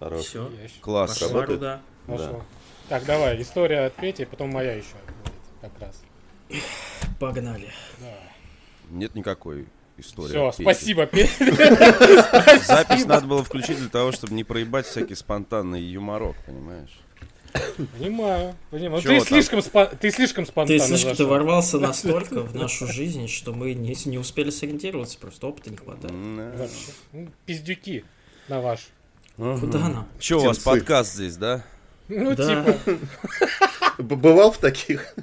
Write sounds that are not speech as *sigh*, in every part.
Хорош. Все. Класс. Пошла Работает? руда. Пошло. Так, давай, история от Пети, потом моя еще будет, как раз. Погнали. Нет никакой истории. Все, спасибо, Петя. *laughs* Запись надо было включить для того, чтобы не проебать всякий спонтанный юморок, понимаешь? Понимаю, понимаю. Чего Ты там? слишком, спо- ты слишком Ты спонтанно слишком ты ворвался *laughs* настолько в нашу жизнь, что мы не, не успели сориентироваться, просто опыта не хватает. Вообще. Ну, Пиздюки на ваш. Куда нам? Че, у вас подкаст здесь, да? Ну, Да. типа, Бывал в таких?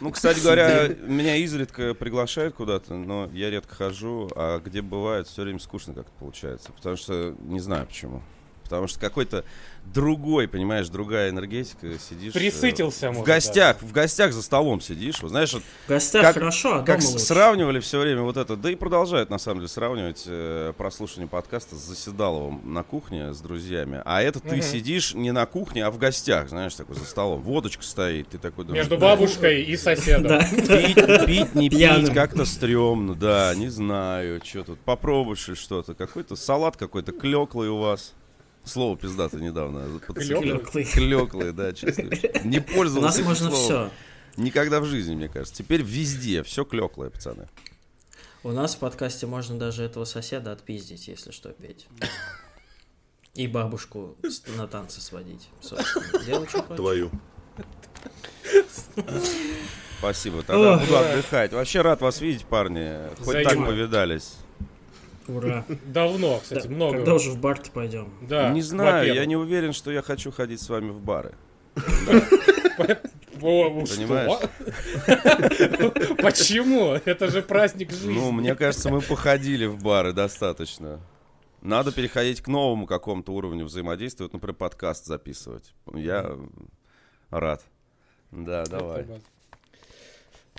Ну, кстати говоря, меня изредка приглашают куда-то, но я редко хожу, а где бывает, все время скучно как-то получается. Потому что не знаю почему. Потому что какой-то другой, понимаешь, другая энергетика, сидишь... э, Присытился, В может, гостях, в гостях за столом сидишь, вот знаешь, вот В гостях Как- хорошо, а как лучше. сравнивали все время вот это, да и продолжают на самом деле сравнивать э, прослушивание подкаста с Заседаловым на кухне с друзьями. А это ты Мгм. сидишь не на кухне, а в гостях, знаешь, такой за столом. Водочка стоит, ты такой думаешь... между «Да, бабушкой и соседом. Да. Пить, пить, не пить, как-то стрёмно, да, не знаю, что тут. Попробуешь ли что-то, какой-то салат какой-то клеклый у вас. Слово пиздато недавно. Клёклый, да, честно. Не У пользовался нас этим можно словом. все. Никогда в жизни, мне кажется. Теперь везде все клёклое, пацаны. У нас в подкасте можно даже этого соседа отпиздить, если что, петь. И бабушку на танцы сводить. Твою. Спасибо. Тогда буду отдыхать. Вообще рад вас видеть, парни. Хоть так повидались. Ура. Давно, кстати, Да, много. Когда уже в бар-то пойдем? Да, не знаю, я не уверен, что я хочу ходить с вами в бары. Понимаешь? *laughs* Почему? Это же праздник жизни. Ну, мне кажется, мы походили в бары достаточно. Надо переходить к новому какому-то уровню взаимодействия. Вот, например, подкаст записывать. Я рад. Да, давай.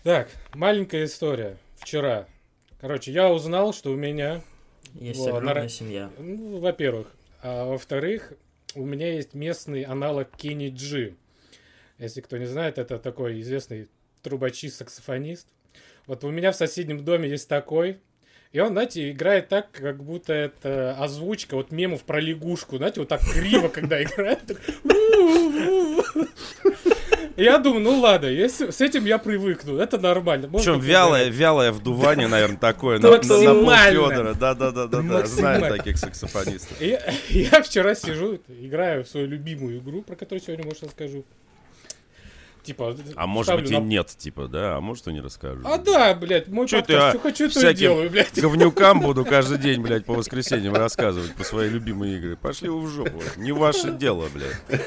Так, маленькая история. Вчера. Короче, я узнал, что у меня, Есть Во, огромная на- семья. ну, во-первых, а во-вторых, у меня есть местный аналог Кенни Джи. Если кто не знает, это такой известный трубачист-саксофонист. Вот у меня в соседнем доме есть такой. И он, знаете, играет так, как будто это озвучка вот мемов про лягушку. Знаете, вот так криво, когда играет. *laughs* *laughs* Я думаю, ну ладно, если с этим я привыкну, это нормально. Причем вялое, вялое вдувание, наверное, такое. На, на, на Максимально. полфёдора. Да-да-да-да. Знаю Максимально. таких саксофонистов. Я, я вчера сижу, играю в свою любимую игру, про которую сегодня, может, расскажу. Типа, А может быть и на- нет, типа, да? А может и не расскажу. А да, блядь, мой Чё подкаст, ты, а, что хочу, то и делаю, блядь. Говнюкам буду *laughs* каждый день, блядь, по воскресеньям рассказывать про свои любимые игры. Пошли вы в жопу. Не ваше дело, блядь.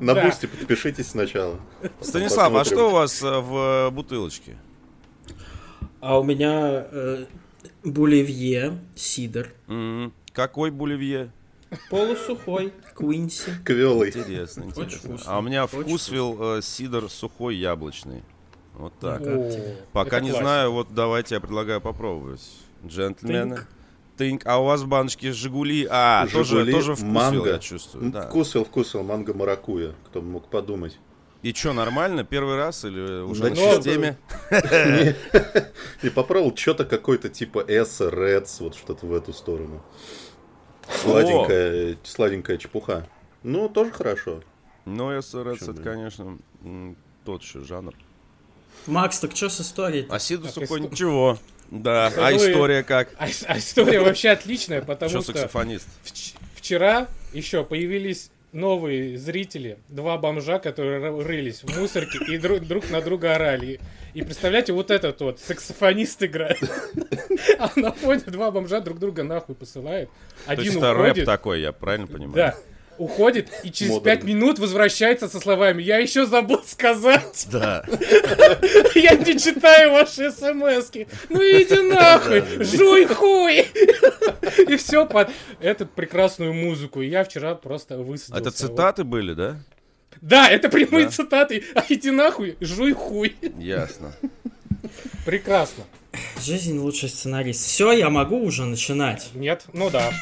На Да. бусте подпишитесь сначала. Станислав, а что у вас э, в э, бутылочке? А у меня э, буливье, сидр, М, Какой буливье? Полусухой, квинси. Квелый. Интересно, интересно. А у меня вкусвил э, сидр сухой яблочный. Вот так. О? Пока не знаю, вот давайте я предлагаю попробовать. Джентльмены. Тынк. А у вас баночки Жигули. А, тоже, «Жигули», тоже вкусвил, манго. я чувствую. Да. Вкусил, вкусил, манго маракуя. Кто бы мог подумать. И что, нормально? Первый раз или уже Да на чё системе? *laughs* И попробовал что-то какое-то типа Эсса, Редс, вот что-то в эту сторону. Сладенькая, сладенькая чепуха. Ну, тоже хорошо. Ну, СРС, это, конечно, тот еще жанр. Макс, так что с историей? А Сидор Так, сухой исто- ничего. Да, а история как? А, а история вообще отличная, потому Что что саксофонист? вч- вчера еще появились новые зрители, два бомжа, которые ры- рылись в мусорке и друг, друг на друга орали. И представляете, вот этот вот саксофонист играет. *laughs* А на фоне два бомжа друг друга нахуй посылают. То есть Один это рэп такой, я правильно понимаю? Да. Уходит и через Модерн. пять минут возвращается со словами «Я еще забыл сказать, Да. *laughs* я не читаю ваши смски, ну иди нахуй, жуй хуй!» *laughs* И все под эту прекрасную музыку. И я вчера просто высадился. Это цитаты были, да? Да, это прямые Да. цитаты. А иди нахуй, жуй хуй. Ясно. Прекрасно. Жизнь лучший сценарист. Все, я могу уже начинать. Нет? Ну да.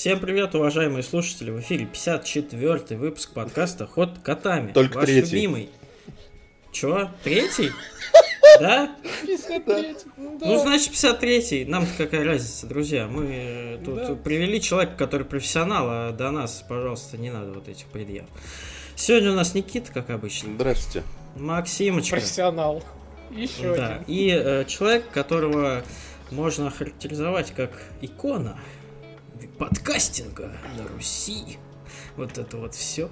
Всем привет, уважаемые слушатели! В эфире 54-й выпуск подкаста «Ход котами». Только Ваш третий. любимый. Чё? Третий? *laughs* Да? Ну, значит, 53-й. Нам-то какая разница, друзья. Мы э, тут Да. привели человека, который профессионал, а до нас, пожалуйста, не надо вот этих предъяв. Сегодня у нас Никита, как обычно. Здравствуйте. Максимочка. Профессионал. Еще Да, один. и э, человек, которого можно охарактеризовать как икона подкастинга на Руси. Вот это вот все.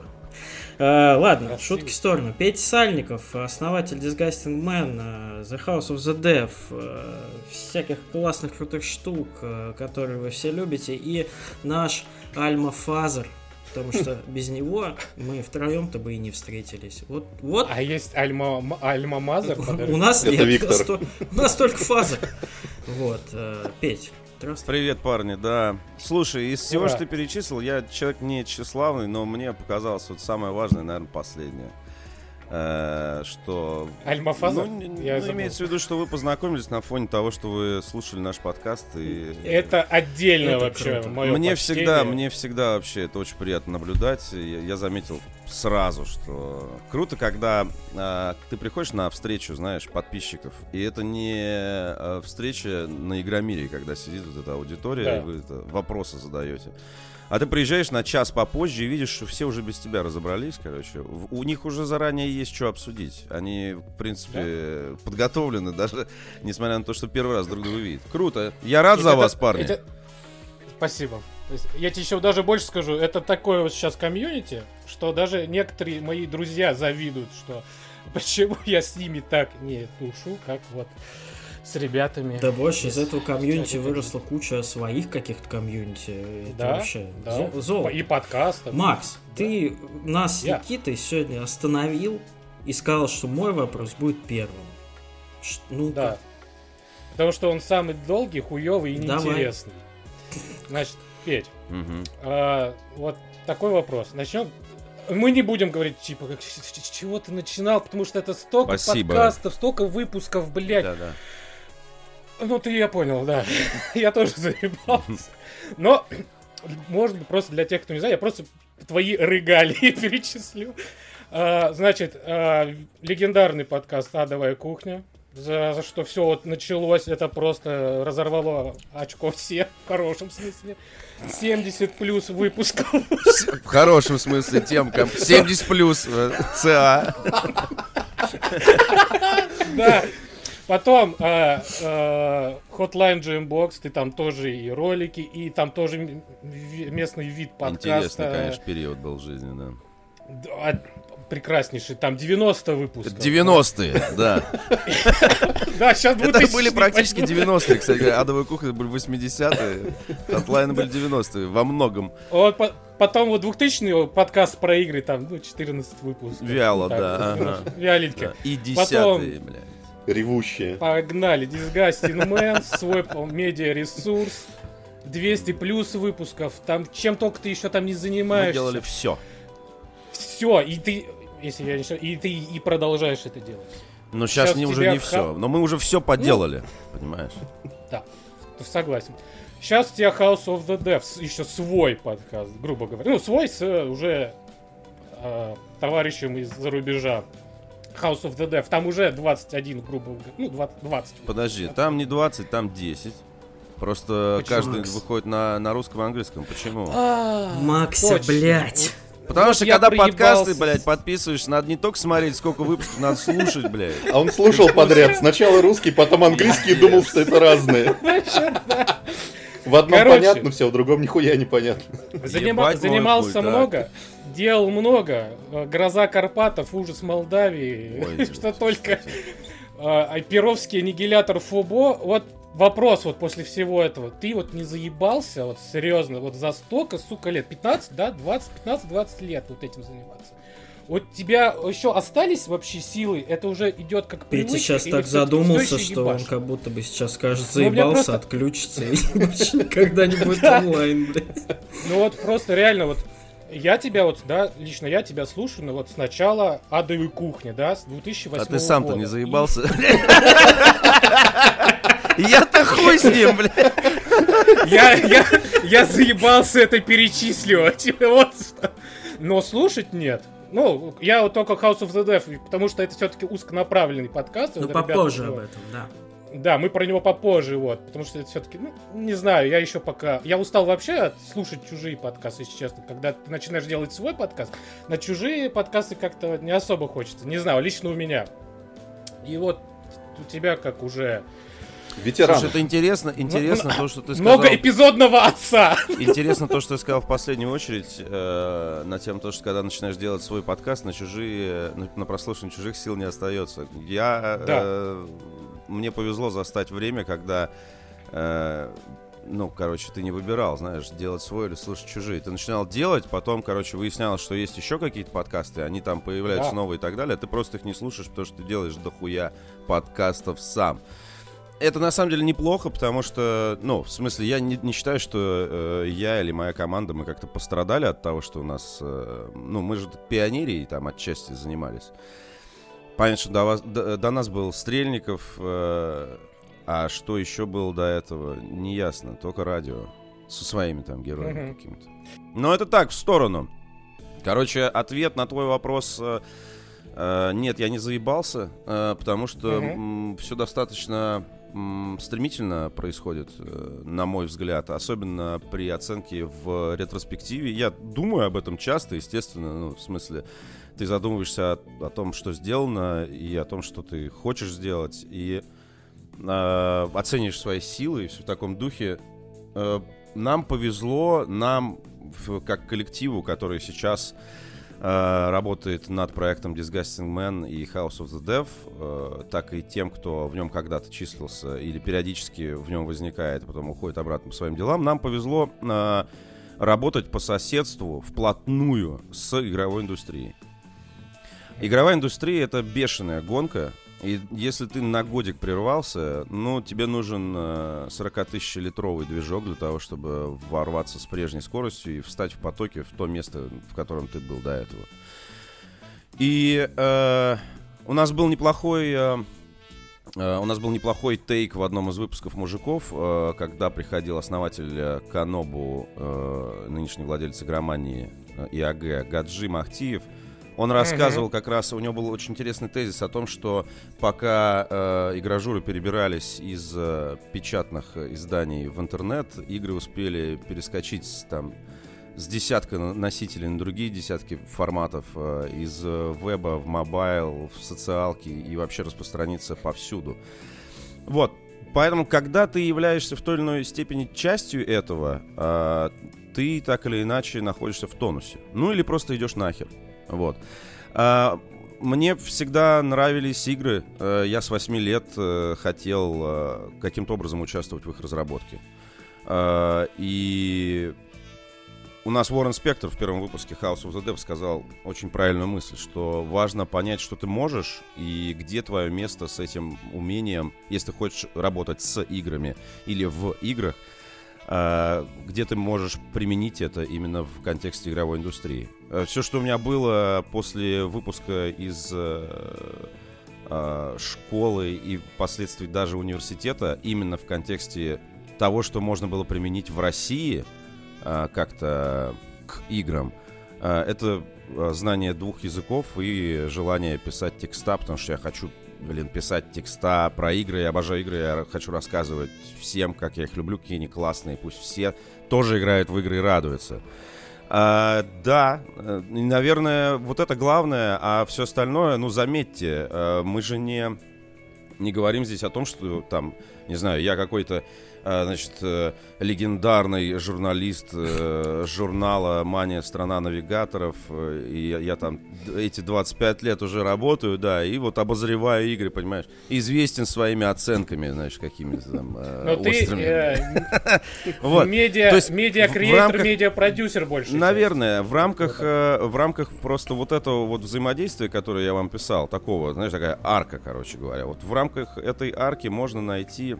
ладно, Красиво. шутки в сторону. Петя Сальников, основатель Disgusting Men, э, The House of the Dev, э, всяких классных крутых штук, э, которые вы все любите, и наш Alma Father, потому что *laughs* без него мы втроем-то бы и не встретились. Вот, вот А есть Alma, Alma Mother? У нас нет, у нас только фаза. Вот, Петь, здравствуй. Привет, парни, да. Слушай, из всего, Ура. что ты перечислил, я человек не тщеславный, но мне показалось вот самое важное, наверное, последнее. Э, что... Alma Father? Ну, Я ну, забыл. имеется в виду, что вы познакомились на фоне того, что вы слушали наш подкаст. И... Это отдельно Это вообще мое мне почтение. всегда, мне всегда вообще это очень приятно наблюдать. Я, я заметил сразу, что круто, когда а, ты приходишь на встречу, знаешь, подписчиков, и это не а, встреча на Игромире, когда сидит вот эта аудитория, Да. и вы это, вопросы задаете. А ты приезжаешь на час попозже и видишь, что все уже без тебя разобрались, короче. У них уже заранее есть что обсудить. Они, в принципе, подготовлены, даже *laughs* несмотря на то, что первый раз друг друга видят. Круто. Я рад И за это- вас, парни. это- Спасибо. Есть Я тебе еще даже больше скажу, это такое вот сейчас комьюнити, что даже некоторые мои друзья завидуют, что *laughs* почему я с ними так не тушу, как вот с ребятами. Да больше из этого комьюнити выросла куча своих каких-то комьюнити. Это Да, вообще да. зо- золото. И подкастов. Макс, ты нас с Я. Никитой сегодня остановил и сказал, что мой вопрос будет первым. Ш- ну Да. Потому что он самый долгий, хуёвый и Давай. неинтересный. Значит, Петь, Мгм. а, вот такой вопрос. Начнем. Мы не будем говорить, типа, как, с, чего ты начинал, потому что это столько Спасибо. подкастов, столько выпусков, блядь. Да-да. Ну, ты я понял, да. *laughs* я тоже заебался. Но, может быть, просто для тех, кто не знает, я просто твои регалии *laughs* перечислю. А, значит, а, легендарный подкаст «Адовая кухня», за, за что все вот началось, это просто разорвало очко все, в хорошем смысле. 70 плюс выпусков. В хорошем смысле темкам. 70 плюс э, ЦА. *laughs* Да. Потом а, а, Hotline Jambox, ты там тоже и ролики, и там тоже местный вид подкаста. Интересный, конечно, период был в жизни, да. Да, прекраснейший, там 90 выпусков. 90-е, да. *laughs* Да, сейчас Это были практически 90-е, кстати. Адовая кухня были 80-е, Хотлайны были 90-е, во многом. Вот по- потом вот 2000 подкаст про игры, там, ну, 14 выпусков. Вяло, да. Да. И Потом- 10-е, блядь. Ревущие. Погнали. Disgusting Man, свой медиа-ресурс. 200 плюс выпусков. Там чем только ты еще там не Мы занимаешься. делали все. Все, и ты, если я не ошибаюсь, и ты и продолжаешь это делать. Но сейчас Щас не, уже не в все. ха- Но мы уже все поделали, понимаешь? Да, согласен. Сейчас у тебя House of the Dev, с- еще свой подкаст, грубо говоря. Ну, свой с уже э, товарищем из-за рубежа. House of the Dev. Там уже 21, грубо говоря. Ну, 20. 20. Подожди, там не 20, там 10. Просто Почему? каждый Макс? выходит на, на русском и английском. Почему? Макса, Точно. блядь. Потому Вот что когда проебался. подкасты, блядь, подписываешься, надо не только смотреть, сколько выпусков, надо слушать, блядь. А он слушал подряд. Сначала русский, потом английский и думал, что это разные. *laughs* В одном Короче. понятно все, в другом нихуя не понятно. Занима- занимался да. Делал много. Э, Гроза Карпатов, ужас Молдавии. Ой, *laughs* что только. А, Перовский аннигилятор Фубо. Вот вопрос вот после всего этого. Ты вот не заебался, вот серьезно, вот за столько, сука, лет? 15, да? 20, 15-20 лет вот этим заниматься. Вот тебя еще остались вообще силы? Это уже идет как Петя привычка? сейчас или так задумался, что он ебашь? как будто бы сейчас скажет, Ну, заебался, просто- отключится и *laughs* больше никогда не *laughs* будет онлайн, блядь. Ну вот просто реально вот я тебя вот, да, лично я тебя слушаю, но вот сначала адовой кухни, да, с 2008 А ты сам-то года. не заебался? Я-то хуй с ним, блядь. Я, я, я заебался это перечисливать. *laughs* Вот что. Но слушать нет. Ну, я вот только House of the Dev, потому что это все-таки узконаправленный подкаст. Ну, попозже ну, об этом, да. Да, мы про него попозже, вот, потому что это все-таки, ну, не знаю, я еще пока... Я устал вообще слушать чужие подкасты, если честно. Когда ты начинаешь делать свой подкаст, на чужие подкасты как-то не особо хочется. Не знаю, лично у меня. И вот у тебя как уже Ветеран. Слушай, это интересно, интересно то, что ты сказал. много эпизодного отца. Интересно то, что ты сказал в последнюю очередь, э, на тему то, что когда начинаешь делать свой подкаст, на чужие, на, на прослушивание чужих сил не остается. Я, э, мне повезло застать время, когда, э, ну, короче, ты не выбирал, знаешь, делать свой или слушать чужие. Ты начинал делать, потом, короче, выяснялось, что есть еще какие-то подкасты, они там появляются Да. новые и так далее. Ты просто их не слушаешь, потому что ты делаешь дохуя подкастов сам. Это на самом деле неплохо, потому что, ну, в смысле, я не, не считаю, что э, я или моя команда, мы как-то пострадали от того, что у нас, э, ну, мы же пионерией там отчасти занимались. Понятно, что до, вас, до, до нас был Стрельников, э, а что еще было до этого, не ясно, только радио со своими там героями Мгм. какими-то. Но это так, в сторону. Короче, ответ на твой вопрос... э, э, нет, я не заебался, э, потому что все достаточно стремительно происходит, э, на мой взгляд, особенно при оценке в ретроспективе. Я думаю об этом часто, естественно, ну, в смысле, ты задумываешься о, о том, что сделано, и о том, что ты хочешь сделать, и э, оценишь свои силы, и все в таком духе. Э, нам повезло, нам, как коллективу, который сейчас работает над проектом Disgusting Man и House of the Dev, э, так и тем, кто в нем когда-то числился или периодически в нем возникает, а потом уходит обратно по своим делам, нам повезло э, работать по соседству вплотную с игровой индустрией. Игровая индустрия это бешеная гонка. И если ты на годик прервался, ну, тебе нужен э, 40 тысяч литровый движок для того, чтобы ворваться с прежней скоростью и встать в потоке в то место, в котором ты был до этого. И э, у нас был неплохой... э, э, у нас был неплохой тейк в одном из выпусков «Мужиков», э, когда приходил основатель э, Канобу, э, нынешний владелец игромании э, ИАГ, Гаджи Махтиев. Он рассказывал как раз, у него был очень интересный тезис о том, что пока э, игражуры перебирались из э, печатных изданий в интернет, игры успели перескочить там, с десятка носителей на другие десятки форматов, э, из э, веба в mobile, в социалки и вообще распространиться повсюду. Вот. Поэтому, когда ты являешься в той или иной степени частью этого, э, ты так или иначе находишься в тонусе. Ну или просто идешь нахер. Вот. А, мне всегда нравились игры. Э, Я с 8 лет э, хотел э, каким-то образом участвовать в их разработке. И у нас Уоррен Спектр в первом выпуске House of the Dev сказал очень правильную мысль, что важно понять, что ты можешь и где твое место с этим умением, если ты хочешь работать с играми или в играх, где ты можешь применить это именно в контексте игровой индустрии. Все, что у меня было после выпуска из э, э, школы и впоследствии даже университета, именно в контексте того, что можно было применить в России э, как-то к играм, э, это э, знание двух языков и желание писать текста, потому что я хочу блин, писать текста про игры, я обожаю игры, я хочу рассказывать всем, как я их люблю, какие они классные, пусть все тоже играют в игры и радуются. А, да, э, наверное, вот это главное, а все остальное, ну, заметьте, э, мы же не, не говорим здесь о том, что там, не знаю, я какой-то, значит, э, легендарный журналист э, журнала «Мания. Страна навигаторов», э, и я, я там эти 25 лет уже работаю, да, и вот обозреваю игры, понимаешь, известен своими оценками, знаешь, какими-то там э, Но острыми. э, *laughs* медиа-креатор, медиа-продюсер больше. Наверное, в рамках, э, в рамках просто вот этого вот взаимодействия, которое я вам писал, такого, знаешь, такая арка, короче говоря. Вот в рамках этой арки можно найти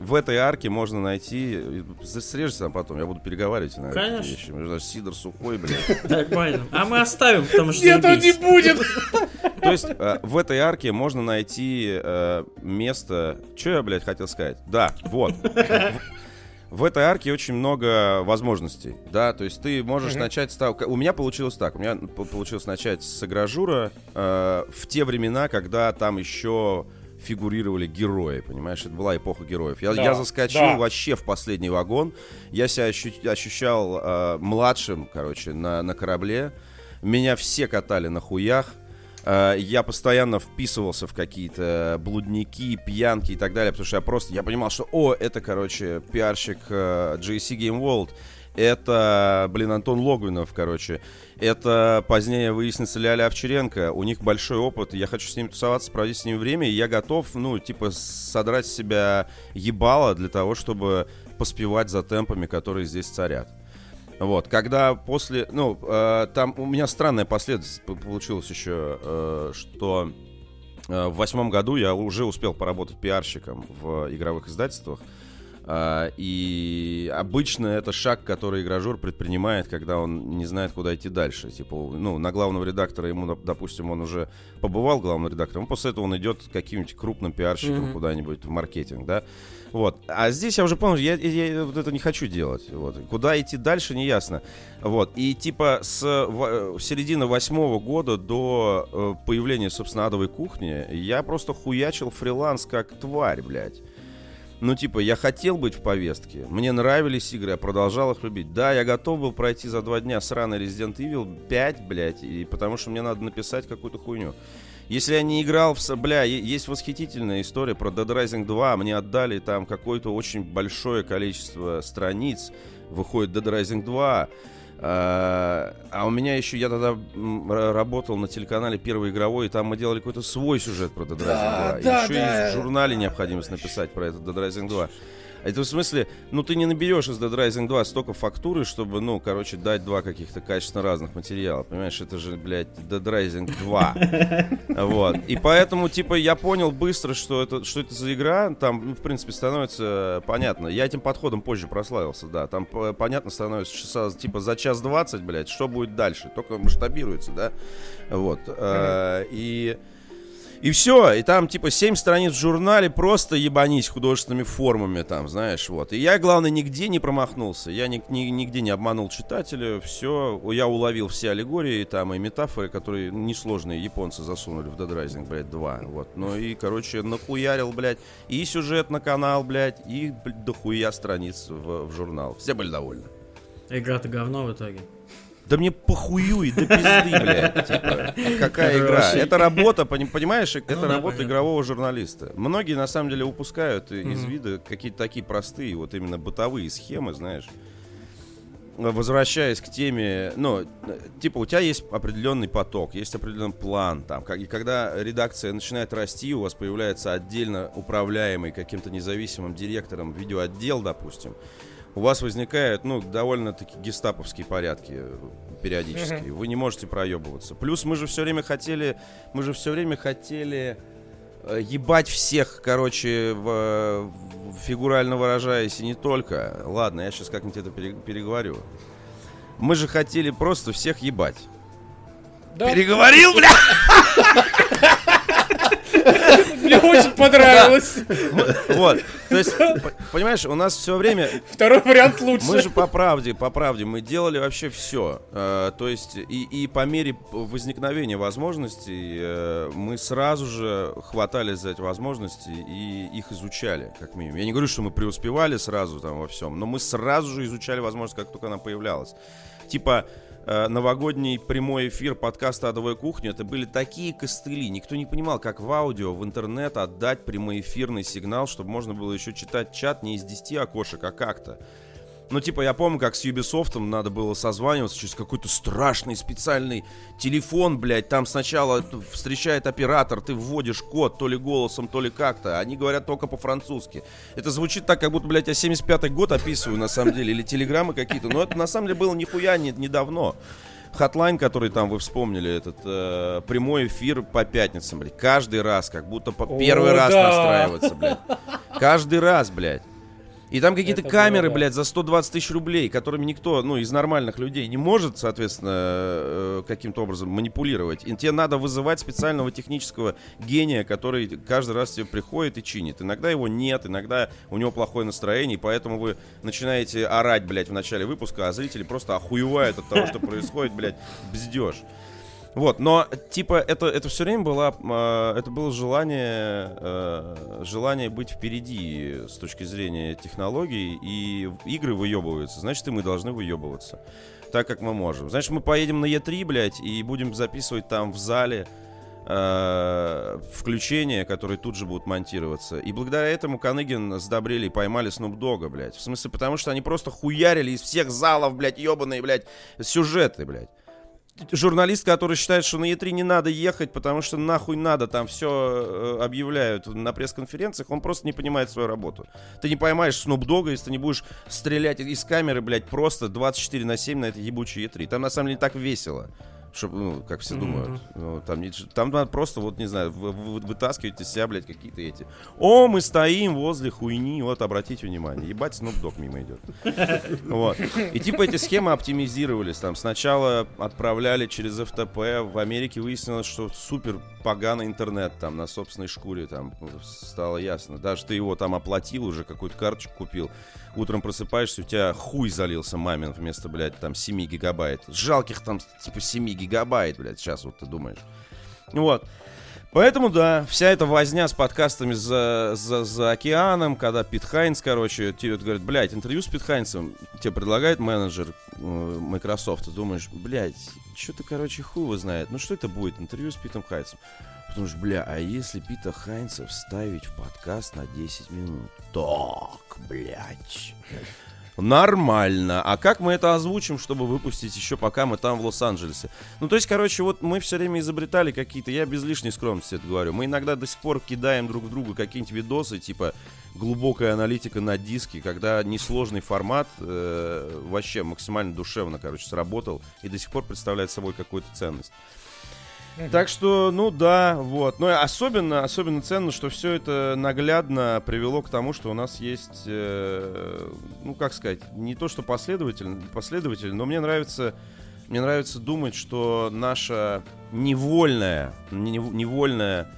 в этой арке можно найти... Срежься там потом, я буду переговаривать на Конечно. эти вещи. Даже Сидор сухой, блядь. *laughs* Нормально. А мы оставим, потому что Нет, он не будет! *laughs* То есть э, в этой арке можно найти э, место... Что я, блядь, хотел сказать? Да, вот. *laughs* В этой арке очень много возможностей, да, то есть ты можешь Мгм. начать с того... У меня получилось так, у меня получилось начать с Агражура э, в те времена, когда там еще фигурировали герои, понимаешь, это была эпоха героев. Я, Да, я заскочил да. вообще в последний вагон, я себя ощу- ощущал э, младшим, короче, на, на корабле, меня все катали на хуях, Э, я постоянно вписывался в какие-то блудники, пьянки и так далее, потому что я просто, я понимал, что, о, это, короче, пиарщик э, GSC Game World, это, блин, Антон Логвинов, короче, это позднее выяснится Ляля Овчаренко, у них большой опыт, я хочу с ними тусоваться, проводить с ними время, и я готов, ну, типа, содрать с себя ебало для того, чтобы поспевать за темпами, которые здесь царят. Вот, когда после, ну, э, там у меня странная последовательность получилась еще, э, что э, в восьмом году я уже успел поработать пиарщиком в игровых издательствах. И обычно это шаг, который игражур предпринимает, когда он не знает, куда идти дальше. Типа, ну, на главного редактора ему, доп- допустим, он уже побывал главным редактором, после этого он идет к каким-нибудь крупным пиарщикам Мгм. куда-нибудь в маркетинг, да. Вот. А здесь я уже понял, я, я- я вот это не хочу делать. Вот. Куда идти дальше, не ясно. Вот. И типа с в- середины восьмого года до э, появления, собственно, адовой кухни я просто хуячил фриланс как тварь, блядь. Ну, типа, я хотел быть в повестке. Мне нравились игры, я продолжал их любить. Да, я готов был пройти за два дня сраный Resident Evil 5, блядь, и потому что мне надо написать какую-то хуйню. Если я не играл в... Бля, есть восхитительная история про Dead Rising 2. Мне отдали там какое-то очень большое количество страниц. Выходит Dead Rising 2. А а у меня еще, я тогда работал на телеканале Первый игровой, и там мы делали какой-то свой сюжет про Dead Rising 2. Да, да, еще да. есть в журнале необходимость написать про этот Dead Rising 2. Это в смысле, ну ты не наберешь из Dead Rising 2 столько фактуры, чтобы, ну, короче, дать два каких-то качественно разных материала. Понимаешь, это же, блядь, Dead Rising 2. *laughs* Вот. И поэтому, типа, я понял быстро, что это, что это за игра. Там, ну, в принципе, становится понятно. Я этим подходом позже прославился, да. Там п- понятно становится, часа, типа, за час двадцать, блядь, что будет дальше. Только масштабируется, да. Вот. Э, И... И все, и там типа 7 страниц в журнале, просто ебанись художественными формами там, знаешь, вот. И я, главное, нигде не промахнулся, я ни- ни- нигде не обманул читателя, все, я уловил все аллегории там и метафоры, которые несложные японцы засунули в Dead Rising, блядь, 2, вот. Ну и, короче, нахуярил, блядь, и сюжет на канал, блядь, и, блядь, дохуя страниц в, в журнал. Все были довольны. Игра-то говно в итоге. Да мне похуюй, да пизды, блядь. Типа, какая игра? Это работа, пони- понимаешь, это Ну да, работа понятно. игрового журналиста. Многие, на самом деле, упускают и- из вида какие-то такие простые, вот именно бытовые схемы, знаешь. Возвращаясь к теме, ну, типа, у тебя есть определенный поток, есть определенный план там. как- И когда редакция начинает расти, у вас появляется отдельно управляемый каким-то независимым директором видеоотдел, допустим, у вас возникают, ну, довольно-таки гестаповские порядки э, периодически. Вы не можете проебываться. Плюс мы же все время хотели, мы же все время хотели э, ебать всех, короче, в- фигурально выражаясь, и не только. Ладно, я сейчас как-нибудь это пере- переговорю. Мы же хотели просто всех ебать. Да, Переговорил, бля! *laughs* мне очень понравилось. Вот. То есть, по- понимаешь, у нас все время Второй вариант лучше. Мы же по правде, по правде, мы делали вообще все. то есть, и, по мере возникновения возможностей э, мы сразу же хватались за эти возможности и их изучали, как минимум. Я не говорю, что мы преуспевали сразу там во всем, но мы сразу же изучали возможность, как только она появлялась. Типа, э, новогодний прямой эфир подкаста «Адовая кухня» это были такие костыли. Никто не понимал, как в аудио, в интернет отдать прямоэфирный сигнал, чтобы можно было еще читать чат не из 10 окошек, а как-то. Ну, типа, я помню, как с Ubisoft надо было созваниваться через какой-то страшный специальный телефон, блядь. Там сначала встречает оператор, ты вводишь код то ли голосом, то ли как-то. Они говорят только по-французски. Это звучит так, как будто, блядь, я 75-й год описываю, на самом деле, или телеграммы какие-то. Но это, на самом деле, было нихуя не, недавно. Hotline, который там вы вспомнили, этот э, прямой эфир по пятницам, блядь. Каждый раз, как будто по О, первый раз да. настраиваться, блядь. *laughs* Каждый раз, блядь. И там какие-то камеры, было, да. блядь, за 120 тысяч рублей, которыми никто, ну, из нормальных людей не может, соответственно, э, каким-то образом манипулировать. И тебе надо вызывать специального технического гения, который каждый раз тебе приходит и чинит. Иногда его нет, иногда у него плохое настроение, и поэтому вы начинаете орать, блядь, в начале выпуска, а зрители просто охуевают от того, что происходит, блядь, бздеж. Вот, но типа это, это все время было, э, это было желание, э, желание быть впереди с точки зрения технологий, и игры выебываются, значит и мы должны выебываться, так как мы можем. Значит мы поедем на Е3, блядь, и будем записывать там в зале э, включения, которые тут же будут монтироваться. И благодаря этому Каныгин с Добрели поймали Снуп Дога, блядь. В смысле, потому что они просто хуярили из всех залов, блядь, ебаные, блядь, сюжеты, блядь журналист, который считает, что на Е3 не надо ехать, потому что нахуй надо, там все объявляют на пресс-конференциях, он просто не понимает свою работу. Ты не поймаешь Снуп Дога, если ты не будешь стрелять из камеры, блядь, просто 24 на 7 на этой ебучей Е3. Там на самом деле так весело. Чтобы, ну, как все думают. Ну, там, не- там надо просто, вот, не знаю, вы- вы- вытаскивать из себя, блядь, какие-то эти. О, мы стоим возле хуйни, вот, обратите внимание. Ебать, Дог мимо идет. *laughs* Вот. И типа эти схемы оптимизировались. Там сначала отправляли через FTP. В Америке выяснилось, что супер поганый интернет там на собственной шкуре. Там стало ясно. Даже ты его там оплатил уже, какую-то карточку купил. Утром просыпаешься, у тебя хуй залился мамин вместо, блядь, там 7 гигабайт. Жалких там типа 7 гигабайт, блядь, сейчас вот ты думаешь. Вот. Поэтому, да, вся эта возня с подкастами за, за, за океаном, когда Пит Хайнс, короче, тебе говорит, блядь, интервью с Пит Хайнсом тебе предлагает менеджер э, Microsoft, ты думаешь, блядь, что-то, короче, хуй его знает. Ну что это будет, интервью с Питом Хайнсом? Потому что, бля, а если Пита Хайнса вставить в подкаст на 10 минут? Так, блядь. Нормально. А как мы это озвучим, чтобы выпустить еще пока мы там в Лос-Анджелесе? Ну, то есть, короче, вот мы все время изобретали какие-то, я без лишней скромности это говорю, мы иногда до сих пор кидаем друг другу какие-нибудь видосы, типа глубокая аналитика на диске, когда несложный формат э, вообще максимально душевно, короче, сработал и до сих пор представляет собой какую-то ценность. Так что, ну да, вот. Но особенно, особенно ценно, что все это наглядно привело к тому, что у нас есть, э, ну как сказать, не то что последователь, последователь, но мне нравится, мне нравится думать, что наша невольная, не- невольная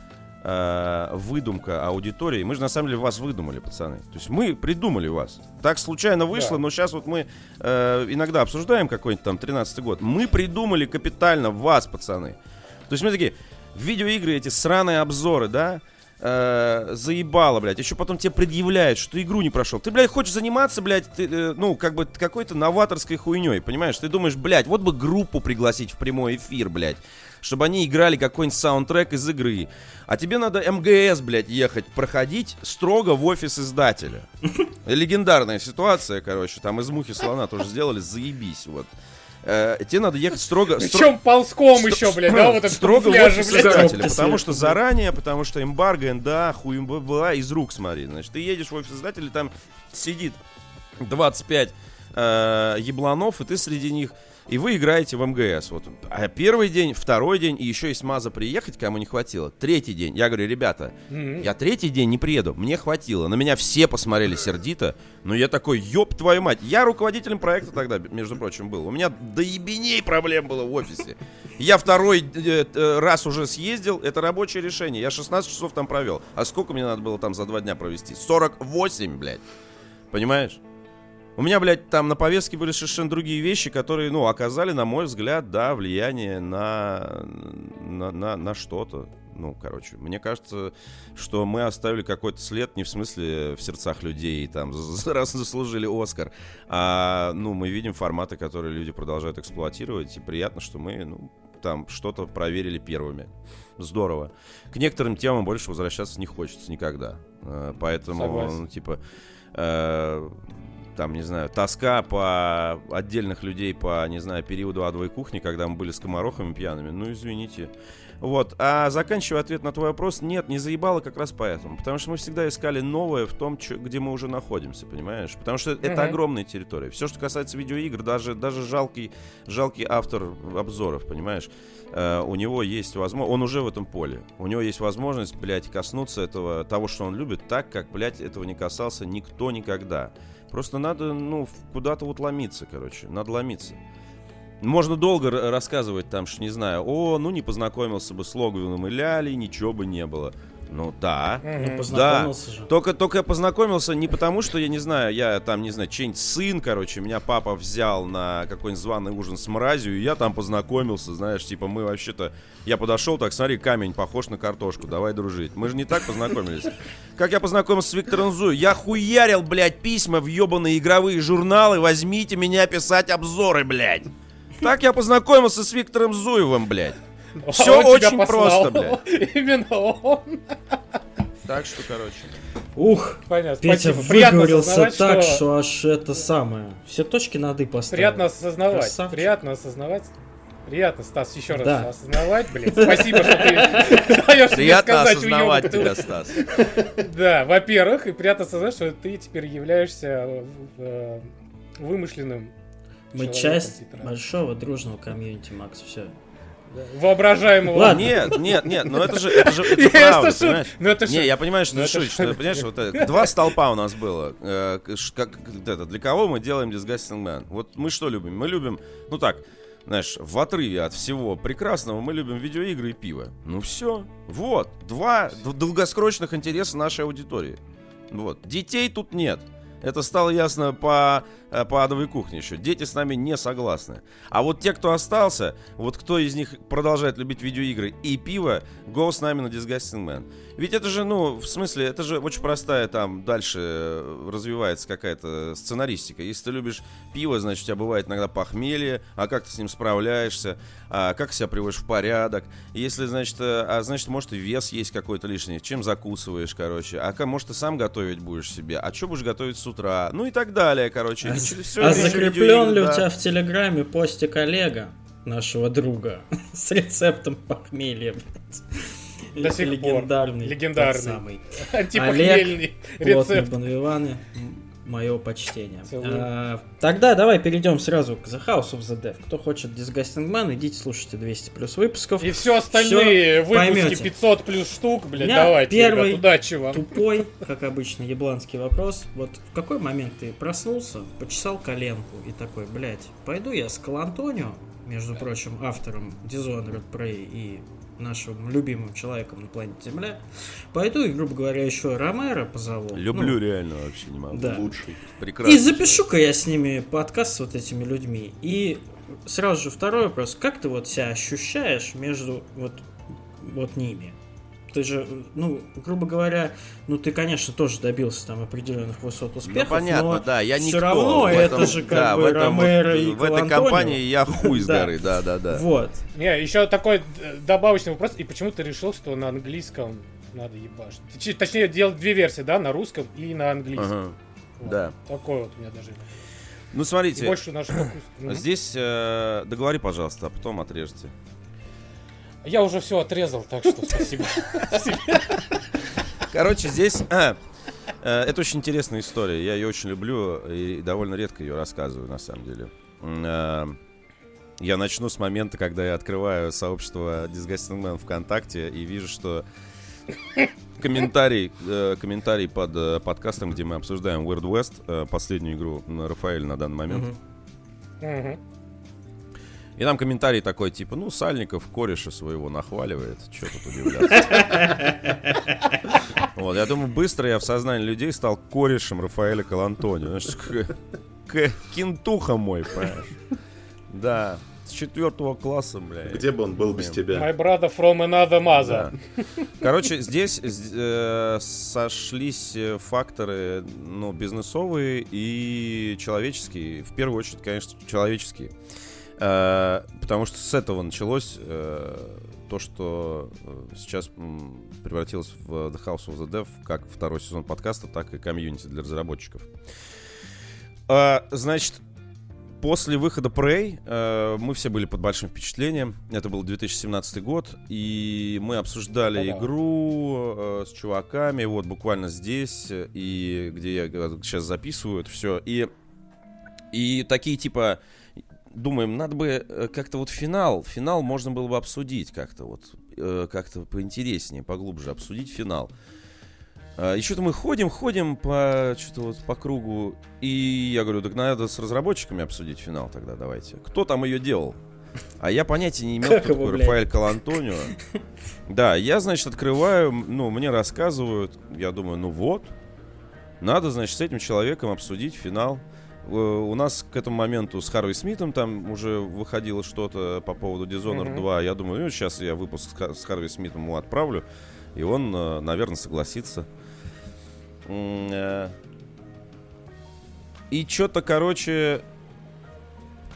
э, выдумка аудитории, мы же на самом деле вас выдумали, пацаны. То есть мы придумали вас. Так случайно вышло, Да. но сейчас вот мы э, иногда обсуждаем какой-нибудь там 13 год. Мы придумали капитально вас, пацаны. То есть мы такие, видеоигры эти сраные обзоры, да? Э, заебало, блядь. Еще потом тебе предъявляют, что ты игру не прошел. Ты, блядь, хочешь заниматься, блядь, ты, э, ну, как бы какой-то новаторской хуйней, понимаешь? Ты думаешь, блядь, вот бы группу пригласить в прямой эфир, блядь, чтобы они играли какой-нибудь саундтрек из игры. А тебе надо МГС, блядь, ехать, проходить строго в офис издателя. Легендарная ситуация, короче, там из мухи слона тоже сделали, заебись, вот. Э, тебе надо ехать строго... стро- Причем ползком Стро- еще, блядь, да, *laughs* вот это строго в офис издателя, да. потому что заранее, потому что эмбарго, НДА, хуй была из рук, смотри. Значит, ты едешь в офис издателя, там сидит 25 э, ебланов, и ты среди них, и вы играете в МГС. Вот. А первый день, второй день, и еще из МАЗа приехать, кому не хватило. Третий день. Я говорю, ребята, я третий день не приеду, мне хватило. На меня все посмотрели сердито, но я такой, ёб твою мать. Я руководителем проекта тогда, между прочим, был. У меня до ебеней проблем было в офисе. Я второй э, э, раз уже съездил, это рабочее решение. Я 16 часов там провел. А сколько мне надо было там за два дня провести? 48, блядь. Понимаешь? У меня, блядь, там на повестке были совершенно другие вещи, которые, ну, оказали, на мой взгляд, да, влияние на, на, на, на что-то. Ну, короче, мне кажется, что мы оставили какой-то след, не в смысле в сердцах людей, и там, раз заслужили Оскар, а, ну, мы видим форматы, которые люди продолжают эксплуатировать, и приятно, что мы, ну, там что-то проверили первыми. Здорово. К некоторым темам больше возвращаться не хочется никогда. Э, Поэтому, Согласен. ну, типа, э, там, не знаю, тоска по отдельных людей по, не знаю, периоду адовой кухни, когда мы были с комарохами пьяными, ну, извините. Вот. А заканчивая ответ на твой вопрос, нет, не заебало как раз поэтому. Потому что мы всегда искали новое в том, чё, где мы уже находимся, понимаешь? Потому что это Мгм. огромная территория. Все, что касается видеоигр, даже, даже жалкий, жалкий автор обзоров, понимаешь? Э, у него есть возможность, он уже в этом поле. У него есть возможность, блядь, коснуться этого, того, что он любит, так, как, блядь, этого не касался никто никогда. Просто надо, ну, куда-то вот ломиться, короче. Надо ломиться. Можно долго рассказывать там, что не знаю, о, ну не познакомился бы с Логвином и Лялей, ничего бы не было. Ну да. Ну, познакомился же. Только, только я познакомился не потому, что я не знаю, я там, не знаю, чей-нибудь сын, короче, меня папа взял на какой-нибудь званый ужин с мразью, и я там познакомился, знаешь, типа мы вообще-то... Я подошел, так, смотри, камень похож на картошку, давай дружить. Мы же не так познакомились. Как я познакомился с Виктором Зуй? Я хуярил, блядь, письма в ебаные игровые журналы, возьмите меня писать обзоры, блядь. Так я познакомился с Виктором Зуевым, блядь. Тебя очень просто, блядь. *laughs* Именно он. Так что, короче. Ух, Понятно, Петя спасибо. Выговорился так, что... что... аж это самое. Все точки над «и» поставил. Приятно осознавать. Красавчик. Приятно осознавать. Приятно, Стас, еще раз Да. осознавать, блин. Спасибо, что ты *laughs* даешь мне Приятно сказать осознавать тебя, Стас. *laughs* Да, во-первых, и приятно осознать, что ты теперь являешься э, вымышленным Мы часть типа. большого дружного комьюнити, Макс, все. Воображаемого. Ладно. Нет, нет, нет, но это же, это же, *laughs* это Я правда, это шут- понимаешь? Ну это Не, я понимаю, что ты это шутишь, что, понимаешь, вот э, два столпа у нас было. Э, как, это, для кого мы делаем Disgusting Man? Вот мы что любим? Мы любим, ну так, знаешь, в отрыве от всего прекрасного мы любим видеоигры и пиво. Ну все, вот, два долгосрочных интереса нашей аудитории. Вот, детей тут нет. Это стало ясно по, по адовой кухне еще. Дети с нами не согласны. А вот те, кто остался, вот кто из них продолжает любить видеоигры и пиво, go с нами на Disgusting Man. Ведь это же, ну, в смысле, это же очень простая там дальше э, развивается какая-то сценаристика. Если ты любишь пиво, значит, у тебя бывает иногда похмелье, а как ты с ним справляешься, а как себя приводишь в порядок. Если, значит, э, а значит, может, и вес есть какой-то лишний, чем закусываешь, короче. А может, ты сам готовить будешь себе, а что будешь готовить с утра? Ну и так далее, короче. А, закреплен ли у тебя в Телеграме постик Олега, нашего друга, *laughs* с рецептом похмелья? До сих пор. Легендарный. Легендарный. тот самый. *laughs* Антипохмельный Плотный рецепт. Бонвиваны, мое почтение. Целую. А, тогда давай перейдем сразу к The House of the Dev. Кто хочет Disgusting Man, идите слушайте 200 плюс выпусков. И все остальные Всё выпуски поймёте. 500 плюс штук, блядь, давайте, первый ребят, удачи вам. Тупой, как обычно, ебланский вопрос. Вот в какой момент ты проснулся, почесал коленку и такой, блядь, пойду я с Калантонио, между прочим, автором Dishonored Prey и нашим любимым человеком на планете Земля, пойду и, грубо говоря, еще Ромеро позову. Люблю Ну, реально вообще не могу. Да. Лучший. Прекрасно. И запишу-ка я с ними подкаст с вот этими людьми. И сразу же второй вопрос. Как ты вот себя ощущаешь между вот, вот ними? Ты же, ну, грубо говоря, ну ты, конечно, тоже добился там определенных высот Ну, успехов, понятно, но да, я всё никто. равно В это этом- же как да, бы в этом вот- Ромеро и В этой компании я хуй с Да. горы, да, да, да. Вот. Не, еще такой э, добавочный вопрос. И почему ты решил, что на английском надо ебашить? Точнее, делать две версии, да, на русском и на английском. Ага. Вот. да. Такой вот у меня даже. Ну, И смотрите, больше наш фокус. *coughs* Мгм. здесь э, договори, пожалуйста, а потом отрежьте. Я уже все отрезал, так что спасибо. *laughs* Короче, здесь... а, э, это очень интересная история. Я ее очень люблю и довольно редко ее рассказываю, на самом деле. Э, Я начну с момента, когда я открываю сообщество Disgusting Man ВКонтакте и вижу, что комментарий, э, комментарий под э, подкастом, где мы обсуждаем Weird West, э, последнюю игру Рафаэль на данный момент. Мгм. Мгм. И там комментарий такой, типа, ну, Сальников кореша своего нахваливает, что тут удивляться. Вот, я думаю, быстро я в сознании людей стал корешем Рафаэля Калантони. Знаешь, Кентуха мой, понимаешь? Да, с четвертого класса, бля. Где бы он был без My тебя? brother from another Да. mother. Короче, здесь э, сошлись э, факторы, ну, бизнесовые и человеческие. В первую очередь, конечно, человеческие. Э, потому что с этого началось э, то, что э, сейчас превратилось в The House of the Dev, как второй сезон подкаста, так и комьюнити для разработчиков. А, значит, после выхода Prey э, мы все были под большим впечатлением. Это был 2017 год, и мы обсуждали Да-да. игру э, с чуваками, вот буквально здесь, и где я сейчас записываю это все. И, и такие типа думаем, надо бы э, как-то вот финал, финал можно было бы обсудить как-то вот, э, как-то поинтереснее, поглубже обсудить финал. А, И что-то мы ходим, ходим по, что-то вот по кругу, и я говорю, так надо с разработчиками обсудить финал тогда, давайте. Кто там ее делал? А я понятия не имел, Как кто его, такой блядь? Рафаэль Калантонио. Да, я, значит, открываю, ну, мне рассказывают, я думаю, ну вот, надо, значит, с этим человеком обсудить финал. Э, У нас к этому моменту с Харви Смитом там уже выходило что-то по поводу Dishonored Мгм. 2. Я думаю, ну, сейчас я выпуск с Ха- с Харви Смитом ему отправлю, и он, э, наверное, согласится. Э, И что-то, короче,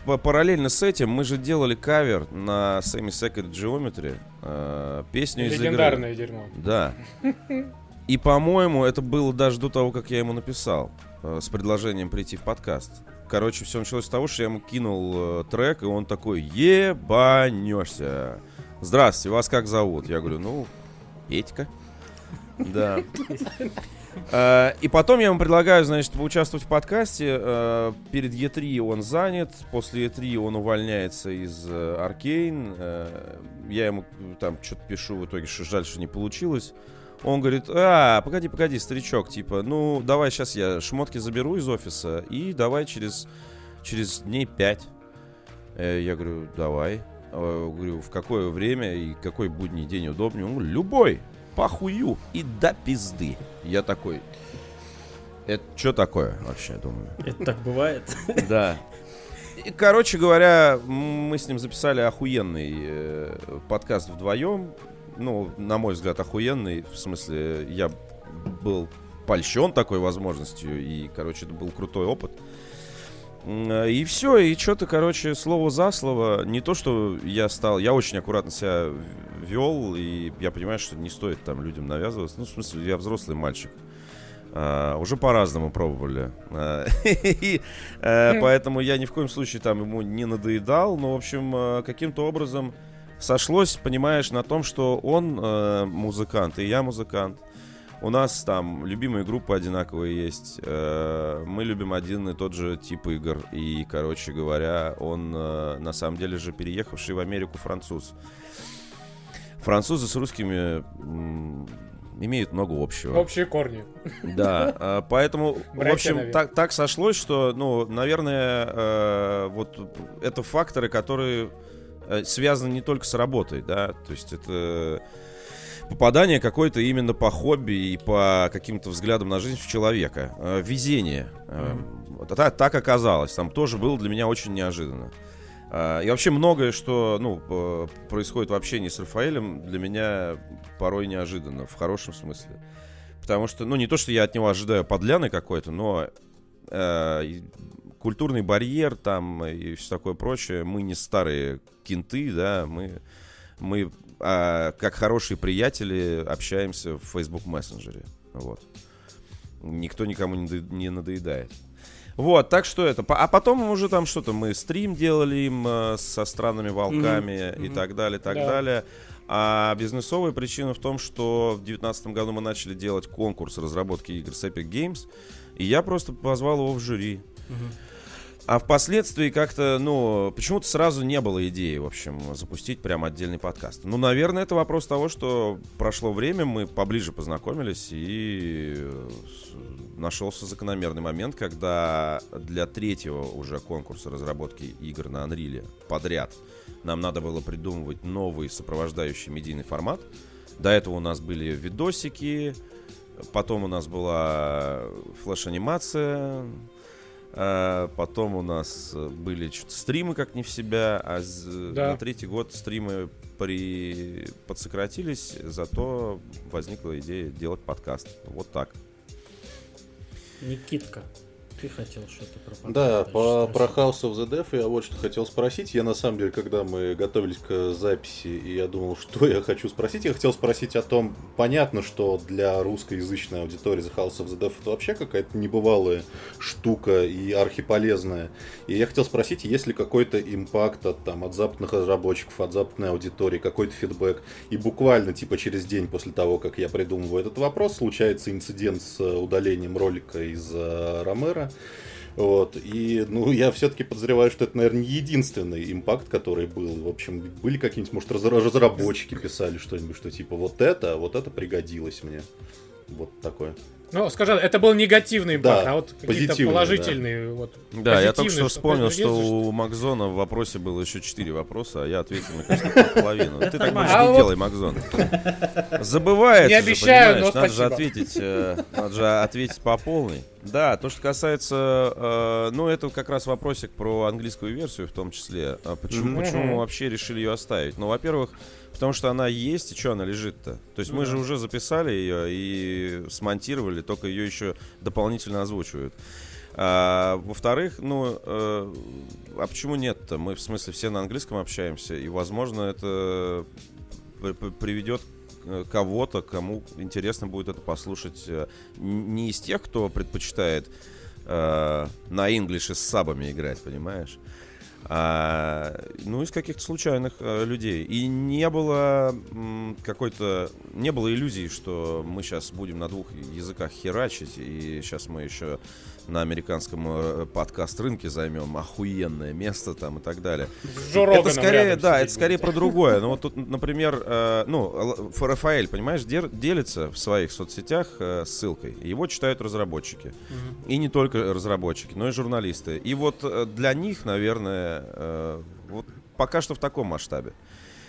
па- параллельно с этим мы же делали кавер на Semi Second Geometry, э, песню из игры. Легендарное дерьмо. Да. *laughs* И, по-моему, это было даже до того, как я ему написал э, с предложением прийти в подкаст. Короче, все началось с того, что я ему кинул э, трек, и он такой, ебанешься. Здравствуйте, вас как зовут? Я говорю, ну, Петька. Да. *laughs* Э, И потом я ему предлагаю, значит, поучаствовать в подкасте. Э, Перед Е3 он занят, после Е3 он увольняется из Аркейн. Я ему там что-то пишу, в итоге, что жаль, что не получилось. Он говорит, а, погоди, погоди, старичок, типа, ну, давай сейчас я шмотки заберу из офиса, и давай через, через дней пять. Э, Я говорю, давай. Э, Говорю, в какое время и какой будний день удобнее? Он говорит, любой, похую и до пизды. Я такой, это что такое вообще, думаю? Это так бывает. Да. И, короче говоря, мы с ним записали охуенный э, подкаст вдвоем. Ну, на мой взгляд, охуенный. В смысле, я был польщен такой возможностью. И, короче, это был крутой опыт. И все, и что-то, короче, слово за слово. Не то, что я стал... Я очень аккуратно себя вел, и я понимаю, что не стоит там людям навязываться. Ну, в смысле, я взрослый мальчик. А, уже по-разному пробовали. А, *laughs* и, э, Поэтому я ни в коем случае там ему не надоедал. Но, в общем, э, каким-то образом сошлось, понимаешь, на том, что он э, музыкант, и я музыкант. У нас там любимые группы одинаковые есть. Э, Мы любим один и тот же тип игр. И, короче говоря, он э, на самом деле же переехавший в Америку француз. Французы с русскими имеют много общего. Общие корни. Да, а, поэтому, в общем, так, так сошлось, что, ну, наверное, э, вот это факторы, которые э, связаны не только с работой, да, то есть это попадание какое-то именно по хобби и по каким-то взглядам на жизнь в человека. Э, Везение. Э, вот так, так оказалось. Там тоже было для меня очень неожиданно. А, И вообще многое, что ну, происходит в общении с Рафаэлем, для меня порой неожиданно, в хорошем смысле. Потому что, ну, не то, что я от него ожидаю подляны какой-то, но э, культурный барьер там и все такое прочее, мы не старые кенты, да, мы, мы а, как хорошие приятели общаемся в Facebook мессенджере, вот. Никто никому не, до- не надоедает. Вот, так что это. А потом уже там что-то мы стрим делали им э, со странными волками Мгм, и мгм. так далее, так Да. далее. А бизнесовая причина в том, что в 2019 году мы начали делать конкурс разработки игр с Epic Games, и я просто позвал его в жюри. Мгм. А впоследствии как-то, ну, почему-то сразу не было идеи, в общем, запустить прям отдельный подкаст. Ну, наверное, это вопрос того, что прошло время, мы поближе познакомились, и э, нашелся закономерный момент, когда для третьего уже конкурса разработки игр на Unreal подряд нам надо было придумывать новый сопровождающий медийный формат. До этого у нас были видосики, потом у нас была флеш-анимация, а, Потом у нас э, были что-то стримы как не в себя, а Да. на третий год стримы при... подсократились, зато возникла идея делать подкаст. Вот так. Никитка. Ты хотел что-то про Да, по, про. House of the Dev я вот что хотел спросить. Я на самом деле, когда мы готовились к записи, и я думал, что я хочу спросить, я хотел спросить о том, понятно, что для русскоязычной аудитории The House of the Dev это вообще какая-то небывалая штука и архиполезная. И я хотел спросить, есть ли какой-то импакт от, там, от западных разработчиков, от западной аудитории, какой-то фидбэк. И буквально, типа, через день после того, как я придумываю этот вопрос, случается инцидент с удалением ролика из э, Ромера. Вот, и, ну, я все-таки подозреваю, что это, наверное, не единственный импакт, который был. В общем, были какие-нибудь, может, разра- разработчики писали что-нибудь, что типа вот это, вот это пригодилось мне. Вот такое. Ну, скажем, это был негативный импакт, Да, а вот какие-то позитивный, положительные. Вот, Да, я только что вспомнил, что подтвердишь, у Макзона в вопросе было еще четыре вопроса, а я ответил, мне кажется, половину. Ты так больше А не вот- делай, Макзон. Забывается Не обещаю, но надо же ответить, э, надо же ответить по полной. Да, то, что касается, э, ну, это как раз вопросик про английскую версию в том числе. А почему, Мгм. почему мы вообще решили ее оставить? Ну, во-первых, потому что она есть, и что она лежит-то? То есть мы же уже записали ее и смонтировали, только ее еще дополнительно озвучивают. А, во-вторых, ну, э, а почему нет-то? Мы, в смысле, все на английском общаемся, и, возможно, это при- при- приведет э, кого-то, кому интересно будет это послушать. э, Не из тех, кто предпочитает э, на инглише с сабами играть, понимаешь? А, ну, из каких-то случайных э, людей. И не было какой-то... Не было иллюзий, что мы сейчас будем на двух языках херачить, и сейчас мы еще на американском э, подкаст-рынке займем охуенное место там и так далее. С Джо Это скорее, да, это скорее будете. про другое. Ну *laughs* вот тут, например, э, ну, Рафаэль, понимаешь, дер- делится в своих соцсетях э, ссылкой. Его читают разработчики. И не только разработчики, но и журналисты. И вот э, для них, наверное, э, вот пока что в таком масштабе.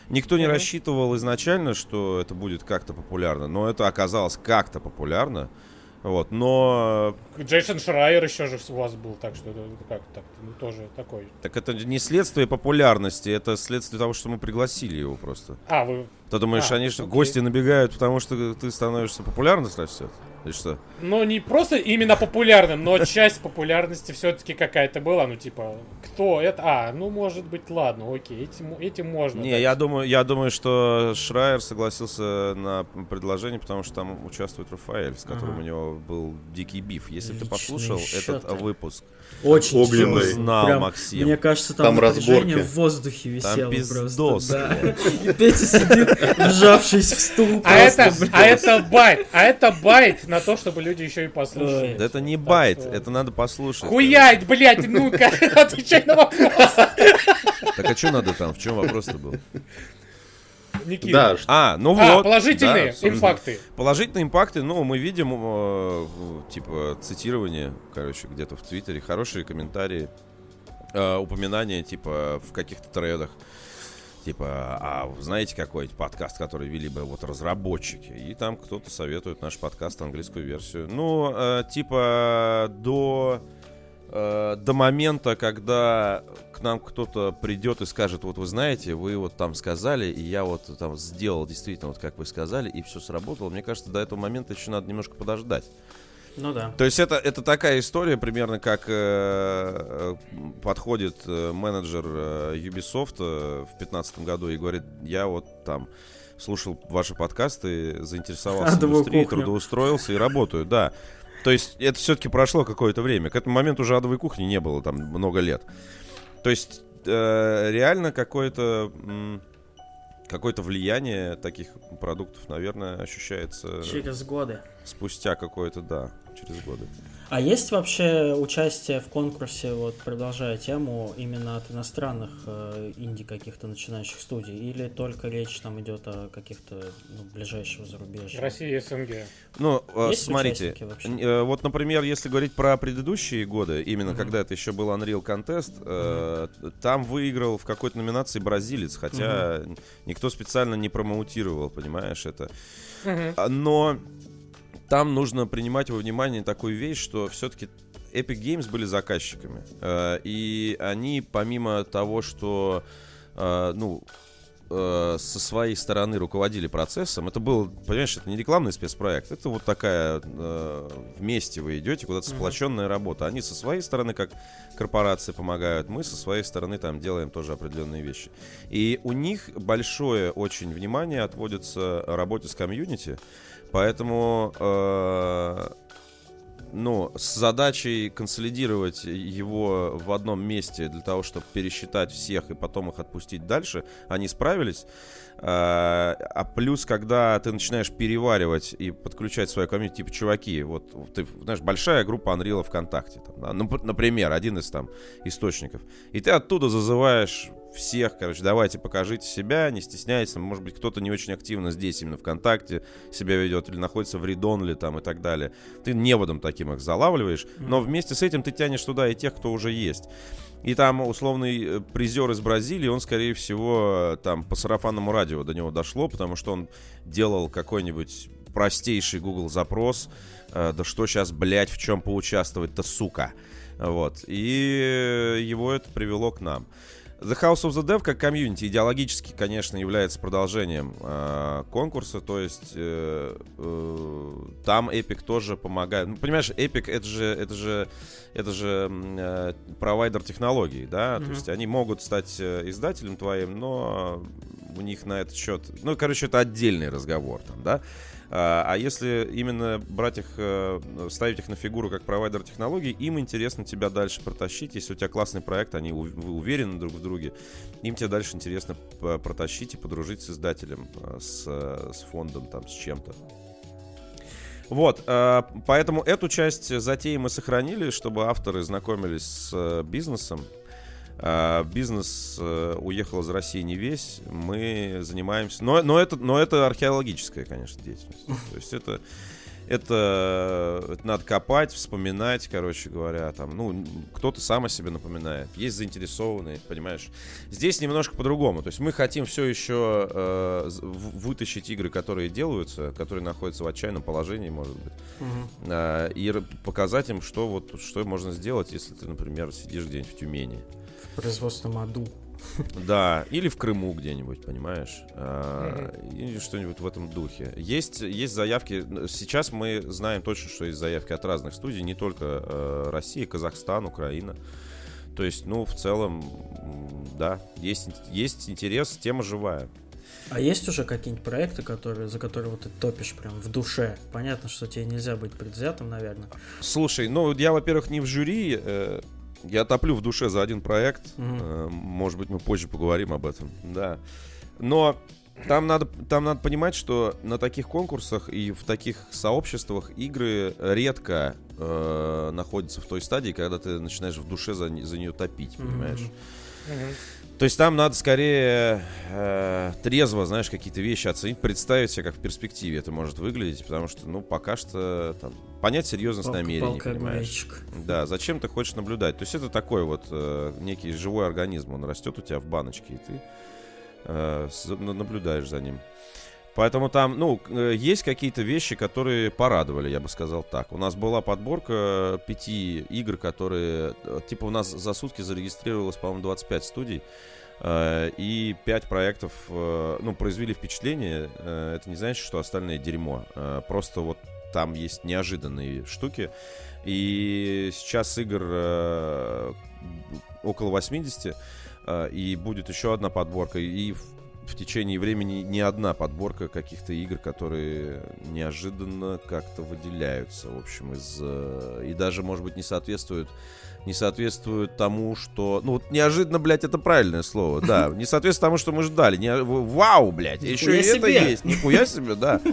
Никто не рассчитывал изначально, что это будет как-то популярно, но это оказалось как-то популярно. Вот, но Джейсон Шрайер еще же у вас был, так что это как так ну, тоже такой. так это не следствие популярности, это следствие того, что мы пригласили его просто. А, вы... Ты думаешь, А, они что, гости набегают, потому что ты становишься популярным, значит? Или что? Ну, не просто именно популярным, но *laughs* часть популярности все-таки какая-то была. Ну, типа, кто это? А, ну, может быть, ладно, окей, этим, этим можно. Не, дать. я думаю, я думаю, что Шрайер согласился на предложение, потому что там участвует Рафаэль, с которым Ага. у него был дикий биф. Если ты Личные послушал счеты. этот выпуск, Очень Огненный. Знал, Прям, Максим. Мне кажется, там, Там разборки. в воздухе висело пиздос. просто. Да. *laughs* И Петя сидит, вжавшись в стул. А это, а это bait, а это bait на то, чтобы люди еще и послушали. Да это не Так bait, что- это надо послушать. Хуять, блядь, ну-ка, *laughs* отвечай на вопрос. Так а что надо там? В чем вопрос-то был? Никита. Да, что- А, ну А, вот. положительные да, impact ы. Положительные impact ы, ну, мы видим, э, типа, цитирование, короче, где-то в Твиттере, хорошие комментарии, э, упоминания, типа, в каких-то тредах. Типа, а знаете какой подкаст, который вели бы вот разработчики? И там кто-то советует наш подкаст, английскую версию. Ну, э, типа, до, э, до момента, когда к нам кто-то придет и скажет, вот вы знаете, вы вот там сказали, и я вот там сделал действительно вот как вы сказали, и все сработало. Мне кажется, до этого момента еще надо немножко подождать. Ну да. То есть это, это такая история, примерно как э, э, подходит э, менеджер э, Ubisoft э, в 2015 году и говорит, я вот там слушал ваши подкасты, заинтересовался *laughs* Адовую индустрией, кухню. трудоустроился и работаю, да. То есть это все-таки прошло какое-то время. К этому моменту уже адовой кухни не было там много лет. То есть э, реально какое-то какое-то влияние таких продуктов, наверное, ощущается Через годы. спустя какое-то, да, через годы. А есть вообще участие в конкурсе, вот продолжая тему, именно от иностранных э, инди каких-то начинающих студий? Или только речь там идет о каких-то ну, ближайшего зарубежья? Россия и СНГ. Ну, э, Есть смотрите, э, вот, например, если говорить про предыдущие годы, именно Мгм. когда это еще был Unreal Contest, э, там выиграл в какой-то номинации бразилец, хотя никто специально не промоутировал, понимаешь, это. А, Но там нужно принимать во внимание такую вещь, что все-таки Epic Games были заказчиками. Э, И они, помимо того, что, э, ну, э, со своей стороны руководили процессом. Это был, понимаешь, это не рекламный спецпроект, это вот такая вместе вы идете, куда-то сплоченная работа. Они со своей стороны, как корпорации, помогают, мы со своей стороны там делаем тоже определенные вещи. И у них большое очень внимание отводится работе с комьюнити, поэтому э, ну, с задачей консолидировать его в одном месте для того, чтобы пересчитать всех и потом их отпустить дальше, они справились. А, а плюс, когда ты начинаешь переваривать и подключать свою комьюнити, типа, чуваки, вот ты, знаешь, большая группа Unreal ВКонтакте, там, например, один из там источников, и ты оттуда зазываешь всех, короче, давайте покажите себя, не стесняйтесь, может быть, кто-то не очень активно здесь, именно ВКонтакте себя ведет, или находится в Редонле там и так далее. Ты неводом таким их залавливаешь, но вместе с этим ты тянешь туда и тех, кто уже есть. И там условный э, призер из Бразилии, он, скорее всего, там по сарафанному радио до него дошло, потому что он делал какой-нибудь простейший Google запрос, э, да что сейчас, блядь, в чем поучаствовать-то, сука. Вот. И его это привело к нам. The House of the Dev как комьюнити идеологически, конечно, является продолжением э, конкурса, то есть э, э, там Epic тоже помогает. Ну, понимаешь, Epic это же это же это же э, провайдер технологий, да, mm-hmm. то есть они могут стать э, издателем твоим, но у них на этот счет, ну, короче, это отдельный разговор там, да. А, а если именно брать их, э, ставить их на фигуру как провайдер технологий, им интересно тебя дальше протащить. Если у тебя классный проект, они вы уверены друг в друге, им тебе дальше интересно протащить и подружить с издателем, э, с, с фондом, там, с чем-то. Вот, э, поэтому эту часть затеи мы сохранили, чтобы авторы знакомились с бизнесом, бизнес э, уехал из России не весь. Мы занимаемся... Но, но, это, но это археологическая, конечно, деятельность. То есть это... Это, это надо копать, вспоминать, короче говоря, там, ну, кто-то сам о себе напоминает. Есть заинтересованные, понимаешь. Здесь немножко по-другому. То есть мы хотим все еще э, вытащить игры, которые делаются, которые находятся в отчаянном положении, может быть, угу. э, и показать им, что вот что можно сделать, если ты, например, сидишь где-нибудь в Тюмени производственном аду. Да, или в Крыму где-нибудь, понимаешь? А, или что-нибудь в этом духе. Есть, есть заявки. Сейчас мы знаем точно, что есть заявки от разных студий, не только э, Россия, Казахстан, Украина. То есть, ну, в целом, да, есть, есть интерес, тема живая. А есть уже какие-нибудь проекты, которые, за которые вот ты топишь прям в душе? Понятно, что тебе нельзя быть предвзятым, наверное. Слушай, ну я, во-первых, не в жюри, э, я топлю в душе за один проект. Угу. Может быть, мы позже поговорим об этом. Да. Но там надо, там надо понимать, что на таких конкурсах и в таких сообществах игры редко э, находятся в той стадии, когда ты начинаешь в душе за, за нее топить, понимаешь? Mm-hmm. То есть там надо скорее э, трезво, знаешь, какие-то вещи оценить, представить себе, как в перспективе это может выглядеть, потому что, ну, пока что там, понять серьезность Палка, намерений, понимаешь? Да, зачем ты хочешь наблюдать? То есть это такой вот э, некий живой организм, он растет у тебя в баночке, и ты э, наблюдаешь за ним. Поэтому там, ну, э, есть какие-то вещи, которые порадовали, я бы сказал так. У нас была подборка пяти игр, которые... Э, типа у нас за сутки зарегистрировалось, по-моему, 25 студий. Э, и пять проектов, ну, произвели впечатление. Это не значит, что остальное дерьмо. Просто вот там есть неожиданные штуки. И сейчас игр около 80. И будет еще одна подборка. И в течение времени не одна подборка каких-то игр, которые неожиданно как-то выделяются, в общем, из э, и даже, может быть, не соответствуют не соответствуют тому, что... Ну, вот неожиданно, блядь, это правильное слово, да. *laughs* Не соответствует тому, что мы ждали. Не... Вау, блядь, еще и это есть. Нихуя себе, да. *laughs*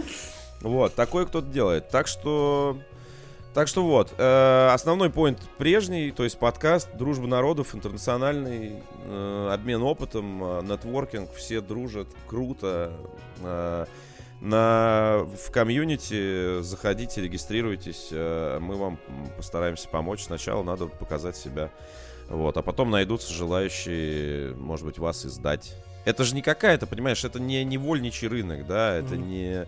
Вот, такое кто-то делает. Так что так что вот, э, основной поинт прежний, то есть подкаст, дружба народов, интернациональный, э, обмен опытом, э, нетворкинг, все дружат, круто. Э, на, в комьюнити заходите, регистрируйтесь, э, мы вам постараемся помочь. Сначала надо показать себя, вот, а потом найдутся желающие, может быть, вас издать. Это же не какая-то, понимаешь, это не невольничий рынок, да, это mm-hmm. не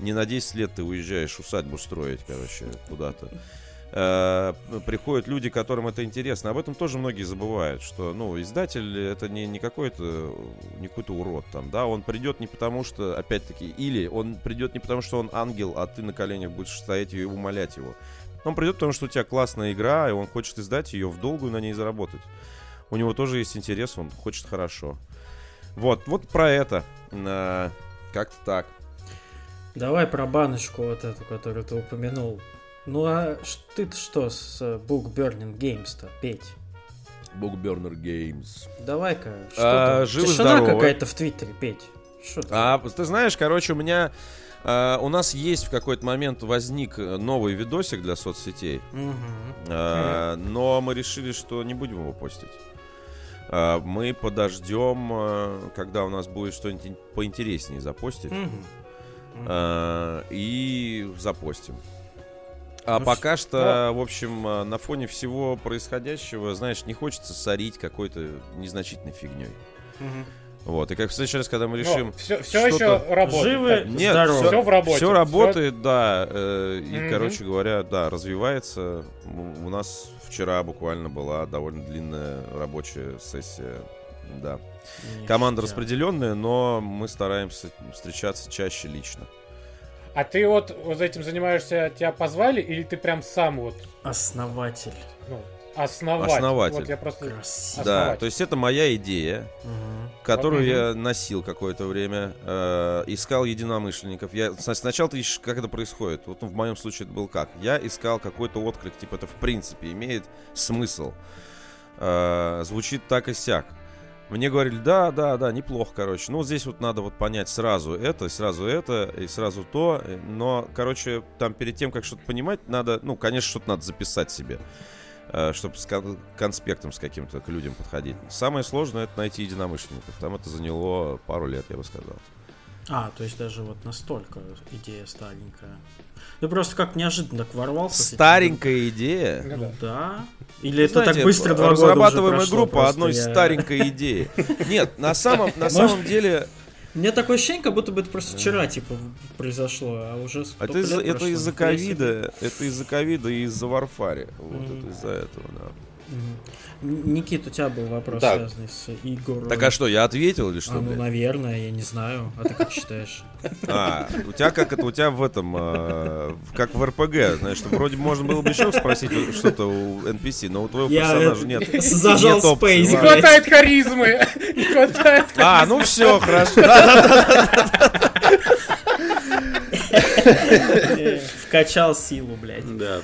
не на 10 лет ты уезжаешь усадьбу строить, короче, куда-то. э, приходят люди, которым это интересно. Об этом тоже многие забывают, что, ну, издатель это не, не какой-то не какой-то урод там, да, он придет не потому что, опять-таки, или он придет не потому что он ангел, а ты на коленях будешь стоять и умолять его. Он придет, потому что у тебя классная игра, и он хочет издать ее в долгую на ней заработать. У него тоже есть интерес, он хочет хорошо. Вот, вот про это. Э, как-то так. Давай про баночку вот эту, которую ты упомянул. Ну а ты что с э, Book Burning Games-то, Петь? Bookburner Games. Давай-ка, что А, живы, Тишина здоровы. какая-то в Твиттере, Петь. Что? А ты знаешь, короче, у меня а, у нас есть в какой-то момент возник э, новый видосик для соцсетей, Мгм. а, но мы решили, что не будем его постить. А, мы подождем, а, когда у нас будет что-нибудь ин- поинтереснее запостить, Мгм. А, и запостим. А Ну, пока что, в общем, а, на фоне всего происходящего, знаешь, не хочется сорить какой-то незначительной фигней. Мгм. Вот, и как в следующий раз, когда мы решим... все, все еще работает. Живы, Так, Нет, здоровы. Всё в работе. Все работает, да. э, и, Мгм. короче говоря, да, развивается. У нас вчера буквально была довольно длинная рабочая сессия. Да. Команда Ништяк. распределенная, но мы стараемся встречаться чаще лично. А ты вот, вот этим занимаешься, тебя позвали, или ты прям сам вот Основатель. ну, основатель? Основатель. Вот я просто... Красиво. Да, Основатель. то есть это моя идея, Мгм. которую Мгм. я носил какое-то время, э, искал единомышленников. Я сна- сначала ты ищешь, как это происходит. Вот ну, в моем случае это был как? Я искал какой-то отклик, типа это в принципе имеет смысл, Э, звучит так и сяк. Мне говорили, да, да, да, неплохо, короче. Ну, здесь вот надо вот понять сразу это, сразу это, и сразу то. Э, Но, короче, там перед тем, как что-то понимать, надо, ну, конечно, что-то надо записать себе чтобы с кон- конспектом с каким-то к людям подходить. Самое сложное это найти единомышленников. Там это заняло пару лет, я бы сказал. А, то есть даже вот настолько идея старенькая. Ну просто как неожиданно так ворвался. Старенькая идея. Ну да. Или это Знаете, так быстро два года уже разрабатываемая прошло, группа просто одной я- старенькой идеи. Нет, на самом, на самом деле, У меня такое ощущение, как будто бы это просто вчера, типа, произошло, а уже столько это из-за ковида, это из-за ковида и из-за варфари. Вот это из-за этого, да. Никит, у тебя был вопрос, Да. связанный с Егором. Так а что, я ответил или А, что, ну, блядь? наверное, я не знаю. А ты как считаешь? А, у тебя как это, у тебя в этом, э, как в РПГ, знаешь, что вроде можно было бы еще спросить что-то у NPC, но у твоего Я персонажа это- *laughs* нет. зажал нет опции, Space, Не хватает харизмы! *laughs* Не хватает А, ну все, хорошо. *laughs* Вкачал силу, блядь. Да.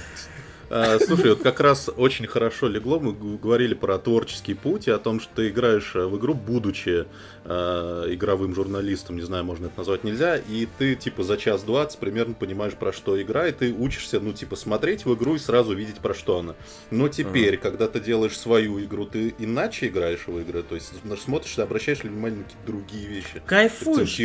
А, слушай, вот как раз очень хорошо легло, мы говорили про творческий путь и о том, что ты играешь э, в игру, будучи э, игровым журналистом, не знаю, можно это назвать нельзя, и ты типа за час двадцать примерно понимаешь, про что игра, и ты учишься, ну, типа, смотреть в игру и сразу видеть, про что она. Но теперь, когда ты делаешь свою игру, ты иначе играешь в игры, то есть смотришь, обращаешь внимание на какие-то другие вещи. Кайфуешь?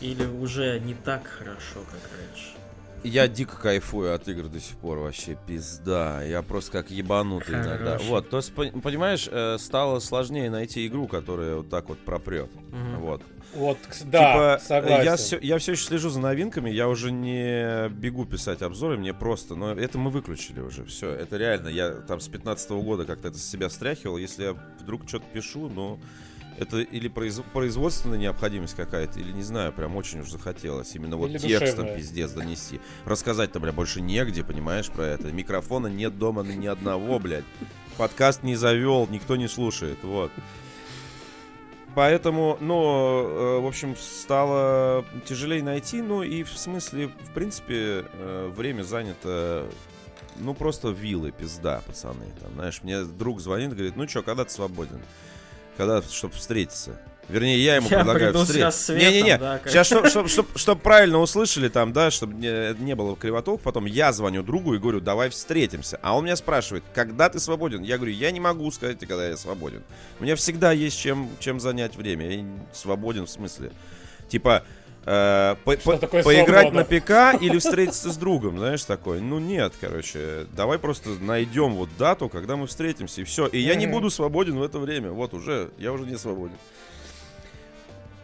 Или уже не так хорошо, как раньше? Я дико кайфую от игр до сих пор, вообще пизда. Я просто как ебанутый иногда. Хорошо. Вот, то есть, пон- понимаешь, э, стало сложнее найти игру, которая вот так вот пропрет. Мгм. Вот. Вот, да, типа, согласен. Я все, я все еще слежу за новинками, я уже не бегу писать обзоры, мне просто, но это мы выключили уже, все, это реально, я там с 15 года как-то это с себя стряхивал, если я вдруг что-то пишу, ну, это или произ- производственная необходимость какая-то, или не знаю, прям очень уж захотелось именно вот Или текстом душевная. пиздец донести. Рассказать-то, бля, больше негде, понимаешь, про это. Микрофона нет дома ни одного, блядь. Подкаст не завел, никто не слушает, вот. Поэтому, ну, в общем, стало тяжелее найти, ну и в смысле, в принципе, э, время занято, ну, просто вилы, пизда, пацаны. Там, знаешь, мне друг звонит, говорит, ну что, когда ты свободен? Когда, чтобы встретиться? Вернее, я ему Я предлагаю встретиться. Не-не-не, да, как- сейчас, чтобы чтоб, чтоб правильно услышали там, да, чтобы не, не было кривотолк, потом я звоню другу и говорю, давай встретимся. А он меня спрашивает, когда ты свободен? Я говорю, я не могу сказать, когда я свободен. У меня всегда есть чем, чем занять время. Я свободен в смысле. Типа, э, по- по- такое поиграть на ПК или встретиться с другом, знаешь, такой. Ну нет, короче, давай просто найдем вот дату, когда мы встретимся, и все. И я не буду свободен в это время. Вот уже, я уже не свободен.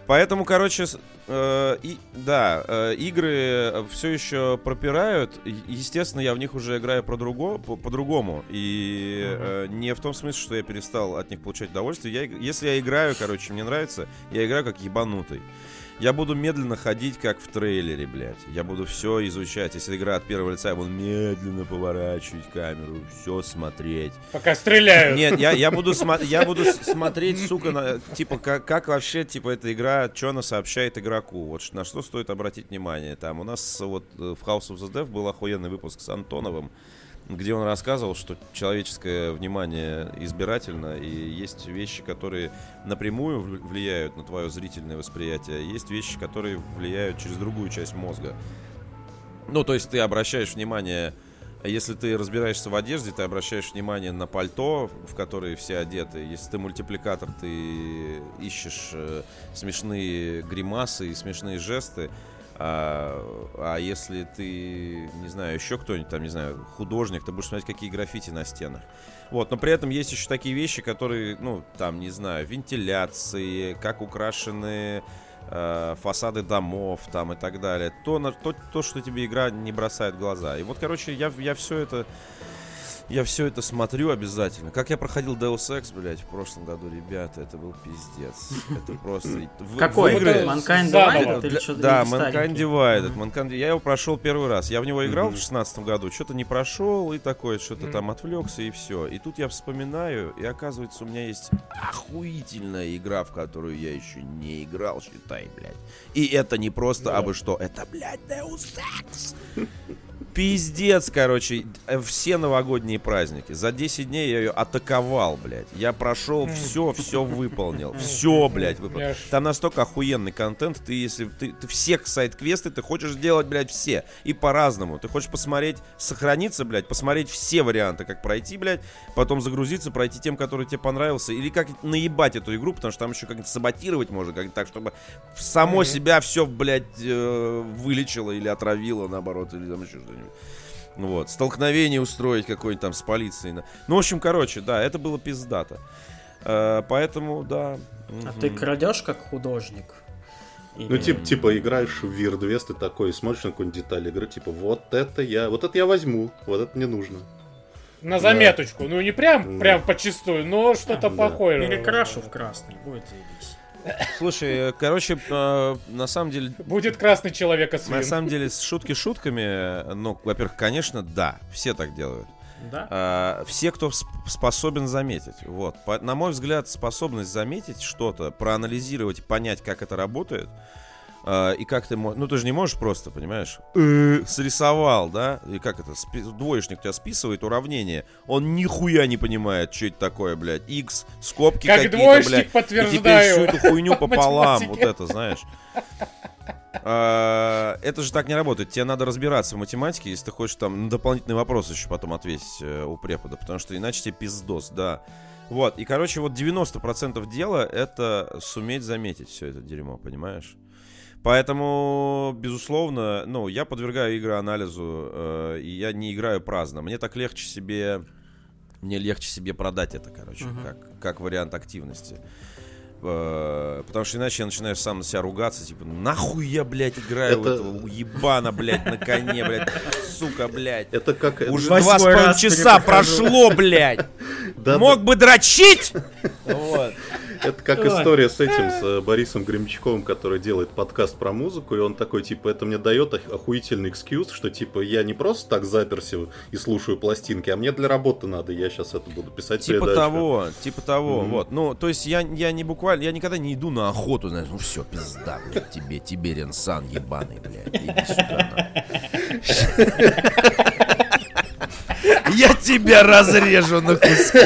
Поэтому, короче, э, и, да, э, игры все еще пропирают. Естественно, я в них уже играю про друго, по- по-другому. И э, не в том смысле, что я перестал от них получать удовольствие. Я, если я играю, короче, мне нравится, я играю как ебанутый. Я буду медленно ходить, как в трейлере, блядь. Я буду все изучать. Если игра от первого лица, я буду медленно поворачивать камеру, все смотреть. Пока стреляют. Нет, я, я буду, смо- я буду смотреть, сука, на, типа, как, как вообще, типа, эта игра, что она сообщает игроку. Вот на что стоит обратить внимание. Там у нас вот э, в House of the Dev был охуенный выпуск с Антоновым, где он рассказывал, что человеческое внимание избирательно, и есть вещи, которые напрямую вл- влияют на твое зрительное восприятие, есть вещи, которые влияют через другую часть мозга. Ну, то есть ты обращаешь внимание, если ты разбираешься в одежде, ты обращаешь внимание на пальто, в которое все одеты. Если ты мультипликатор, ты ищешь э, смешные гримасы и смешные жесты. А, а если ты, не знаю, еще кто-нибудь там, не знаю, художник, ты будешь смотреть, какие граффити на стенах. Вот, но при этом есть еще такие вещи, которые, ну, там, не знаю, вентиляции, как украшены э, фасады домов там и так далее. То, на, то, то, что тебе игра не бросает в глаза. И вот, короче, я, я все это... Я все это смотрю обязательно. Как я проходил Deus Ex, блядь, в прошлом году, ребята, это был пиздец. Это просто... Какой? Mankind. Divided или Для- что-то да, Mankind? Divided. Mankind- Я его прошел первый раз. Я в него играл в шестнадцатом году, что-то не прошел и такое, что-то там отвлекся и все. И тут я вспоминаю, и оказывается, у меня есть охуительная игра, в которую я еще не играл, считай, блядь. И это не просто абы что, это, блядь, Deus Ex. Пиздец, короче, э, все новогодние праздники. За 10 дней я ее атаковал, блядь. Я прошел все, все выполнил. Все, блядь, выполнил. Там настолько охуенный контент, ты если ты, ты все сайт-квесты ты хочешь сделать, блядь, все. И по-разному. Ты хочешь посмотреть, сохраниться, блядь, посмотреть все варианты, как пройти, блядь, потом загрузиться, пройти тем, который тебе понравился, или как наебать эту игру, потому что там еще как-то саботировать можно, как так, чтобы само себя все, блядь, э, вылечило или отравило, наоборот, или там еще что-нибудь. Ну Вот, столкновение устроить какое-нибудь там с полицией. на- Ну, в общем, короче, да, это было пиздато. Э, поэтому, да. А мгм. ты крадешь как художник? Ну, Или- типа, типа, играешь в Weird West и такой, смотришь на какую-нибудь деталь игры, типа, вот это я, вот это я возьму, вот это мне нужно. На заметочку. Ну, не прям, Да. прям почистую, но что-то Да. похожее. Перекрашу в красный, будет заебись. Слушай, э, короче, э, на самом деле, Будет красный человека на свин. самом деле, с шутки шутками, э, ну, во-первых, конечно, да, все так делают. Да? А, все, кто сп- способен заметить. Вот. По- на мой взгляд, способность заметить что-то, проанализировать, понять, как это работает, и как ты можешь... Ну, ты же не можешь просто, понимаешь? Э, Срисовал, да? И как это? спи- Двоечник тебя списывает уравнение. Он нихуя не понимает, что это такое, блядь. X, скобки Как какие-то, двоечник блядь. И теперь подтверждаю. всю эту хуйню По *laughs* пополам, вот это, знаешь. А, Это же так не работает. Тебе надо разбираться в математике, если ты хочешь там на дополнительный вопрос еще потом ответить э, у препода, потому что иначе тебе пиздос, да. Вот, и, короче, вот 90% дела это суметь заметить все это дерьмо, понимаешь? Поэтому, безусловно, ну, я подвергаю игры анализу, э, и я не играю праздно. Мне так легче себе, мне легче себе продать это, короче, Мгм. как, как вариант активности. Э, Потому что иначе я начинаю сам на себя ругаться, типа, нахуй я, блядь, играю в Это- этого уебана, блядь, на коне, блядь, сука, блядь. Это как... Уже два с половиной часа прошло, блядь. Мог бы дрочить? Вот. Это как история с этим, с э, Борисом Гремчаковым, который делает подкаст про музыку, и он такой, типа, это мне дает ох- охуительный экскьюз, что, типа, я не просто так заперся и слушаю пластинки, а мне для работы надо, я сейчас это буду писать Типа передачу. того, типа того, вот. Ну, то есть я, я не буквально, я никогда не иду на охоту, знаешь, ну все, пизда, блядь, тебе, тебе Ренсан ебаный, блядь, иди сюда. Я тебя разрежу на куски.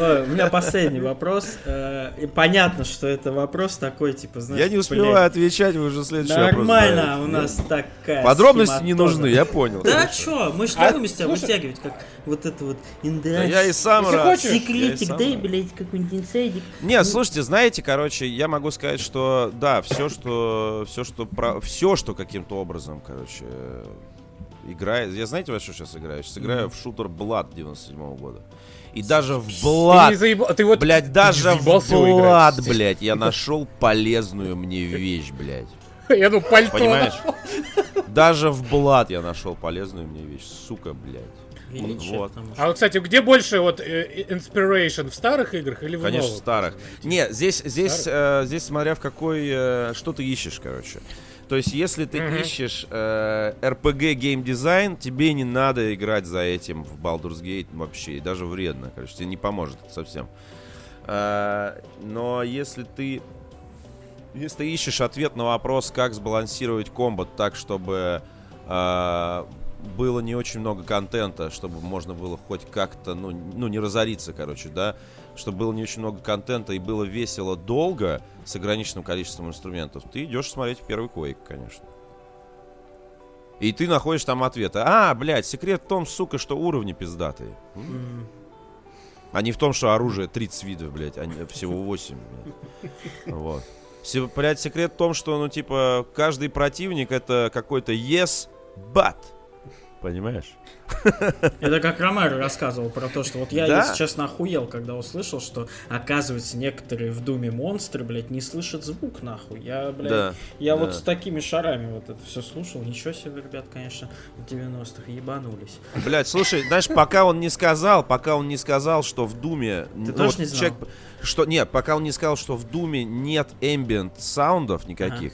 Ой, у меня последний вопрос. Э, И понятно, что это вопрос такой, типа, знаешь... Я не успеваю блядь, отвечать, вы уже следующий вопрос Нормально, у нас такая Подробности не нужны, я понял. Да чё, мы ж А, не будем из тебя слушай- вытягивать, как вот это вот Да индрайс. я и сам рад. Секретик, дай, блядь, какой-нибудь инсайдик. Нет, слушайте, знаете, короче, я могу сказать, что да, все, что, все, что, про, все, что каким-то образом, короче, играю... Я знаете, во что сейчас играю? Сейчас играю в шутер Blood 97 года. И даже в Blood... Ты, не заеба- ты вот Блять, ты даже в играть. блядь, я нашел полезную мне вещь, блядь. *laughs* Я ну пальто. Понимаешь? *laughs* Даже в Blood я нашел полезную мне вещь. Сука, блядь. Величие, Вот. что- А вот, кстати, где больше вот э, inspiration в старых играх или в Конечно, новых? старых. Не, здесь, здесь, э, здесь смотря в какой, э, что ты ищешь, короче. То есть, если ты Мгм. ищешь э, RPG геймдизайн, тебе не надо играть за этим в Baldur's Gate вообще, и даже вредно, короче, тебе не поможет совсем. Э, но если ты, если ты ищешь ответ на вопрос, как сбалансировать комбат так, чтобы э, было не очень много контента, чтобы можно было хоть как-то, ну, ну, не разориться, короче, да, чтобы было не очень много контента и было весело долго с ограниченным количеством инструментов, ты идешь смотреть первый Quake, конечно. И ты находишь там ответы. А, блядь, секрет в том, сука, что уровни пиздатые. М. А не в том, что оружие 30 видов, блядь, а не всего 8. блядь. Вот. Блядь, секрет в том, что, ну, типа, каждый противник это какой-то yes, but. Понимаешь? Это как Ромеро рассказывал про то, что вот я, Да. если честно, охуел, когда услышал, что, оказывается, некоторые в Думе монстры, блядь, не слышат звук, нахуй. Я, блядь, Да. я да. вот с такими шарами вот это все слушал. Ничего себе, ребят, конечно, в 90-х ебанулись. Блять, слушай, знаешь, пока он не сказал, пока он не сказал, что в Думе... ну, тоже не знал? что, нет, пока он не сказал, что в Думе нет ambient саундов никаких,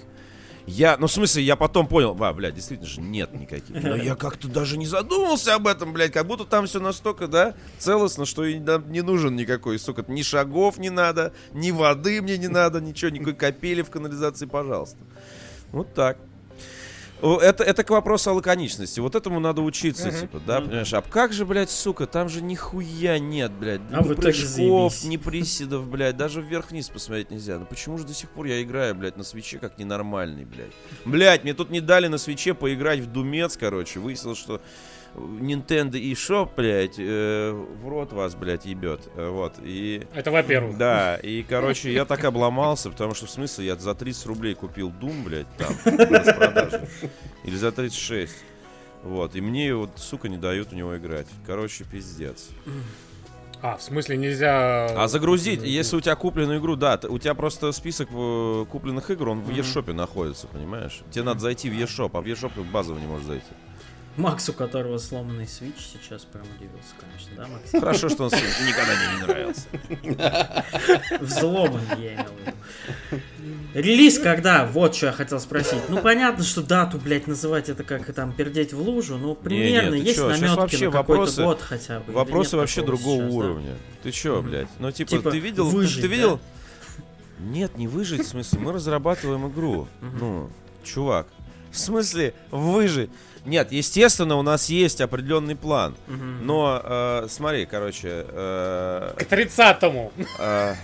я, ну, в смысле, я потом понял, а, блядь, действительно же нет никаких. Но я как-то даже не задумался об этом, блядь, как будто там все настолько, да, целостно, что и не нужен никакой, сука, ни шагов не надо, ни воды мне не надо, ничего, никакой капели в канализации, пожалуйста. Вот так. Это, это к вопросу о лаконичности. Вот этому надо учиться, Мгм. типа, да, понимаешь? А как же, блядь, сука, там же нихуя нет, блядь. А ни прыжков, ни *laughs* приседов, блядь. Даже вверх-вниз посмотреть нельзя. Ну почему же до сих пор я играю, блядь, на свече как ненормальный, блядь? Блядь, мне тут не дали на свече поиграть в Думец, короче. Выяснилось, что Nintendo eShop, блядь, э, в рот вас, блядь, ебет. Э, Вот, и... Это во-первых. Да, и, короче, я так обломался, потому что, в смысле, я за 30 рублей купил Doom, блядь, там, на распродаже. Или за 36. Вот, и мне, вот, сука, не дают у него играть. Короче, пиздец. А, в смысле нельзя... А загрузить, если у тебя купленную игру, да, у тебя просто список э, купленных игр, он в eShop находится, понимаешь? Тебе надо зайти в eShop, а в eShop ты базово не можешь зайти. Макс, у которого сломанный свич, сейчас прям удивился, конечно, да, Макс? Хорошо, что он никогда мне не нравился. *laughs* Взломан, я имел в виду. Релиз когда? Вот что я хотел спросить. Ну, понятно, что дату, блядь, называть это как там пердеть в лужу, но примерно Не, не, есть чё, наметки вообще на вопросы- год хотя бы. Вопросы вообще другого сейчас, да? уровня. Ты чё, блядь? Ну, типа, Типа, ты видел... ты- выжить, ты да? видел... Нет, не выжить, в смысле, мы разрабатываем игру. Ну, чувак. В смысле, выжить? Нет, естественно, у нас есть определенный план. Мгм. Но, э, смотри, короче, э, К 30-му. э,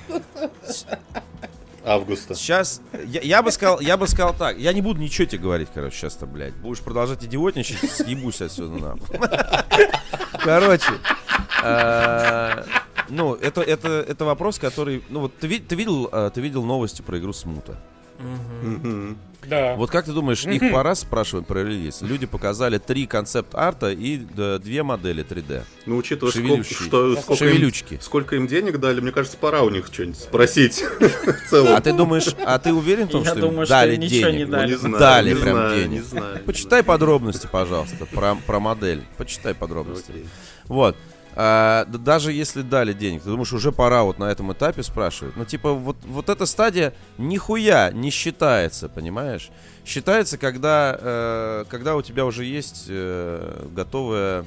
Августа. сейчас я, я бы сказал, я бы сказал так. Я не буду ничего тебе говорить, короче, сейчас-то, блядь. Будешь продолжать идиотничать, съебусь отсюда нахуй. Короче, э, ну это это это вопрос, который, ну вот ты, ты видел, э, ты видел новости про игру Смута. Да. Вот как ты думаешь, их пора спрашивать про релиз? Люди показали три концепт-арта и да, две модели 3D. Ну, учитывая, сколько, что, сколько, им, сколько им денег дали, мне кажется, пора у них что-нибудь спросить. *laughs* А ты думаешь, а ты уверен в том, что им думаю, что дали им ничего не денег? Дали. прям денег. Почитай подробности, пожалуйста, про, модель. Почитай подробности. Вот. А, д- даже если дали денег, ты думаешь, уже пора вот на этом этапе спрашивать. Ну, типа, вот, вот эта стадия нихуя не считается, понимаешь? Считается, когда, э, когда у тебя уже есть э, готовая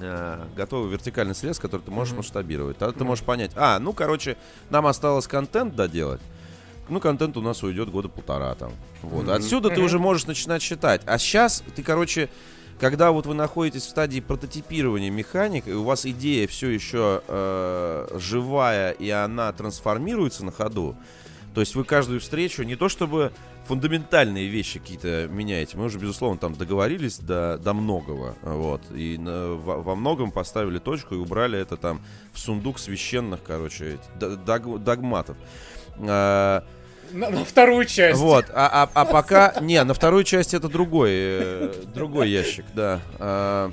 э, готовый вертикальный срез, который ты можешь Мгм. масштабировать. Тогда ты можешь понять, а, ну, короче, нам осталось контент доделать. Ну, контент у нас уйдет года полтора там. Вот. Мгм. Отсюда ты Мгм. уже можешь начинать считать. А сейчас ты, короче, когда вот вы находитесь в стадии прототипирования механик, и у вас идея все еще э, живая, и она трансформируется на ходу, то есть вы каждую встречу не то чтобы фундаментальные вещи какие-то меняете, мы уже, безусловно, там договорились до, до многого, вот, и на- во, во многом поставили точку и убрали это там в сундук священных, короче, эти д- дог- догматов. А, На, на вторую часть. Вот, а, а, а пока... Не, на вторую часть это другой, э, другой ящик, да. А,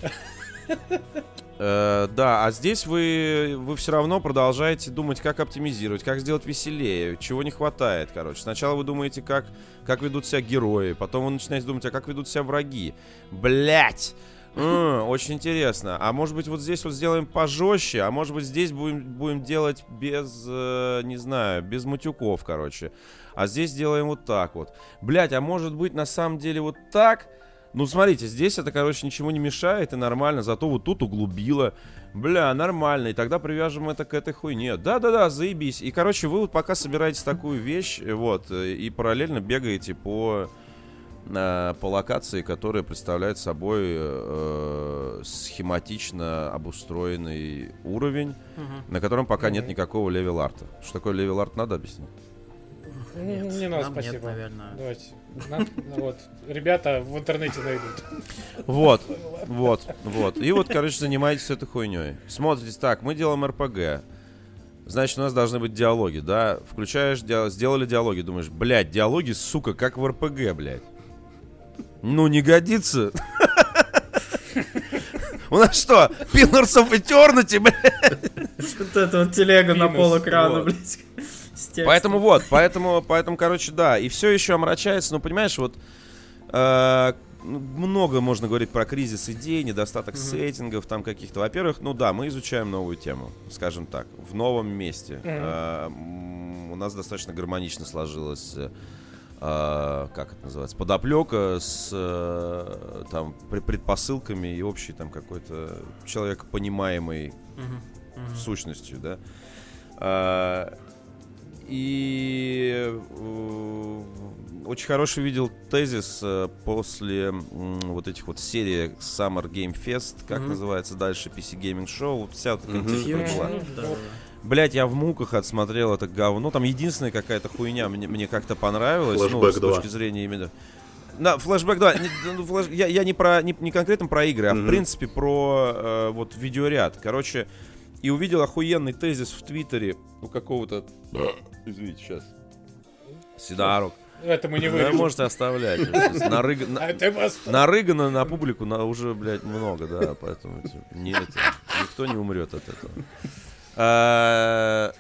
э, да, а здесь вы, вы все равно продолжаете думать, как оптимизировать, как сделать веселее, чего не хватает, короче. Сначала вы думаете, как, как ведут себя герои, потом вы начинаете думать, а как ведут себя враги. Блять! М, очень интересно. А может быть, вот здесь вот сделаем пожестче, а может быть, здесь будем, будем делать без, э, не знаю, без матюков, короче. А здесь делаем вот так вот. Блять, а может быть, на самом деле вот так? Ну, смотрите, здесь это, короче, ничего не мешает и нормально, зато вот тут углубило. Бля, нормально, и тогда привяжем это к этой хуйне. Да-да-да, заебись. И, короче, вы вот пока собираете такую вещь, э, вот, э, и параллельно бегаете по э, по локации, которая представляет собой э, схематично обустроенный уровень, Мгм. на котором пока нет Мгм. никакого level art а. Что такое level art, надо объяснить? Не, Нет, не надо, нам нет, спасибо. наверное. Давайте. Нам- вот. Ребята в интернете найдут. Вот, вот, вот. И вот, короче, занимаетесь этой хуйней. Смотрите, так, мы делаем РПГ. Значит, у нас должны быть диалоги, да? Включаешь, диа- сделали диалоги, думаешь, блядь, диалоги, сука, как в РПГ, блядь. Ну, не годится. У нас что, Pillars of Eternity, блядь? Вот это вот телега на Минус, полэкрана, вот. блядь. Поэтому вот, поэтому, поэтому, короче, да. И все еще омрачается, ну, понимаешь, вот э, много можно говорить про кризис идей, недостаток Мгм. сеттингов там каких-то. Во-первых, ну да, мы изучаем новую тему, скажем так, в новом месте. Э, м, у нас достаточно гармонично сложилось э, э, как это называется, подоплека с э, там пре- предпосылками и общей там какой-то человек понимаемой Мгм, мгм. сущностью, да. А, И э, очень хороший видел тезис э, после вот этих вот серий Summer Game Fest, как Мгм. называется дальше PC Gaming Show, вот вся эта Мгм. контекстура была. Да. Блять, я в муках отсмотрел это говно. Там единственная какая-то хуйня мне, мне как-то понравилась. ну, Flashback с 2. точки зрения именно. На, флешбэк, да. Не, ну, флэш- я, я не про не, не конкретно про игры, а в Мгм. принципе про э, вот видеоряд. Короче, и увидел охуенный тезис в Твиттере у какого-то. *coughs* Извините, сейчас. Сидарок. Это мы не Да, вырежем. можете оставлять. Нарыг-. Нарыгано на публику на уже, блядь, много, да, поэтому не это, никто не умрет от этого. А,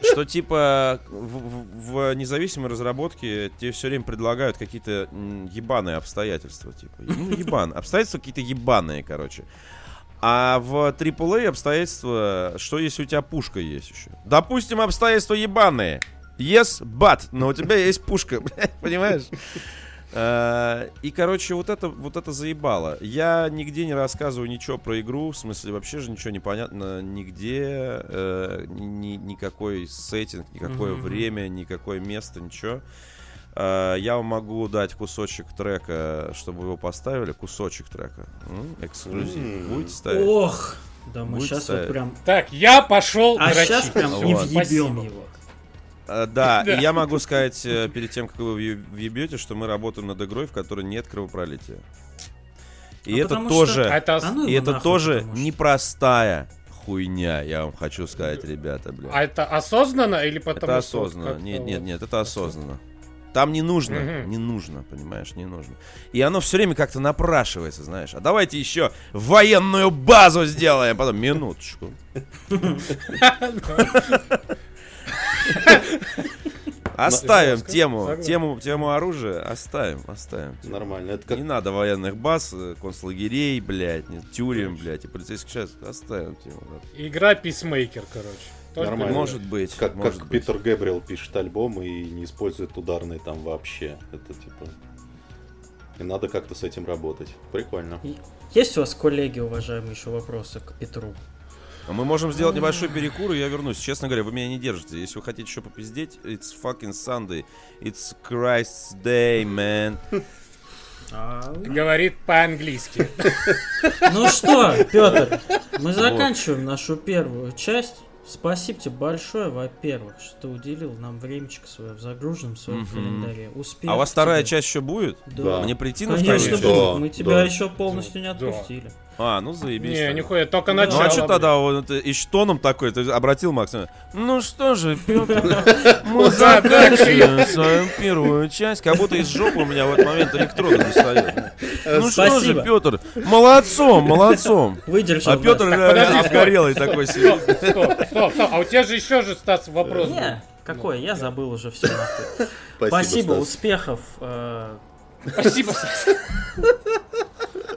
Что типа в, в- независимой разработке тебе все время предлагают какие-то ебаные обстоятельства, типа. Ну, ебан. Обстоятельства какие-то ебаные, короче. А в AAA обстоятельства, что если у тебя пушка есть еще? Допустим, обстоятельства ебаные. Yes, but, но у тебя есть пушка, *laughs* понимаешь? Э, И, короче, вот это, вот это заебало. Я нигде не рассказываю ничего про игру, в смысле вообще же ничего не понятно, нигде, э, ни- никакой сеттинг, никакое Мгм. время, никакое место, ничего. Э, Я вам могу дать кусочек трека, чтобы его поставили, кусочек трека. Эксклюзив. М. Будете ставить? Ох! Да мы Будет сейчас вот ставить. прям... Так, я пошел А дрочить. сейчас прям и Вот. въебем его. Э, *laughs* Да, и я могу сказать э, перед тем, как вы въе- въебете, что мы работаем над игрой, в которой нет кровопролития. И Ну, это тоже... А это, А ну И это нахуй, тоже непростая хуйня, я вам хочу сказать, ребята, блядь. а это осознанно или потому это что вот осознанно. Нет, вот- нет, нет, это осознанно. Там не нужно, Мгм. не нужно, понимаешь, не нужно. И оно все время как-то напрашивается, знаешь. А давайте еще военную базу сделаем. Потом минуточку. Оставим тему, тему, тему оружия, оставим, оставим. Нормально. Это как Не надо военных баз, э, концлагерей, блядь, не- тюрем, блядь, и полицейских сейчас оставим тему. да. Игра Писмейкер, короче. Только Нормально. Может быть, Как, может как быть. Питер Гэбриэл пишет альбом и не использует ударные там вообще. Это типа... И надо как-то с этим работать. Прикольно. Есть у вас, коллеги, уважаемые, еще вопросы к Петру? А Мы можем сделать небольшой перекур, и я вернусь. Честно говоря, вы меня не держите. Если вы хотите еще попиздеть, it's fucking Sunday. It's Christ's Day, man. Говорит по-английски. Ну что, Петр, мы заканчиваем нашу первую часть. Спасибо тебе большое, во-первых, что ты уделил нам времечко свое в загруженном своем Мгм. календаре. Успех А у вас вторая тебе. часть еще будет? Да. Мне прийти на Конечно, вторую Да, будет. Мы тебя да. еще полностью не Да. А, ну заебись. Не, нихуя, только Ну, Ну начало. а что тогда вот и тоном такой, ты обратил Максим? Ну что же, Петр, *laughs* мы заканчиваем свою первую часть, как будто из жопы у меня в этот момент электроды достает. Ну что же. Петр, молодцом, молодцом. Выдержал. А Петр обгорелый такой сидит. Стоп, стоп, стоп. А у тебя же еще же, Стас, вопрос. был. Не, какой, я забыл уже все. Спасибо, успехов. Спасибо.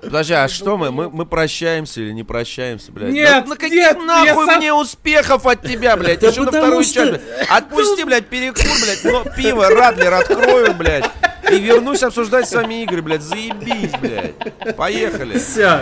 Подожди, а что мы? Мы, мы прощаемся или не прощаемся, блядь? Нет, Да на каких нет, нахуй сам- мне успехов от тебя, блядь? Еще на вторую что- часть. блядь. Отпусти, блядь, перекур, блядь, но пиво, Радлер открою, блядь. И вернусь обсуждать с вами игры, блядь. Заебись, блядь. Поехали. Всё.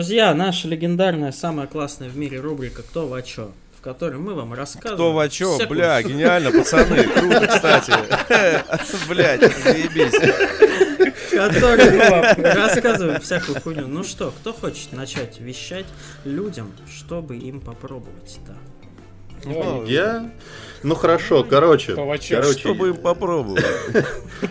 Друзья, наша легендарная, самая классная в мире рубрика «Кто во чё?», в которой мы вам рассказываем... Кто во чё? всякую Бля, гениально, пацаны. Круто, кстати. *laughs* Блядь, заебись. в которой мы вам рассказываем всякую хуйню. Ну что, кто хочет начать вещать людям, чтобы им попробовать, да? Я? Ну хорошо, короче. Короче, Чтобы им попробовать.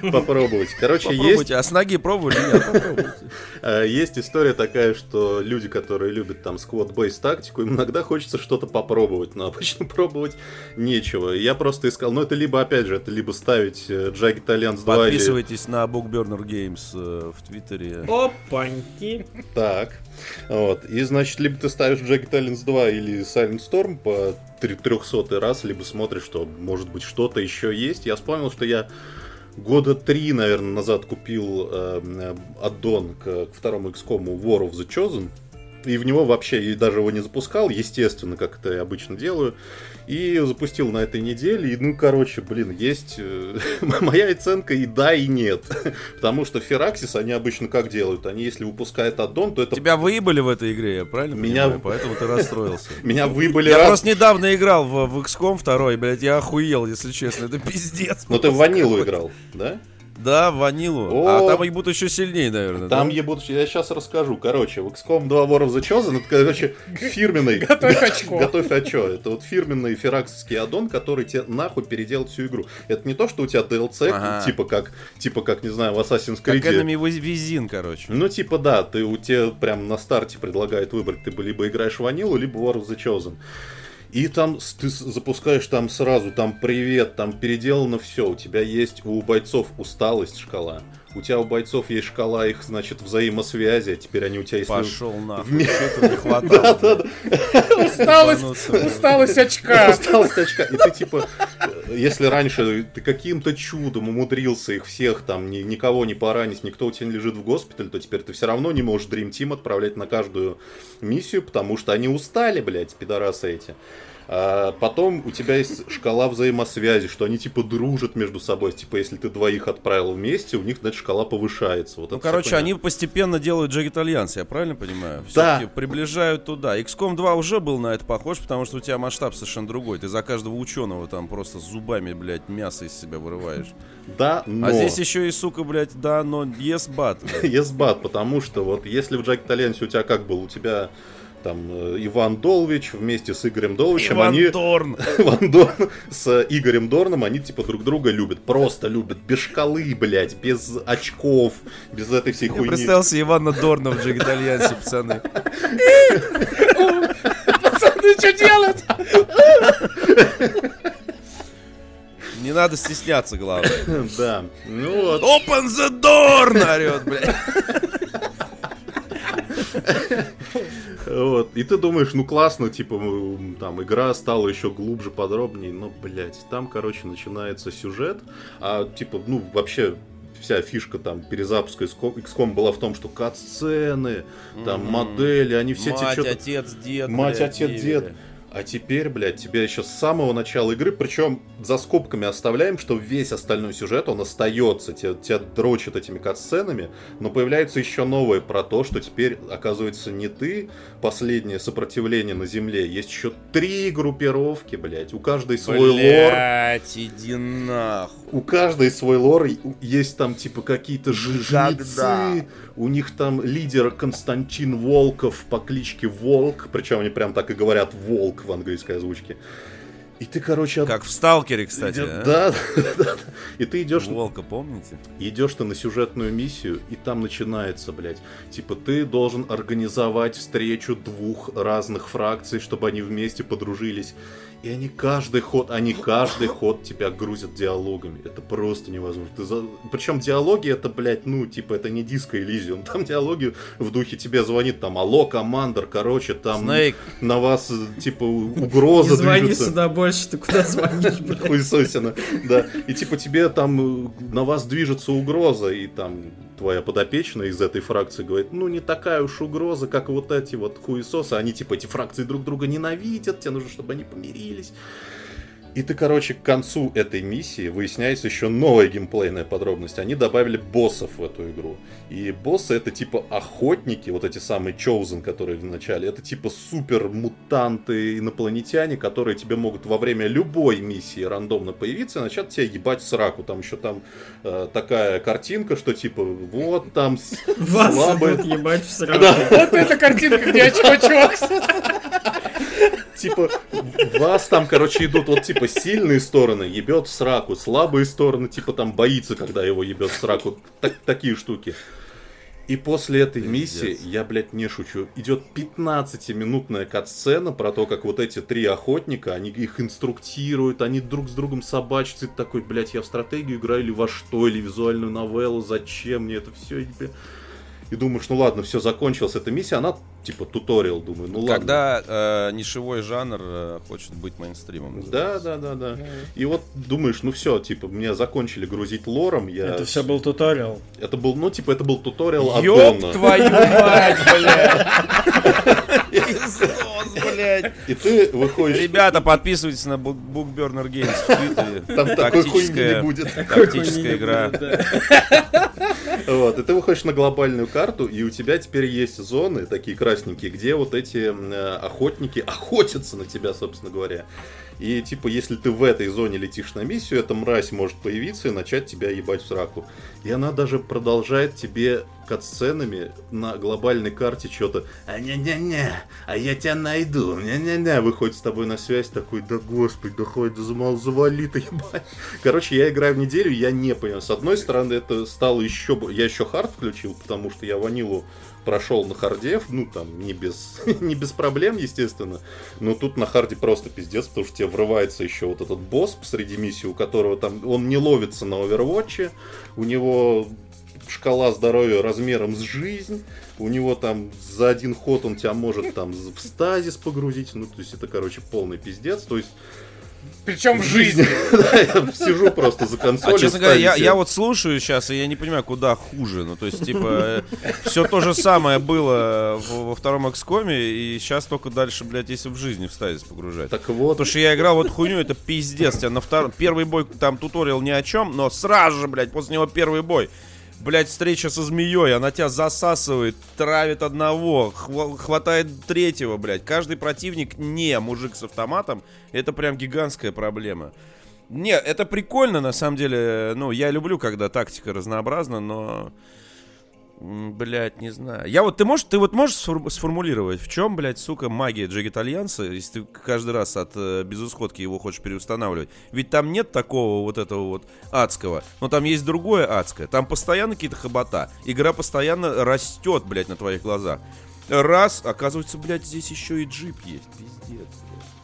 *laughs* попробовать. Короче, есть. А с ноги пробовали? Нет, *laughs* э, есть история такая, что люди, которые любят там сквот-бейс тактику, им иногда хочется что-то попробовать, но обычно *laughs* пробовать нечего. Я просто искал, ну это либо, опять же, это либо ставить Jagged Alliance 2 или... Подписывайтесь на Bookburner Games э, в Твиттере. Опаньки. Так. Вот. И, значит, либо ты ставишь Jagged Alliance 2 или Silent Storm по 300 раз, либо смотришь, что, может быть, что-то еще есть. Я вспомнил, что я года три, наверное, назад купил э, аддон к, к второму XCOM War of the Chosen. И в него вообще, и даже его не запускал, естественно, как это я обычно делаю. И запустил на этой неделе. И, ну, короче, блин, есть э, *laughs* моя оценка и да, и нет. *laughs* Потому что Фераксис, они обычно как делают? Они, если выпускают аддон, то это Тебя выебали в этой игре, я правильно Меня- понимаю? Поэтому ты расстроился. *laughs* меня выбыли Я просто недавно играл в, XCOM 2, блядь, я охуел, если честно, это пиздец. Но ты в ванилу играл, да? Да, ванилу. О! А там ебут еще сильнее, наверное. Там да? ебут, я сейчас расскажу. Короче, в XCOM 2 War of the Chosen, это, короче, фирменный... *laughs* Готовь очко. *laughs* Готовь очко. Это вот фирменный фераксский аддон, который тебе нахуй переделает всю игру. Это не то, что у тебя DLC, Ага. типа как, типа как, не знаю, в Assassin's Как Creed. Enemy Wiz- Within, короче. Ну, типа, да, ты у тебя прям на старте предлагает выбрать, ты либо играешь в ванилу, либо War of the Chosen. И там ты запускаешь там сразу, там привет, там переделано все. У тебя есть у бойцов усталость шкала. У тебя у бойцов есть шкала их, значит, взаимосвязи, а теперь они у тебя есть... Пошел нахуй. Вме- Что-то не хватало. *laughs* Усталость, усталость очка. *laughs* Усталость очка. И ты типа, э, если раньше ты каким-то чудом умудрился их всех там, ни- никого не поранить, никто у тебя не лежит в госпитале, то теперь ты все равно не можешь Dream Team отправлять на каждую миссию, потому что они устали, блядь, пидорасы эти. А потом у тебя есть шкала взаимосвязи, что они типа дружат между собой. Типа, если ты двоих отправил вместе, у них, значит, шкала повышается. Вот Ну, короче, они постепенно делают Jagged Alliance, я правильно понимаю? Да. Приближают туда. XCOM 2 уже был на это похож, потому что у тебя масштаб совершенно другой. Ты за каждого ученого там просто зубами, блядь, мясо из себя вырываешь. Да, но... А здесь еще и, сука, блядь, да, но yes, but. Есбат, потому что вот если в Джек Таленсе у тебя как был, у тебя там э, Иван Долвич вместе с Игорем Долвичем, Иван они Дорн. *laughs* Иван Дорн с Игорем Дорном, они типа друг друга любят, просто любят, без шкалы, блядь, без очков, без этой всей Я хуйни. представил себе Ивана Дорна в Alliance, пацаны. Пацаны, что делать? Не надо стесняться, главное. Да, ну вот. Open the door! Орет, блядь. Вот. И ты думаешь, ну классно, типа, там, игра стала еще глубже, подробнее, но, блядь, там, короче, начинается сюжет, а, типа, ну, вообще, вся фишка там перезапуска XCOM была в том, что кат-сцены, там, Мгм. модели, они все Мать, те что отец, дед. Мать, блядь, отец, дед. А теперь, блядь, тебя еще с самого начала игры, причем за скобками оставляем, что весь остальной сюжет, он остается, тебя, тебя дрочат этими катсценами, но появляется еще новое про то, что теперь, оказывается, не ты последнее сопротивление на Земле, есть еще три группировки, блядь, у каждой свой лор, Блять, иди нахуй. у каждой свой лор, есть там типа какие-то ж- Никогда. жнецы, у них там лидер Константин Волков по кличке Волк, причем они прям так и говорят Волк в английской озвучке. И ты, короче, от- Как в Сталкере, кстати. идё- а? *laughs* да, да, да. и ты идешь, Волка, помните? идешь ты на сюжетную миссию, и там начинается, блядь, типа ты должен организовать встречу двух разных фракций, чтобы они вместе подружились. И они каждый ход, они каждый ход тебя грузят диалогами. Это просто невозможно. Ты за... Причем диалоги это, блядь, ну, типа, это не диско Элизиум. *laughs* Там диалоги в духе тебе звонит, там, алло, командор, короче, там Снейк. на вас, типа, Не угроза звони движется. сюда больше, ты куда звонишь, *laughs* блядь? Хуесосина, да. И типа тебе там э, на вас движется угроза, и там твоя подопечная из этой фракции говорит, ну не такая уж угроза, как вот эти вот хуесосы, они типа эти фракции друг друга ненавидят, тебе нужно, чтобы они помирились. И ты, короче, к концу этой миссии выясняется еще новая геймплейная подробность. Они добавили боссов в эту игру. И боссы это типа охотники, вот эти самые Chosen, которые в начале. Это типа супер мутанты, инопланетяне, которые тебе могут во время любой миссии рандомно появиться и начать тебя ебать в сраку. Там еще там э, такая картинка, что типа вот там Вас слабые... идут ебать в сраку. Вот эта картинка, где очко чувак. Типа, вас там, короче, идут вот, типа, сильные стороны, ебет в сраку, слабые стороны, типа, там, боится, когда его ебет в сраку. Так- такие штуки. И после этой миссии, я, блядь, не шучу, идет 15-минутная катсцена про то, как вот эти три охотника, они их инструктируют, они друг с другом собачатся. Такой, блядь, я в стратегию играю или во что, или визуальную новеллу, зачем мне это все? И думаешь, ну ладно, все, закончилась эта миссия, она типа туториал, думаю, ну ладно. Когда э, нишевой жанр э, хочет быть мейнстримом. Да, да, да, да. И вот думаешь, ну все, типа, меня закончили грузить лором, я... Это все был туториал. Это был, ну, типа, это был туториал от Ёб твою мать, блядь! *laughs* Пиздос, блядь! И ты выходишь... Ребята, подписывайтесь на Book- Bookburner Games в Твиттере. Там такой хуйни не Тактическая- будет. Тактическая игра. Вот, и ты выходишь на глобальную карту, и у тебя теперь есть зоны, такие красненькие, где вот эти охотники охотятся на тебя, собственно говоря. И типа, если ты в этой зоне летишь на миссию, эта мразь может появиться и начать тебя ебать в сраку. И она даже продолжает тебе катсценами на глобальной карте что-то а не не не а я тебя найду, не-не-не, выходит с тобой на связь такой, да господи, да хоть да завали ты, *laughs* ебать. Короче, я играю в неделю, я не понял. С одной стороны, это стало еще... Я еще hard включил, потому что я ванилу прошел на hard е, ну там не без, *laughs* не без проблем, естественно. Но тут на hard е просто пиздец, потому что тебе врывается еще вот этот босс посреди миссии, у которого там... Он не ловится на овервотче, у него шкала здоровья размером с жизнь, у него там за один ход он тебя может там в стазис погрузить, ну то есть это, короче, полный пиздец, то есть Причем в жизни. *laughs* да, я сижу просто за А консолью. честно говоря, я, я вот слушаю сейчас, и я не понимаю, куда хуже. Ну, то есть, типа, все то же самое было во втором XCOM, и сейчас только дальше, блядь, если в жизни в стазис погружать. Так вот, Потому что я играл вот хуйню, это пиздец. Тебя на втором... Первый бой, там туториал ни о чем, но сразу же, блядь, после него первый бой. Блядь, встреча со змеей, она тебя засасывает, травит одного, хва- хватает третьего, блядь. Каждый противник не мужик с автоматом, это прям гигантская проблема. Не, это прикольно, на самом деле. Ну, я люблю, когда тактика разнообразна, но... м, Блядь, не знаю. Я вот, ты можешь, ты вот можешь сформ- сформулировать, в чем, блядь, сука, магия Джек Итальянца, если ты каждый раз от э, безысходки его хочешь переустанавливать? Ведь там нет такого вот этого вот адского, но там есть другое адское. Там постоянно какие-то хобота. Игра постоянно растет, блядь, на твоих глазах. Раз, оказывается, блядь, здесь еще и джип есть. Пиздец. блядь.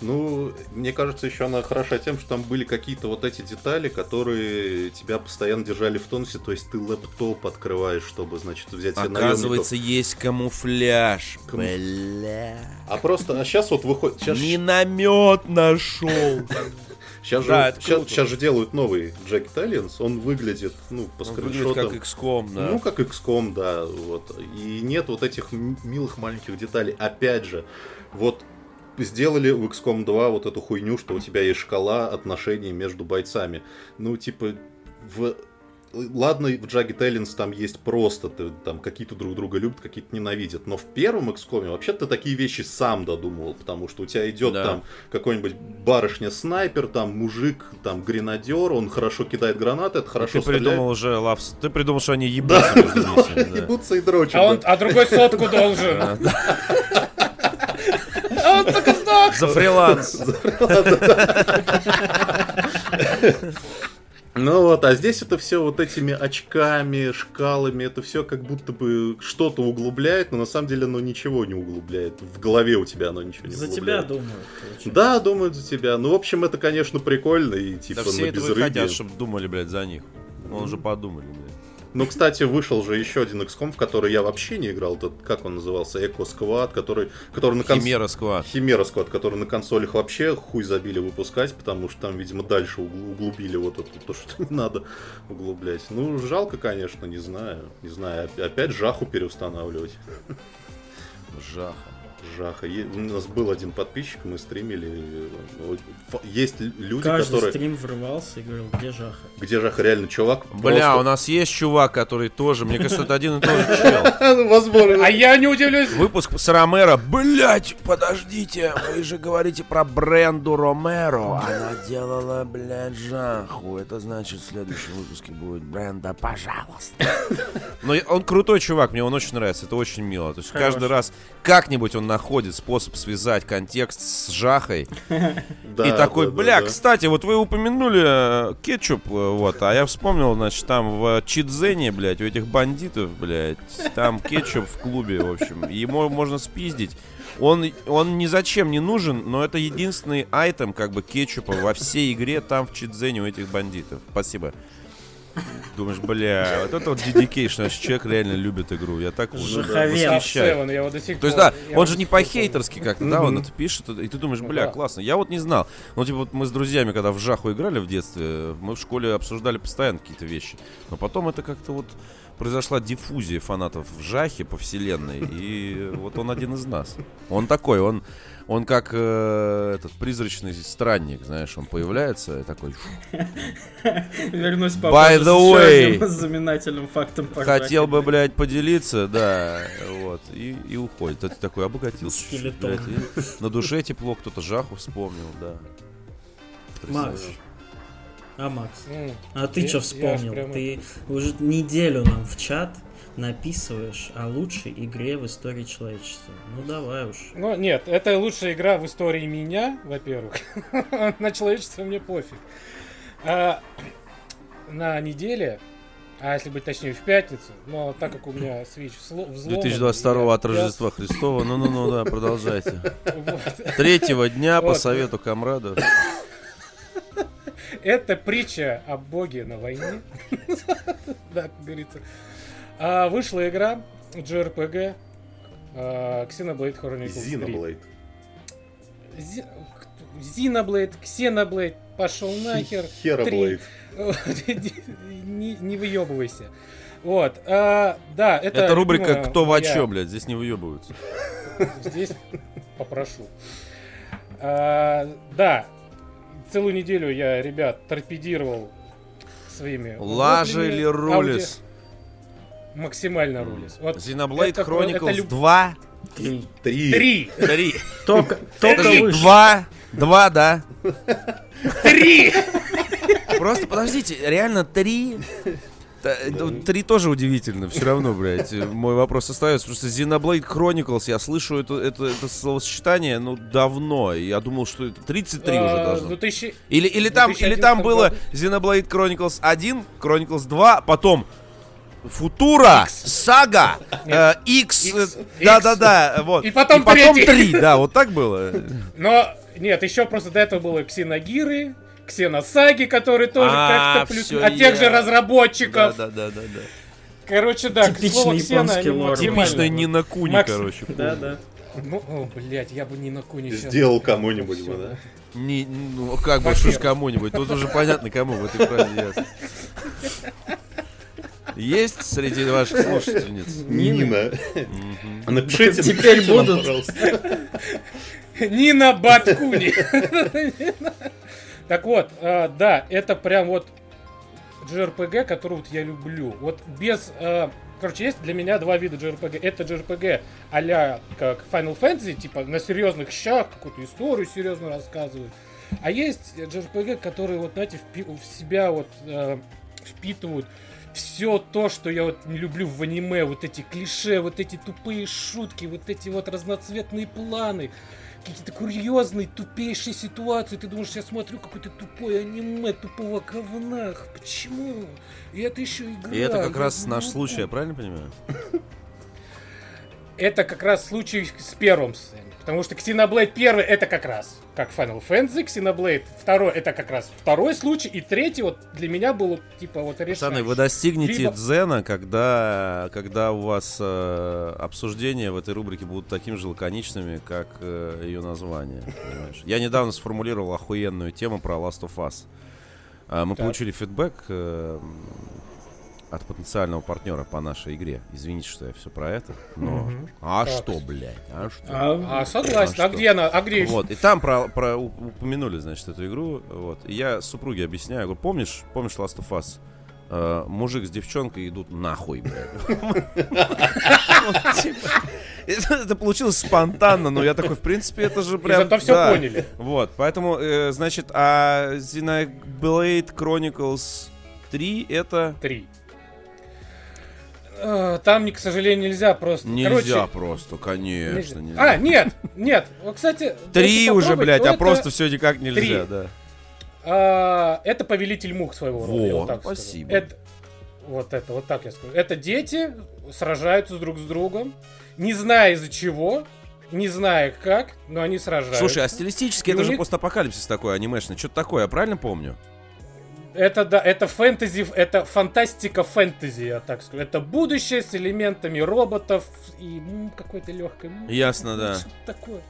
Ну, мне кажется, еще она хороша тем, что там были какие-то вот эти детали, которые тебя постоянно держали в тонусе. То есть ты лэптоп открываешь, чтобы, значит, взять себе Оказывается, есть камуфляж. Каму- Бля. А просто, а сейчас вот выходит... Сейчас, Миномет нашел. сейчас, *laughs* Да, же, сейчас, сейчас же делают новый Jack Italians. Он выглядит, ну, по Он выглядит скриншотам... как XCOM, да. Ну, как XCOM, да, вот. И нет вот этих милых маленьких деталей. Опять же, вот сделали в XCOM 2 вот эту хуйню, что у тебя есть шкала отношений между бойцами. Ну, типа, в... Ладно, в Jagged Alliance там есть просто, ты, там какие-то друг друга любят, какие-то ненавидят, но в первом XCOM вообще ты такие вещи сам додумывал, потому что у тебя идет Да. там какой-нибудь барышня-снайпер, там мужик, там гренадер, он хорошо кидает гранаты, это хорошо Ты стреляет. придумал уже лавс. Ты придумал, что они ебутся *laughs* да. Ебутся и дрочат. А, а другой сотку должен. *laughs* Он. За фриланс. Ну вот, а здесь это все вот этими очками, шкалами, это все как будто бы что-то углубляет, но на самом деле оно ничего не углубляет. В голове у тебя оно ничего не За тебя углубляет. думают. получается. Да, думают за тебя. Ну, в общем, это, конечно, прикольно и типа Да все на безрыбье. хотят, чтобы думали, блядь, за них. Ну, уже подумали, блядь. Ну, кстати, вышел же еще один XCOM, в который я вообще не играл. Тот, как он назывался? Эко Squad, который, который на конс- Химера Сквад. Химера Squad, который на консолях вообще хуй забили выпускать, потому что там, видимо, дальше угл- углубили вот это, то, что не надо углублять. Ну, жалко, конечно, не знаю. Не знаю, оп- опять жаху переустанавливать. Жаха. Жаха. У нас был один подписчик, мы стримили. э, Есть люди, Каждый которые... стрим врывался и говорил, где Жаха? Где Жаха реально чувак? Бля, просто- у нас есть чувак, который тоже, мне кажется, это один и тот же чел. *laughs* Возможно. А я не удивлюсь. Выпуск с Ромеро. Блять, подождите, вы же говорите про Бренду Ромеро. Она делала, блядь, жаху. Это значит, в следующем выпуске будет Бренда, пожалуйста. *laughs* Но он крутой чувак, мне он очень нравится, это очень мило. То есть каждый раз как-нибудь он находит способ связать контекст с жахой. *laughs* И такой, бля, кстати, вот вы упомянули э, кетчуп, э, вот, а я вспомнил, значит, там в Чидзене, блядь, у этих бандитов, блядь, там кетчуп в клубе, в общем, ему можно спиздить. Он, он ни зачем не нужен, но это единственный айтем, как бы, кетчупа во всей игре там в Чидзене у этих бандитов. Спасибо. Думаешь, бля, вот это вот dedication, значит, человек реально любит игру. Я так вот восхищаюсь. Seven, я его до сих То есть, да, он же не по-хейтерски как-то, да, он это пишет, и ты думаешь, Ну бля, классно. Я вот не знал. Ну, типа, вот мы с друзьями, когда в Жаху играли в детстве, мы в школе обсуждали постоянно какие-то вещи. Но потом это как-то вот произошла диффузия фанатов в Жахе по вселенной, и вот он один из нас. Он такой, он, он как э, этот призрачный странник, знаешь, он появляется и такой, «Фу, *laughs* Вернусь By the way. одним знаменательным фактом хотел бы, блядь, поделиться, да, вот, и, и уходит. Это такой обогатился. блядь, и на душе тепло, кто-то Жаху вспомнил, да. Макс. А, Макс, а ты что вспомнил? прямо- Ты уже неделю нам в чат написываешь о лучшей игре в истории человечества. Ну давай уж. Ну, нет, это лучшая игра в истории меня, во-первых. *laughs* На человечество мне пофиг. А, на неделе, а если быть точнее, в пятницу, но так как у меня Switch взло- взломан... 2022 я- от Рождества Христова. Ну-ну-ну, да, продолжайте. вот. Третьего дня по совету комрадов. Это притча о боге на войне. *laughs* Да, как говорится. А, Вышла игра JRPG а, Xenoblade Chronicles 3. Xenoblade. Зи- Xenoblade, Xenoblade, пошел нахер. Хероблейд. *laughs* не, не выебывайся. Вот, а, да, это... Это рубрика «Кто во моя- чё», блядь, здесь не выебываются. Здесь попрошу. А, да, целую неделю я, ребят, торпедировал своими... Лажили рулис. Максимально рулис. Вот Xenoblade это- это Chronicles люб- 2. Три. Три. Три! Три. Только, только Подожди, вышел. два. Два, да. Три! Просто подождите, реально три? Т- ну, Три тоже удивительно, все равно, блядь. Мой вопрос остается, потому что Xenoblade Chronicles, я слышу это, это, это словосочетание, ну, давно. и Я думал, что это 33 уже А, должно. 2000 Или, или, там, или 2011 там было. Xenoblade Chronicles 1, Chronicles 2, потом Футура, Сага, э, X, X, э, да-да-да, вот. И потом и потом. 3, да, вот так было. Но Нет, еще просто до этого было Ксеногиры, Ксеносаги, которые тоже А, как-то плюс... От тех же разработчиков. Да, да, да, да. Короче, да, к Типичный слову, Ксена, Типичная Нина Куни, Макс- короче. Да, да. Ну, о, блядь, я бы не на куни Сделал кому-нибудь бы, да? Не, ну, как бы, что ж кому-нибудь. Тут уже понятно, кому в этой фразе ясно. Есть среди ваших слушательниц? Нина. Напишите, Теперь будут. пожалуйста. Нина Баткуни. Так вот, а, да, это прям вот JRPG, который вот я люблю. Вот без... а, Короче, есть для меня два вида JRPG. Это JRPG а как Final Fantasy, типа на серьезных щах, какую-то историю серьезно рассказывают. А есть JRPG, которые вот, знаете, впи- в себя вот э, впитывают все то, что я вот не люблю в аниме, вот эти клише, вот эти тупые шутки, вот эти вот разноцветные планы, какие-то курьезные, тупейшие ситуации. Ты думаешь, я смотрю какое-то тупое аниме тупого говна. Почему? И это еще игра. И это как я раз не наш могу. случай, я правильно понимаю? Это как раз случай с первым. Потому что Xenoblade первый это как раз как Final Fantasy, Xenoblade второй это как раз второй случай, и третий вот для меня был типа вот решающий. Пацаны, вы достигнете Либо- дзена, когда, когда у вас э, обсуждения в этой рубрике будут такими же лаконичными, как э, ее название. понимаешь? Я недавно сформулировал охуенную тему про Last of Us. А, Мы Так. получили фидбэк э, от потенциального партнера по нашей игре. Извините, что я все про это. Но а что, блядь? А что? А, а, а согласен. А, где она? А где? Вот и там про, упомянули, значит, эту игру. Вот и я супруге объясняю, говорю, помнишь, помнишь Last of Us? Э, мужик с девчонкой идут нахуй, блядь. *laughs* Типа, это получилось спонтанно, но я такой, в принципе, это же прям... Зато все поняли. Вот, поэтому, э, значит, а Xenoblade Chronicles 3 это... 3. Там, к сожалению, нельзя просто. Нельзя Короче, просто, конечно, нельзя. нельзя. А, нет, нет. Вот, кстати, Три уже, блядь, то а просто все никак нельзя, три. да. а, это повелитель мух своего рода. вот так спасибо. Это- вот это, вот так я скажу. Это дети сражаются друг с другом, не зная из-за чего, не зная как, но они сражаются. Слушай, а стилистически И это же них- постапокалипсис такой анимешный. Что-то такое, я правильно помню? Это да, это фэнтези, это фантастика фэнтези, я так скажу. Это будущее с элементами роботов и м, какой-то легкой. м, Ясно, да. Что такое?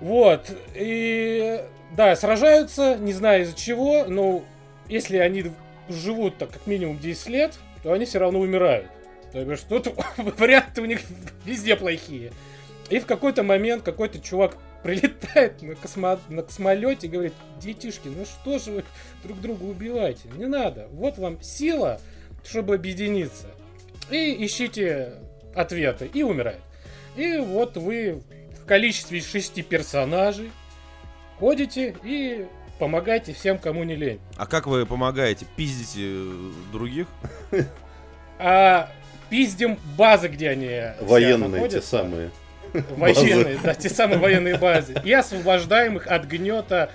Вот. И да, сражаются, не знаю из-за чего, но если они живут так как минимум 10 лет, то они все равно умирают. То есть тут *laughs* варианты у них везде плохие. И в какой-то момент какой-то чувак прилетает на, космо... на космолете и говорит, детишки, ну что же вы друг друга убиваете? Не надо. Вот вам сила, чтобы объединиться. И ищите ответы. И умирает. И вот вы в количестве шести персонажей ходите и помогаете всем, кому не лень. А как вы помогаете? Пиздите э, других? А пиздим базы, где они Военные те самые. Военные, да, те самые военные базы. И освобождаем их от гнета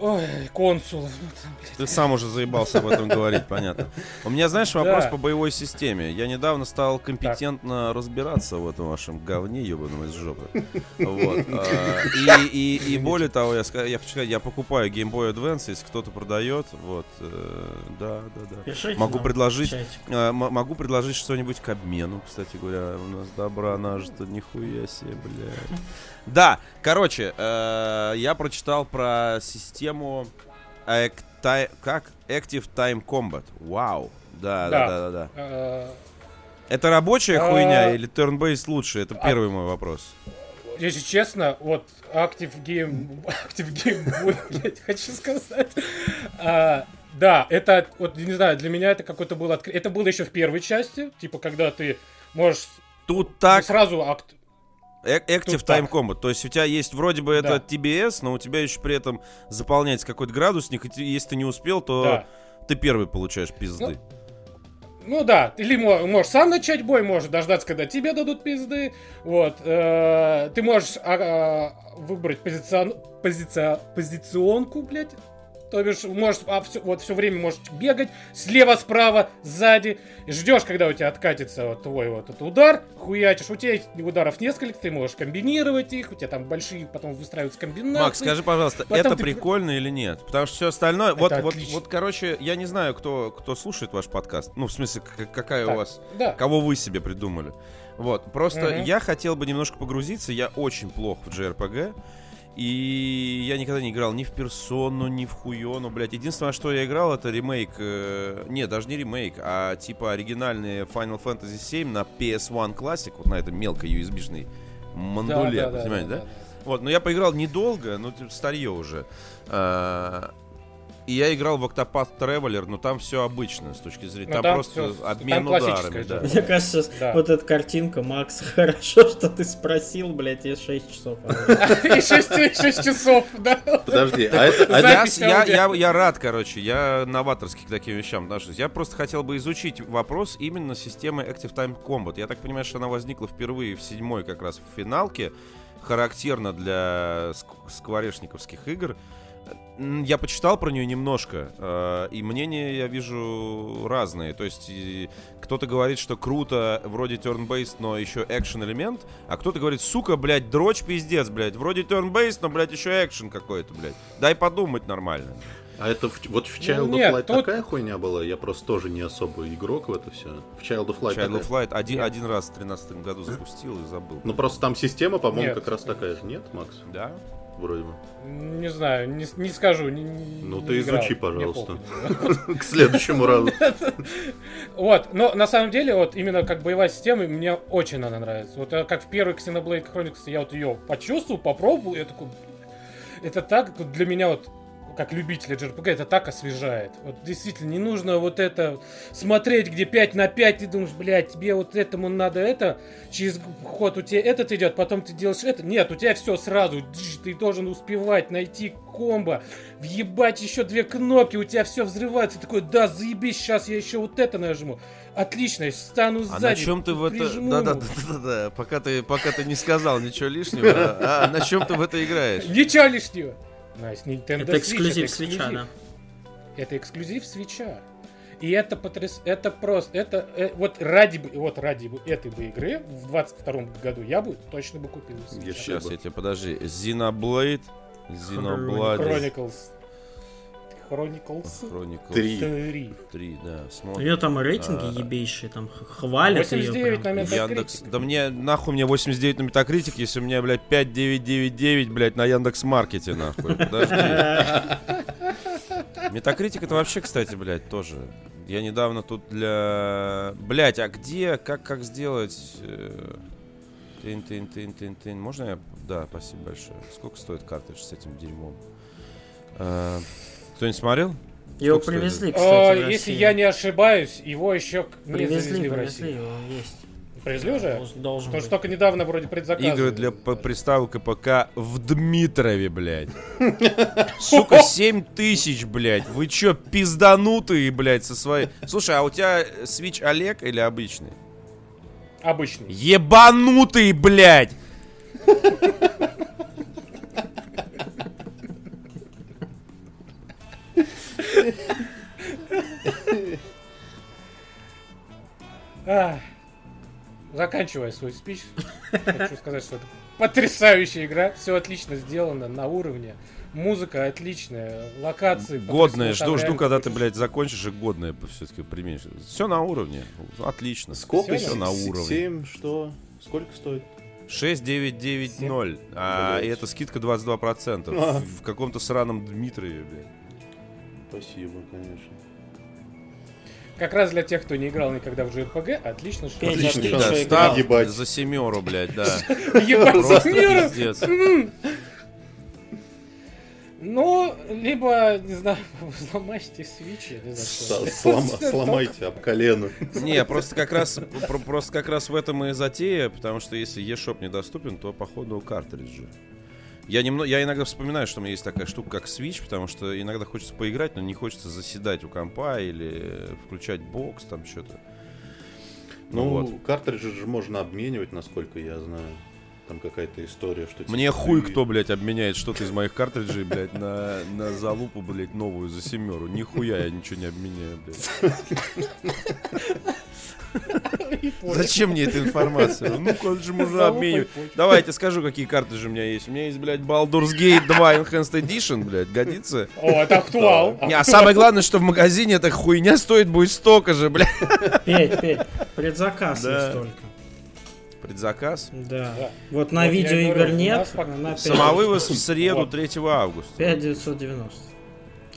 ой, блядь. Ты сам уже заебался об этом говорить, понятно. У меня, знаешь, вопрос по боевой системе. Я недавно стал компетентно разбираться в этом вашем говне ебаном из жопы. Вот. а, И, и, и более того, я, я хочу сказать, я покупаю Game Boy Advance, если кто-то продает. Вот. э, Да, да, да. Пишите Могу предложить м- могу предложить что-нибудь к обмену, кстати говоря. У нас добра нажито, нихуя себе, блядь. Да, короче, э, я прочитал про систему Acti- как? Active Time Combat. Вау. Да, да, Да. да, да, да. А, Это рабочая А, хуйня или turn-based лучше? Это а- первый мой вопрос. Если честно, вот Active Game, *laughs* Active Game Boy, *laughs* блядь, хочу сказать. А, да, это, вот, не знаю, для меня это какой-то был откры- Это было еще в первой части, типа, когда ты можешь Тут так, сразу акт... э- Active Time. Combat. То есть у тебя есть вроде бы это Да. TBS, но у тебя еще при этом заполняется какой-то градусник, и если ты не успел, то Да. ты первый получаешь пизды. Ну да, или мо- можешь сам начать бой, можешь дождаться, когда тебе дадут пизды. Вот. э, ты можешь а, а, выбрать позицион... позиция- позиционку, блядь. То бишь, можешь, а, всё- вот все время можешь бегать слева, справа, сзади. Ждешь, когда у тебя откатится вот твой вот этот удар, хуячишь. У тебя ударов несколько, ты можешь комбинировать их, у тебя там большие потом выстраиваются комбинации. Макс, скажи, пожалуйста, Потом это ты- прикольно или нет? Потому что все остальное... Вот, вот, отлично. вот, короче, я не знаю, кто, кто слушает ваш подкаст. Ну, в смысле, какая Так, у вас... Да. Кого вы себе придумали. Вот, просто Мгм. я хотел бы немножко погрузиться, я очень плох в JRPG. И я никогда не играл ни в Персону, ни в Хуёну, блядь. Единственное, что я играл, это ремейк... э, не, даже не ремейк, а типа оригинальный Final Fantasy VII на PS1 Classic, вот на этой мелкой USB-шной мандуле, Да, да, да, понимаете, да, да? да, да. Вот, но я поиграл недолго, ну, типа, старье уже. А, И я играл в Octopath Traveler, но там все обычно с точки зрения. Ну, там, там просто всё- обмен там ударами, да. Мне кажется, Да. вот эта картинка, Макс, *laughs* хорошо, что ты спросил, блядь, и 6 часов. *laughs* И 6, часов, да. Подожди, а это... а Я, рад, короче, я новаторский к таким вещам отношусь. Я просто хотел бы изучить вопрос именно системы Active Time Combat. Я так понимаю, что она возникла впервые в седьмой как раз в финалке, характерно для ск- скворечниковских игр. Я почитал про нее немножко, э, и мнения я вижу разные. То есть кто-то говорит, что круто, вроде turn-based, но еще экшен элемент, а кто-то говорит, сука, блядь, дрочь пиздец, блядь, вроде turn-based, но, блядь, еще экшен какой-то, блядь. Дай подумать нормально. А это в- вот в Child Ну, of нет, Light тут- такая хуйня была? Я просто тоже не особо игрок в это все. В Child of Light Child такая? of Light один, один раз в 2013 году запустил и забыл. Ну просто там система, по-моему, Нет. как раз такая же. Нет, Макс? Да? Вроде бы. Не знаю, не, не скажу. не- Ну, не ты играл. изучи, пожалуйста. *laughs* К следующему разу. *laughs* Вот, но на самом деле, вот именно как боевая система, мне очень она нравится. Вот э, как в первой Xenoblade Chronicles я вот ее почувствовал, попробовал, я такой... Это так, для меня вот как любителя JRPG, это так освежает. Вот действительно, не нужно вот это смотреть, где 5 на 5, ты думаешь, блядь, тебе вот этому надо это, через ход у тебя этот идет, потом ты делаешь это. Нет, у тебя все сразу, ты должен успевать найти комбо, въебать еще две кнопки, у тебя все взрывается. Ты такой, да, заебись, сейчас я еще вот это нажму. Отлично, я встану А сзади. на чем ты в это... прижму Да, да, ему. да, да, да, пока ты, пока ты не сказал ничего лишнего, а на чем ты в это играешь? Ничего лишнего. На с Nintendo Это Switch, эксклюзив свеча, да. Это эксклюзив свеча. И это потряс... Это просто... Это э, вот ради бы... Вот ради бы этой бы игры в 22 году я бы точно бы купил. Сейчас бы. я тебе, подожди. Xenoblade, Xenoblade, Chronicles. Chronicles Chronicles Три. 3. 3, да, У смотрим. нее там рейтинги А. ебейшие, там хвалят ее 89 прям. на Metacritic. Яндекс. Да мне нахуй мне 89 на Metacritic, если у меня, блядь, 5999, блядь, на Яндекс Маркете, нахуй. Подожди. *laughs* Метакритик это вообще, кстати, блядь, тоже. Я недавно тут для... Блядь, а где, как, как сделать... э, Тын, тын, тын, тын, тын. Можно я... Да, спасибо большое. Сколько стоит картридж с этим дерьмом? Кто-нибудь смотрел? Его Сколько стоит? привезли, О, кстати, в если я не ошибаюсь, его еще не Привезли, завезли в привезли, Россию. он есть. Привезли уже? Должен- Потому что только недавно вроде предзаказывали. Игры для приставок и ПК в Дмитрове, блядь. Сука, *laughs* 7 тысяч, блядь. Вы чё, пизданутые, блядь, со своей... Слушай, а у тебя Switch Олег или обычный? Обычный. Ебанутый, блядь! Заканчивая свой спич, хочу сказать, что это потрясающая игра. Все отлично сделано, на уровне. Музыка отличная, локации. Там Жду, жду, когда ты, блядь, закончишь и годное все-таки применишь. Все на уровне. Отлично. Сколько? Всё на уровне. Семь, что? Сколько стоит? 6990. А, и это скидка 22%. А. В каком-то сраном Дмитрове, блядь. Спасибо, конечно. Как раз для тех, кто не играл никогда в JRPG, отлично, что... Что, Да, играл? став Ебать. за семеру, блядь, да. *laughs* Ебать, мира! пиздец. Ну, либо, не знаю, *laughs* взломайте свечи, *laughs* Сломайте об колено. Не, просто как раз про- просто как раз в этом и затея, потому что если eShop недоступен, то походу картриджи. Я, немного, я иногда вспоминаю, что у меня есть такая штука, как Switch, потому что иногда хочется поиграть, но не хочется заседать у компа или включать бокс, там что-то. Ну, вот. картриджи же можно обменивать, насколько я знаю. там какая-то история, что... типа, Мне хуй ты- кто, блядь, обменяет что-то из моих картриджей, блядь, на, на залупу, блядь, новую за семеру. Нихуя я ничего не обменяю, блядь. Зачем мне эта информация? Ну, как же можно обменивать? Давайте скажу, какие картриджи у меня есть. У меня есть, блядь, Baldur's Gate 2 Enhanced Edition, блядь, годится? О, это актуал. Не, а самое главное, что в магазине эта хуйня стоит будет столько же, блядь. Петь, Петь, предзаказ Да. есть только. Предзаказ. Да. Да. Вот на Вот я видео говорю, игр у нет, нас пока- на 5 Самовывоз в среду Вот. 3 августа. 5990.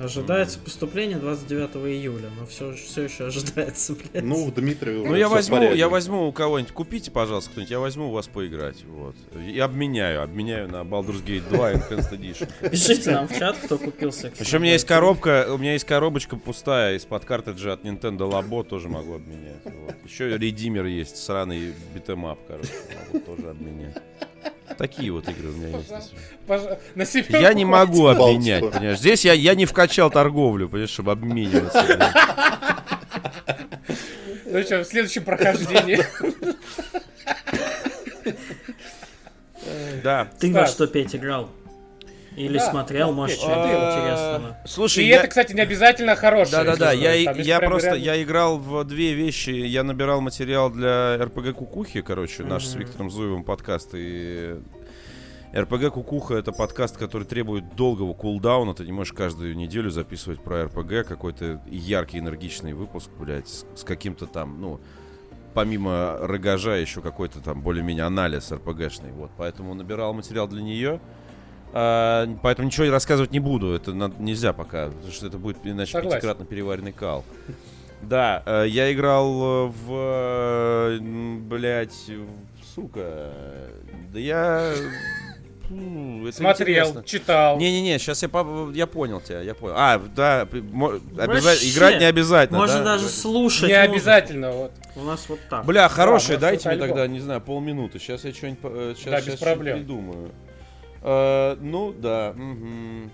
Ожидается поступление 29 июля, но все, все еще ожидается, *laughs* блядь. Ну, в уже Ну я возьму, я возьму у кого-нибудь, купите, пожалуйста, кто-нибудь, я возьму у вас поиграть, вот. И обменяю, обменяю на Baldur's Gate 2 Enhanced Edition. *laughs* Пишите нам в чат, кто купил секс. Еще у меня есть коробка, у меня есть коробочка пустая из-под картриджа от Nintendo Labo, тоже могу обменять. Вот. Еще Redeemer есть, сраный beat 'em up, короче, могу тоже обменять. Такие вот игры у меня есть. на себя Я не могу обменять, понимаешь? Здесь я, я не вкачал торговлю, понимаешь, чтобы обмениваться. Ну что, в следующем прохождении. Да. Ты во что, Петь, играл? Или Да, смотрел, да, может, Петь, что-то интересного? Слушай, И я... это, кстати, не обязательно хорошее. Да-да-да, я, Там я просто, варианты. я играл в две вещи. Я набирал материал для РПГ Кукухи, короче, наш с. Виктором Зуевым подкаст. И РПГ Кукуха это подкаст, который требует долгого кулдауна. Ты не можешь каждую неделю записывать про РПГ какой-то яркий, энергичный выпуск, блядь, с, с каким-то там, ну, помимо рогажа еще какой-то там более-менее анализ РПГшный. Вот, поэтому набирал материал для нее. А, поэтому ничего рассказывать не буду. Это нельзя пока, потому что это будет иначе Согласен. пятикратно переваренный кал. Да, э, я играл э, в, э, в- сука, да я, это Смотрел, интересно. читал. Не-не-не, сейчас я, я понял тебя, я понял. А, да, обяза- играть не обязательно, Можно да? даже слушать. Не музыку. обязательно, вот. У нас вот так. Бля, хорошее, может, дайте мне альбом. тогда, не знаю, полминуты. Сейчас я что-нибудь э, щас- Да, без что-нибудь проблем. придумаю. Э, ну, да. мгм.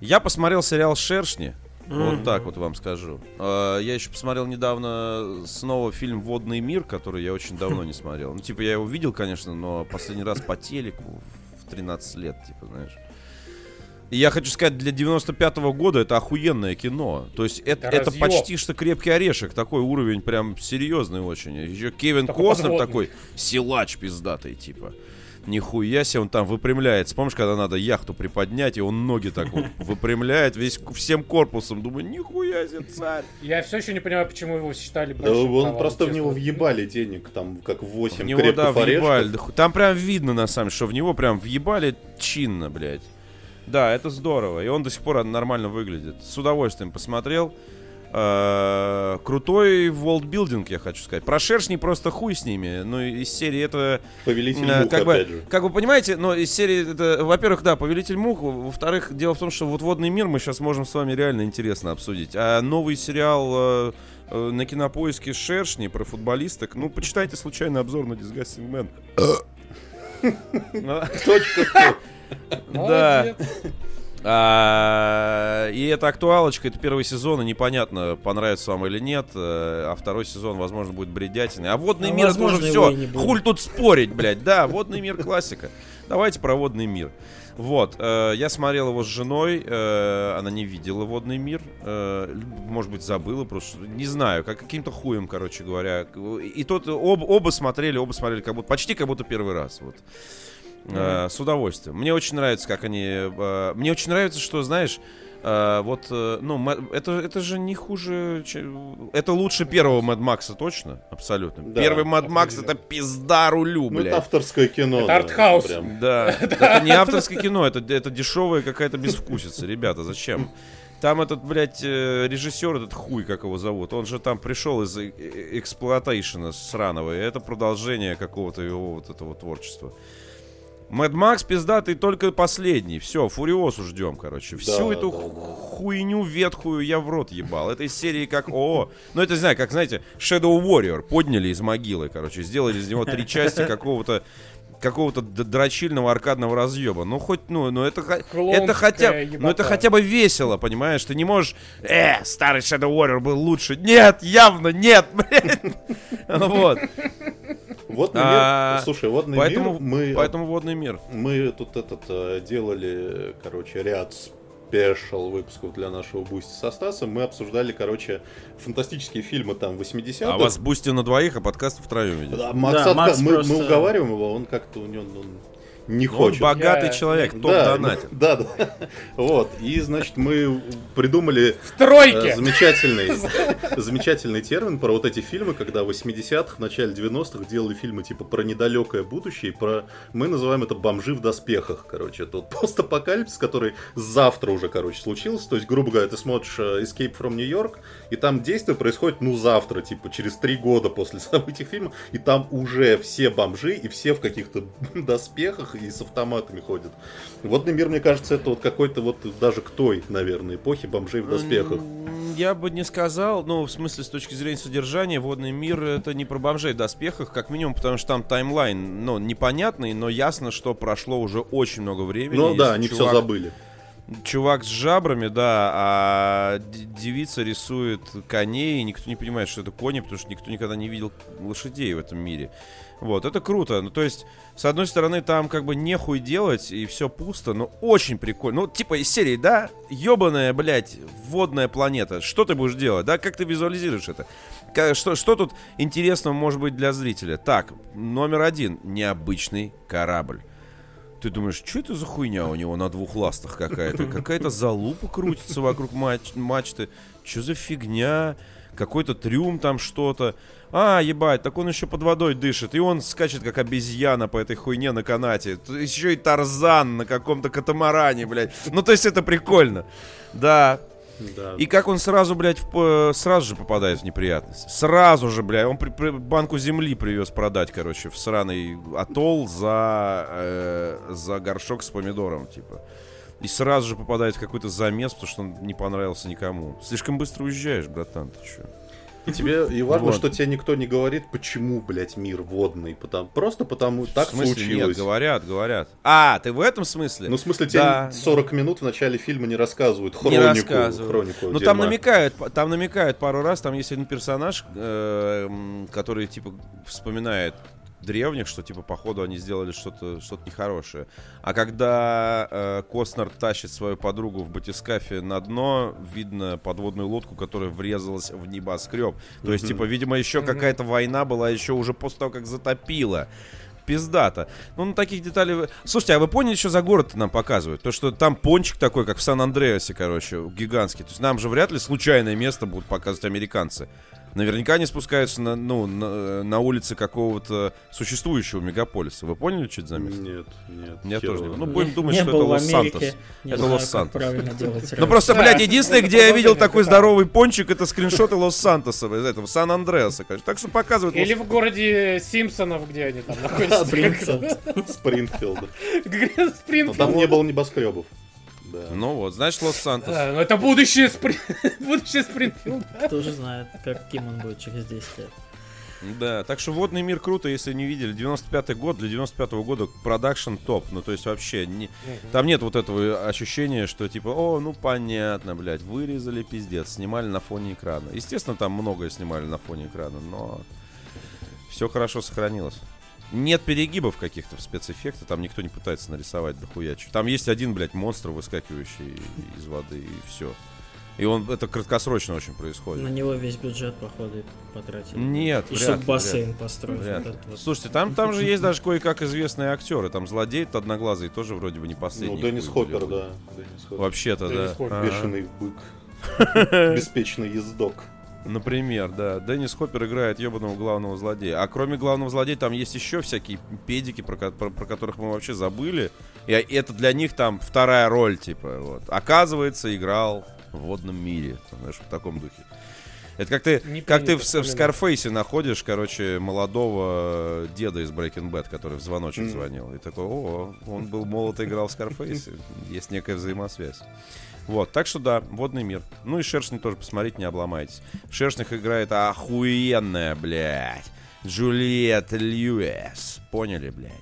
Я посмотрел сериал «Шершни». Вот Мгм. так вот вам скажу. Э, Я еще посмотрел недавно снова фильм «Водный мир», который я очень давно не смотрел. Ну, типа, я его видел, конечно, но последний раз по телеку в 13 лет, типа, знаешь. И я хочу сказать, для 95-го года это охуенное кино. То есть это, Это почти что крепкий орешек. Такой уровень прям серьезный очень. Еще Кевин Только Костнер подводный. такой силач пиздатый, типа. Нихуя себе он там выпрямляется. Помнишь, когда надо яхту приподнять, и он ноги так вот *laughs* выпрямляет весь всем корпусом. Думаю, нихуя себе царь. Я все еще не понимаю, почему его считали Да большим он провалом, просто в него въебали денег, там, как 8 В него, да, крепких въебали. Да Там прям видно, на самом деле, что в него прям въебали чинно, блядь. Да, это здорово. И он до сих пор нормально выглядит. С удовольствием посмотрел. Э, Крутой волдбилдинг, я хочу сказать. Про шершней просто хуй с ними. Ну, из серии это... Повелитель э, мух, как, бы, опять же. как вы понимаете, но из серии это, во-первых, да, Повелитель Мух, во-вторых, дело в том, что вот Водный мир мы сейчас можем с вами реально интересно обсудить. А новый сериал э, э, на кинопоиске Шершни про футболисток, ну, почитайте случайный обзор на Disgusting Man. *coughs* Ну, Точка. *laughs* Да. А, И это актуалочка, это первый сезон, и непонятно, понравится вам или нет. э, А второй сезон, возможно, будет бредятиной. А водный А мир это уже все. Хуль тут спорить, блядь. Да, водный мир классика. Давайте про водный мир. Вот, э, я смотрел его с женой, э, она не видела водный мир, э, может быть забыла просто, не знаю, как каким-то хуем, короче говоря. И тот об- оба смотрели, оба смотрели как будто почти как будто первый раз, вот. Э, с удовольствием. Мне очень нравится, как они. э, мне очень нравится, что, знаешь, э, вот, ну, это, это же не хуже. Это лучше первого Мэд Макса, точно? Абсолютно. Да, Первый Мэд Макс это пизда рулю, Ну, блядь. это авторское кино. Это да, артхаус. прям. Да, *laughs* это не авторское кино, это, это дешевая какая-то безвкусица, ребята, зачем? Там этот, блядь, режиссер, этот хуй, как его зовут, он же там пришел из эксплуатейшена сраного, и это продолжение какого-то его вот этого творчества. Мэд Макс пиздатый только последний. Все, Фуриосу ждем, короче. Всю Да, эту да, да. хуйню ветхую я в рот ебал. Это из серии как ООО. Ну, это, знаю, как, знаете, Shadow Warrior подняли из могилы, короче. Сделали из него три части какого-то какого-то дрочильного аркадного разъеба. Ну, хоть, ну, ну это, это хотя, ну, ебота. это хотя бы весело, понимаешь? Ты не можешь, э, старый Shadow Warrior был лучше. Нет, явно нет, блядь. *laughs* Вот. Водный А, мир, слушай, водный Поэтому, мир, мы, поэтому водный мир. мы тут этот э, делали, короче, ряд special выпусков для нашего Бусти со Стасом. Мы обсуждали, короче, фантастические фильмы там 80-х. А у вас бусти на двоих, а подкаст втроем ведет. Да, Макс, Да, отка- Макс мы, просто- мы уговариваем его, он как-то у него он не Он хочет. богатый Я- человек, топ да, донатит. да, да. Вот. И, значит, мы придумали В тройке! э, замечательный, замечательный термин про вот эти фильмы, когда в 80-х, в начале 90-х делали фильмы типа про недалекое будущее, про... Мы называем это бомжи в доспехах, короче. Это вот *laughs* постапокалипсис, который завтра уже, короче, случился. То есть, грубо говоря, ты смотришь э, Escape from New York, и там действие происходит, ну, завтра, типа, через три года после *laughs* событий фильма, и там уже все бомжи, и все в каких-то *laughs* доспехах и с автоматами ходят. Водный мир, мне кажется, это вот какой-то вот даже к той, наверное, эпохе бомжей в доспехах. Я бы не сказал, ну, в смысле, с точки зрения содержания, водный мир это не про бомжей в доспехах, как минимум, потому что там таймлайн, ну, непонятный, но ясно, что прошло уже очень много времени. Ну да, они все чувак- забыли. Чувак с жабрами, да, а девица рисует коней, и никто не понимает, что это кони, потому что никто никогда не видел лошадей в этом мире. Вот, это круто. Ну, то есть, с одной стороны, там как бы нехуй делать, и все пусто, но очень прикольно. Ну, типа из серии, да, ебаная, блядь, водная планета. Что ты будешь делать, да? Как ты визуализируешь это? Что, что тут интересного может быть для зрителя? Так, номер один. Необычный корабль. Ты думаешь, что это за хуйня у него на двух ластах какая-то? Какая-то залупа крутится вокруг мач- мачты. Что за фигня? Какой-то трюм там что-то. А, ебать, так он еще под водой дышит. И он скачет, как обезьяна по этой хуйне на канате. Еще и Тарзан на каком-то катамаране, блядь. Ну, то есть это прикольно. Да, Да. и как он сразу, блядь, в сразу же попадает в неприятность. Сразу же, блядь, он при- при- банку земли привез продать, короче, в сраный атолл за, э, за горшок с помидором, типа. И сразу же попадает в какой-то замес, потому что он не понравился никому. Слишком быстро уезжаешь, братан, ты чё? И тебе и важно, Вот. что тебе никто не говорит, почему, блядь, мир водный. Потому, просто потому так в смысле, случилось. нет, говорят, говорят. А, ты в этом смысле? Ну, в смысле, тебе Да. 40 минут в начале фильма не рассказывают Не хронику. рассказывают. хронику Ну там намекают, там намекают пару раз, там есть один персонаж, э, который типа вспоминает древних, что типа походу они сделали что-то что нехорошее. А когда э, Костнер тащит свою подругу в батискафе на дно, видно подводную лодку, которая врезалась в небоскреб. То есть, типа, видимо, еще какая-то война была еще уже после того, как затопила. Пиздата. Ну, на таких деталей... Слушайте, а вы поняли, что за город нам показывают? То, что там пончик такой, как в Сан-Андреасе, короче, гигантский. То есть нам же вряд ли случайное место будут показывать американцы. Наверняка они спускаются на, ну, на, на улице какого-то существующего мегаполиса. Вы поняли, что это за место? Нет, нет. Я тоже не Ну, будем думать, *laughs* не что был это Лос-Сантос. Это Лос-Сантос. Ну просто, блядь, единственное, где я видел такой здоровый пончик, это скриншоты Лос-Сантоса, из этого, Сан-Андреаса, конечно. Так что показывают... Или в городе Симпсонов, где они там *laughs* находятся. Спрингфилд. Спрингфилд. Где Но Спрингфилд? там не было небоскребов. Да. Ну вот, значит, Лос-Сантос. Да, ну это будущее Спри- *laughs* будущее Спрингфилда. Кто же знает, каким он будет через 10 лет. Да, так что водный мир круто, если не видели. 95-й год, для 95-го года продакшн топ. Ну, то есть вообще, не... там нет вот этого ощущения, что типа, о, ну понятно, блядь, вырезали пиздец, снимали на фоне экрана. Естественно, там многое снимали на фоне экрана, но все хорошо сохранилось. Нет перегибов каких-то в спецэффектах, там никто не пытается нарисовать дохуя. Там есть один, блядь, монстр, выскакивающий из воды, и все. И он, это краткосрочно очень происходит. На него весь бюджет, походу, потратили. Нет, И вряд чтобы бассейн построить. Вряд вот. Слушайте, там, там же есть даже кое-как известные актеры. Там злодей одноглазый тоже вроде бы не последний. Ну, Деннис Хоппер, да. Деннис Хоппер. Вообще-то, Деннис да. Хоппер. Ага. Бешеный бык. *laughs* Беспечный ездок. Например, да. Деннис Хоппер играет ебаного главного злодея. А кроме главного злодея там есть еще всякие педики, про, ко- про- про которых мы вообще забыли. И это для них там вторая роль, типа. Вот. Оказывается, играл в водном мире. Там, знаешь, в таком духе. Это как ты, Не как ты в, в. Скарфейсе находишь, короче, молодого деда из Breaking Bad, который в звоночек Мгм. звонил. И такой, о, он был молод и играл в Скарфейсе. Есть некая взаимосвязь. Вот, так что да, водный мир. Ну и шершни тоже посмотрите, не обломайтесь. В шершнях играет охуенная, блядь, Джульет Льюис. Поняли, блядь?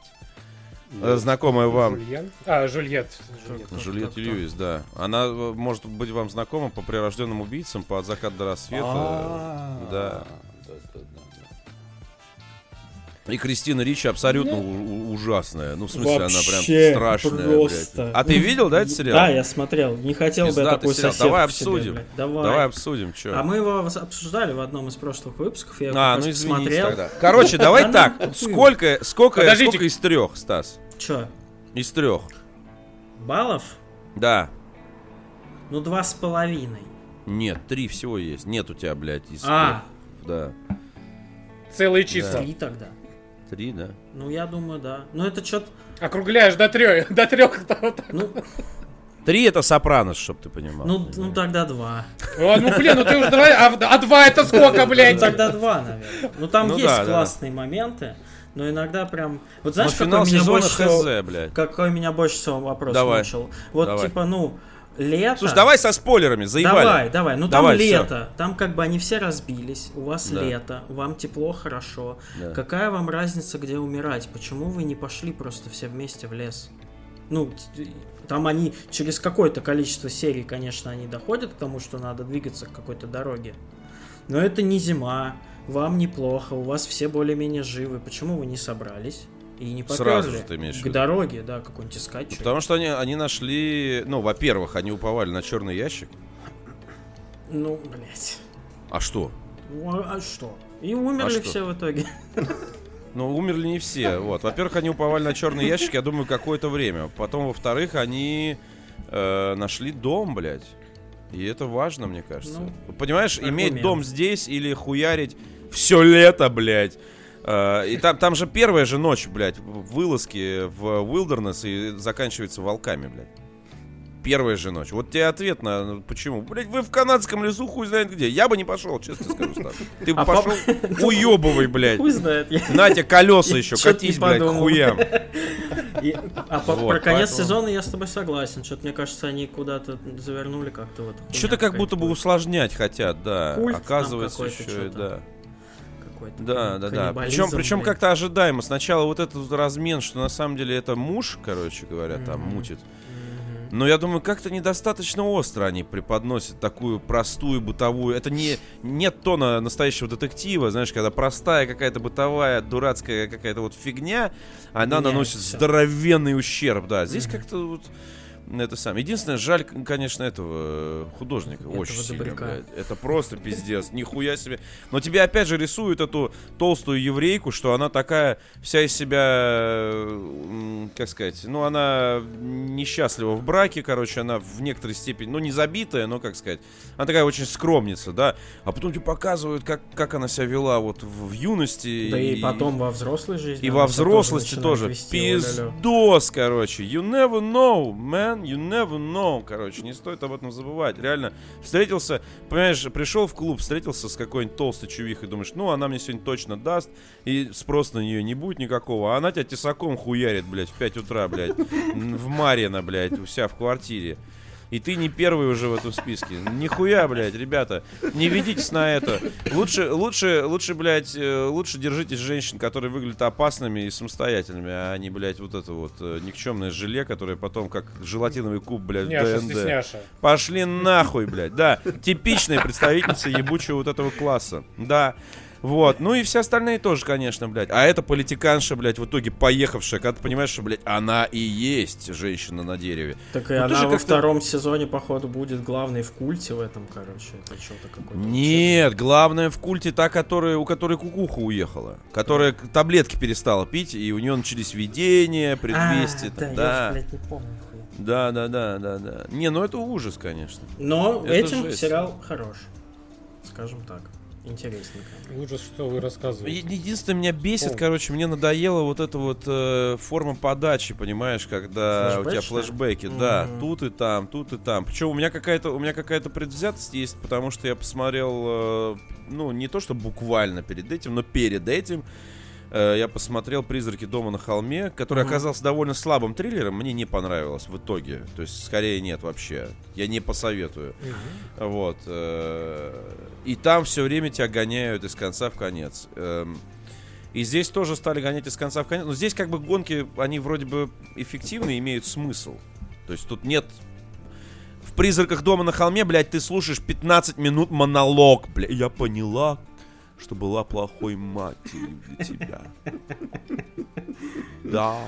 Э, Знакомая вам. Жульен? А, Жульет. Жульет. Кто- Жюльет кто- Льюис, да. Она э, может быть вам знакома по прирожденным убийцам, по от заката до рассвета. А, Да. И Кристина Ричи абсолютно у- у- ужасная. Ну, в смысле, она прям страшная, просто. блядь. А ты видел, да, этот сериал? Да, я смотрел. Не хотел бы я Пиздатый такую сериал. Давай себе, обсудим. блядь. Давай. Давай обсудим, что. А мы его обсуждали в одном из прошлых выпусков. Я его А, ну посмотрел. тогда. Короче, давай *laughs* Да так. Сколько, сколько, Подождите. сколько из трех, Стас? Чё, Из трех. баллов? Да. Ну, два с половиной. Нет, три всего есть. Нет у тебя, блядь, из А. трех. Да. Целые числа. Три тогда. Три, да. Ну, я думаю, да. Ну, это что-то... Округляешь до трех. До трех. *laughs* Ну, Три это Сопранос, чтоб ты понимал. ну, ну, тогда два. О, ну блин, ну ты уже давай. А, а два это сколько, Ну, блядь? тогда два, наверное. Ну, там Ну есть да, да, классные моменты, но иногда прям... Вот Но знаешь, какой финал меня больше всего... хз, блядь. Какой меня больше всего вопрос Давай. мучил? Вот, Давай. типа, ну, лето... Слушай, давай со спойлерами, заебали. Давай, давай. Ну там лето, там как бы они все разбились, у вас Да. лето, вам тепло, хорошо. Да. Какая вам разница, где умирать? Почему вы не пошли просто все вместе в лес? Ну, там они через какое-то количество серий, конечно, они доходят к тому, что надо двигаться к какой-то дороге. Но это не зима, вам неплохо, у вас все более-менее живы. Почему вы не собрались и не поперли Сразу же ты имеешь к дороге, да, какой-нибудь искать? Ну? Потому что они, они нашли, ну, во-первых, они уповали на черный ящик. Ну, блядь. А что? Ну, а что? И умерли А что? все в итоге. *laughs* Ну, умерли не все. Вот. Во-первых, они уповали на черный ящик, я думаю, какое-то время. Потом, во-вторых, они э, нашли дом, блядь. И это важно, мне кажется. Ну, Понимаешь, иметь аргумент. дом здесь или хуярить все лето, блядь. Э, и там, там же первая же ночь, блядь, вылазки в Wilderness и заканчивается волками, блядь. Первая же ночь. Вот тебе ответ на ну, почему. Блять, вы в канадском лесу хуй знает где. Я бы не пошел, честно скажу, Стас. Ты бы А пошел уебывай, блядь. Хуй знает. я- На тебе колеса еще, катись, блядь, к хуям. И- А по- Вот, про конец поэтому- сезона я с тобой согласен. Что-то, мне кажется, они куда-то завернули как-то вот. Что-то как будто бы усложнять хотят, да. Культ Оказывается, еще и да. Какой-то Да, да, да. Причем, причем как-то ожидаемо. Сначала вот этот размен, что на самом деле это муж, короче говоря, там Мгм. мутит. Но я думаю, как-то недостаточно остро они преподносят такую простую бытовую. Это не нет тона настоящего детектива, знаешь, когда простая какая-то бытовая, дурацкая какая-то вот фигня, она Меняет наносит здоровенный ущерб, да. Здесь Мгм. как-то вот это самое. Единственное, жаль, конечно, этого э, художника. Этого очень сильно, добряка. блядь. Это просто пиздец. Нихуя себе. Но тебе опять же рисуют эту толстую еврейку, что она такая вся из себя, э, как сказать, ну, она несчастлива в браке, короче, она в некоторой степени, ну, не забитая, но, как сказать, она такая очень скромница, да. А потом тебе показывают, как, как она себя вела вот в, в юности. Да и потом во взрослой жизни. И во взрослости начинает тоже. вести. Пиздос, короче. You never know, man. You never know. Короче, не стоит об этом забывать. Реально, встретился, понимаешь, пришел в клуб, встретился с какой-нибудь толстой чувихой, думаешь, ну, она мне сегодня точно даст, и спрос на нее не будет никакого. А она тебя тесаком хуярит, блядь, в 5 утра, блядь, в Марьино, блядь, себя в квартире. И ты не первый уже в этом списке. Нихуя, блядь, ребята. Не ведитесь на это. Лучше, лучше, лучше, блядь, э, лучше держитесь женщин, которые выглядят опасными и самостоятельными, а не, блядь, вот это вот э, никчемное желе, которое потом как желатиновый куб, блядь, Няша, ДНД. стесняша. Пошли нахуй, блядь. Да, типичная представительница ебучего вот этого класса. Да. Вот, ну и все остальные тоже, конечно, блядь. А это политиканша, блядь, в итоге поехавшая, когда ты понимаешь, что, блядь, она и есть женщина на дереве. Так и Ну, она во втором сезоне, походу, будет главной в культе в этом, короче. Это что-то какое-то. Нет, главное в культе та, которая, у которой кукуха уехала. Которая таблетки перестала пить, и у нее начались видения, предвестия. А, там, да, я да. уж, блядь, не помню. да, да, да, да, да. Не, ну это ужас, конечно. Но Это этим жесть. сериал хорош. Скажем так. Интересненько. Ужас, что вы рассказываете. Единственное, меня бесит, О. короче, мне надоела вот эта вот э, форма подачи, понимаешь, когда у тебя флешбеки, да, Мгм. тут и там, тут и там. Причем у меня какая-то у меня какая-то предвзятость есть, потому что я посмотрел, э, ну не то что буквально перед этим, но перед этим э, я посмотрел «Призраки дома на холме», который Мгм. оказался довольно слабым триллером, мне не понравилось в итоге. То есть, скорее нет вообще. Я не посоветую. Вот. э, И там все время тебя гоняют из конца в конец. Эм, И здесь тоже стали гонять из конца в конец. Но здесь как бы гонки, они вроде бы эффективны, имеют смысл. То есть тут нет... В «Призраках дома на холме», блядь, ты слушаешь 15 минут монолог, бля. Я поняла, что была плохой матерью для тебя. *laughs* Да.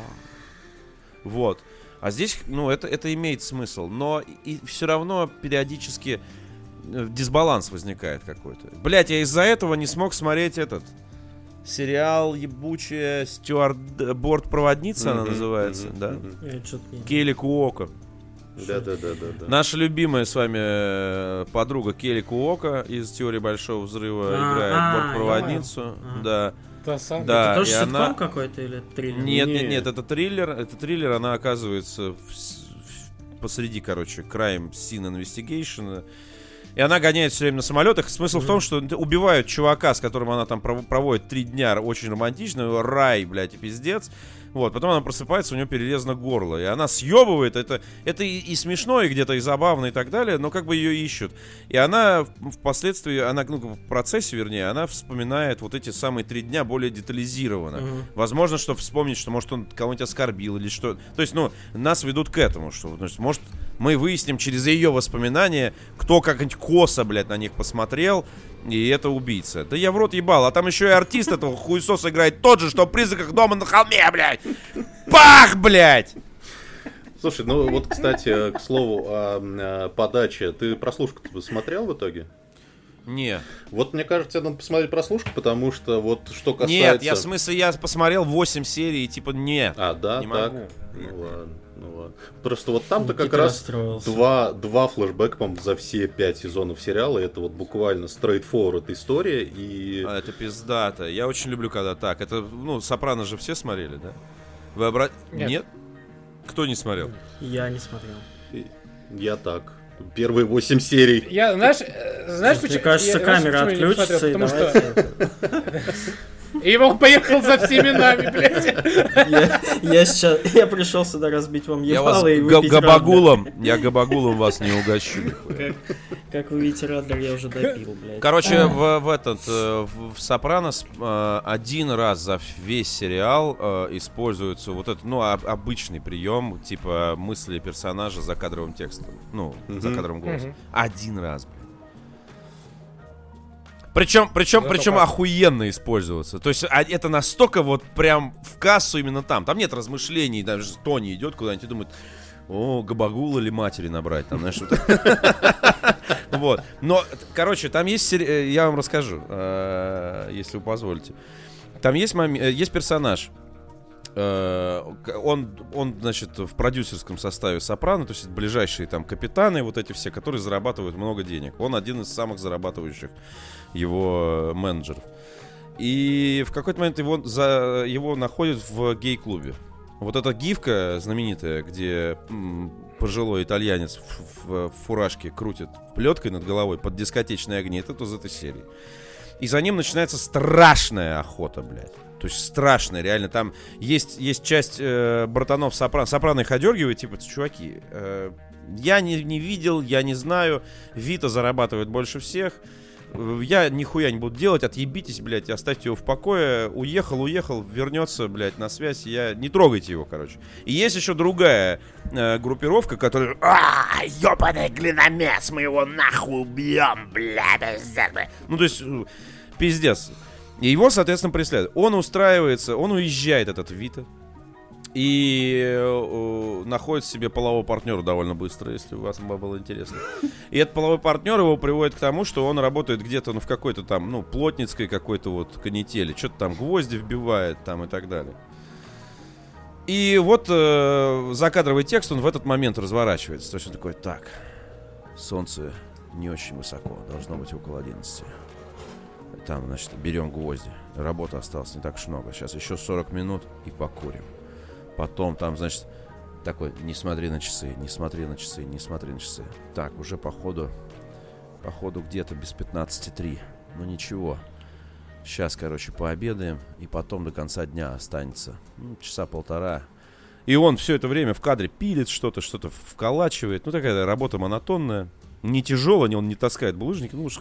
Вот. А здесь, ну, это, это имеет смысл, но и все равно периодически э, дисбаланс возникает какой-то. Блять, я из-за этого не смог смотреть этот сериал ебучая стюард бортпроводница она Мгм, называется, мгм, да? не... Келли Куоко. Да, да, да, да, да. Наша любимая с вами э, подруга Келли Куока из теории большого взрыва А, играет а, бортпроводницу. Да. Та самая. Да. Это тоже ситком она- какой-то или триллер? Нет, нет, Нет. это триллер. Это триллер, она оказывается в посреди, короче, crime scene investigation. И она гоняет все время на самолетах. Смысл в том, что убивают чувака, с которым она там пров- проводит три дня очень романтично. Рай, блядь, и пиздец. Вот, потом она просыпается, у нее перерезано горло. И она съебывает. Это, это и, и смешно, и где-то и забавно, и так далее, но как бы ее ищут. И она впоследствии, она, ну, в процессе, вернее, она вспоминает вот эти самые три дня более детализированно. Мгм. Возможно, что вспомнить, что, может, он кого-нибудь оскорбил или что. То есть, ну, нас ведут к этому, что, значит, может, мы выясним через ее воспоминания, кто как-нибудь косо, блядь, на них посмотрел, и это убийца. Да я в рот ебал, а там еще и артист этого хуесоса играет тот же, что в призраках дома на холме, блядь! Пах, блядь! Слушай, ну вот, кстати, к слову о, подаче. Ты прослушку смотрел в итоге? Не. Вот мне кажется, надо посмотреть прослушку, потому что вот что касается... Нет, я в смысле, я посмотрел 8 серий, и типа, не. А, да, Не так. могу. Ну ладно, ну ладно. Просто вот там-то как раз два, два флешбэка, по-моему, за все пять сезонов сериала. Это вот буквально straightforward история. И А, это пиздато. Я очень люблю, когда так. Это, ну, Сопрано же все смотрели, да? Вы обра... Нет. Нет? Кто не смотрел? Я не смотрел. я так. Первые восемь серий. Я, знаешь, э, знаешь, Мне почему... кажется, я- знаешь, камера почему я не посмотрел? отключится, и Потому что давайте... *laughs* И он поехал за всеми нами, блядь. Я, я сейчас, я пришел сюда разбить вам Я вас ебало и выпить габагулом, я габагулом вас не угощу. Как, как вы видите, Радлер я уже допил, блядь. Короче, в, в этот э, в, Сопранос э, один раз за весь сериал э, используется вот этот, ну, об- обычный прием, типа мысли персонажа за кадровым текстом. Ну, за кадровым голосом. Один раз. Причем, причем, Зато причем как. охуенно использоваться. То есть а, это настолько вот прям в кассу именно там. Там нет размышлений, даже Тони идет куда-нибудь и думает, о, габагул или матери набрать, там, знаешь, Вот. *laughs* Но, короче, там есть, э, я вам расскажу, э, если вы позволите. Там есть, э, есть персонаж, он, он, значит, в продюсерском составе Сопрано, то есть ближайшие там капитаны, вот эти все, которые зарабатывают много денег. Он один из самых зарабатывающих его э, менеджеров. И в какой-то момент его, за, его находят в гей-клубе. Вот эта гифка знаменитая, где пожилой итальянец в, в- в фуражке крутит плеткой над головой под дискотечные огни, это из этой серии. И за ним начинается страшная охота, блядь. То есть страшная, реально. Там есть, есть часть э, братанов Сопрано. Сопрано их одергивает, типа, чуваки, э, я не, не видел, я не знаю. Вита зарабатывает больше всех. Э, Я нихуя не буду делать, отъебитесь, блядь, оставьте его в покое. Уехал, уехал, вернется, блядь, на связь. Я... Не трогайте его, короче. И есть еще другая э, группировка, которая... А, ебаный глиномес, мы его нахуй убьем, блядь. Ну, то есть, э, пиздец. И его, соответственно, преследуют. Он устраивается, он уезжает, этот Вита. И э, находит себе полового партнера довольно быстро, если у вас было интересно. И этот половой партнер его приводит к тому, что он работает где-то ну, в какой-то там, ну, плотницкой какой-то вот канители. Что-то там гвозди вбивает там и так далее. И вот э, закадровый текст, он в этот момент разворачивается. То есть он такой, так, солнце не очень высоко, должно быть около 11. Там, значит, берем гвозди. Работы осталось не так уж много. Сейчас еще 40 минут и покурим. Потом там, значит, такой, не смотри на часы, не смотри на часы, не смотри на часы. Так, уже походу, походу где-то без 15.3. Ну ничего. Сейчас, короче, пообедаем, и потом до конца дня останется. Ну, часа полтора. И он все это время в кадре пилит что-то, что-то вколачивает. Ну, такая работа монотонная. Не тяжелая, он не таскает булыжники. Ну, уж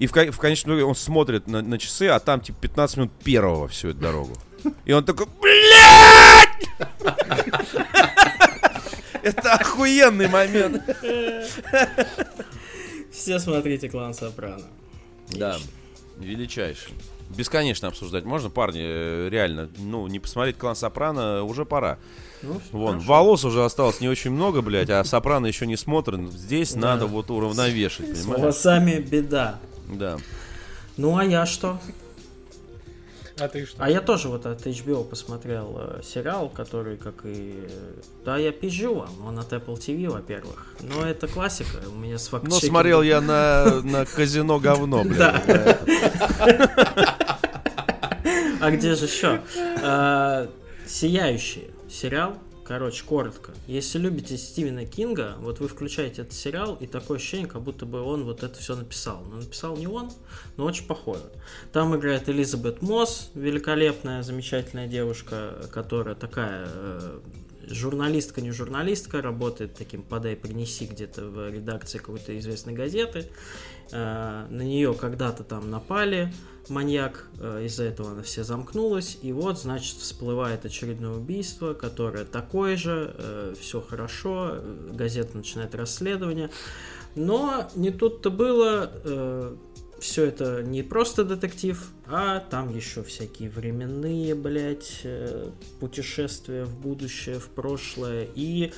И в, в конечном итоге он смотрит на, на часы, а там типа 15 минут первого всю эту дорогу. И он такой, блядь! Это охуенный момент. Все смотрите клан Сопрано. Да. Величайший. Бесконечно обсуждать можно, парни, э, реально. Ну, не посмотреть клан Сопрано уже пора. Ну, Вон, хорошо. волос уже осталось не очень много, блядь, а Сопрано еще не смотрен. Здесь Да. надо вот уравновешивать, С понимаешь? волосами беда. Да. Ну, а я что? А ты что? А я тоже вот от HBO посмотрел э, сериал, который, как и... э, Да, я пизжу вам, он от Apple TV, во-первых. Но это классика, у меня с факт Но смотрел я на, на казино говно, блядь. Да. А где же еще? А, Сияющие. Сериал. Короче, коротко. Если любите Стивена Кинга, вот вы включаете этот сериал, и такое ощущение, как будто бы он вот это все написал. Но написал не он, но очень похоже. Там играет Элизабет Мосс, великолепная, замечательная девушка, которая такая э, журналистка, не журналистка, работает таким подай-принеси где-то в редакции какой-то известной газеты. Э, На нее когда-то там напали, маньяк, э, из-за этого она все замкнулась, и вот, значит, всплывает очередное убийство, которое такое же, все хорошо, э, газета начинает расследование, но не тут-то было, все это не просто детектив, а там еще всякие временные, блядь, э, путешествия в будущее, в прошлое, и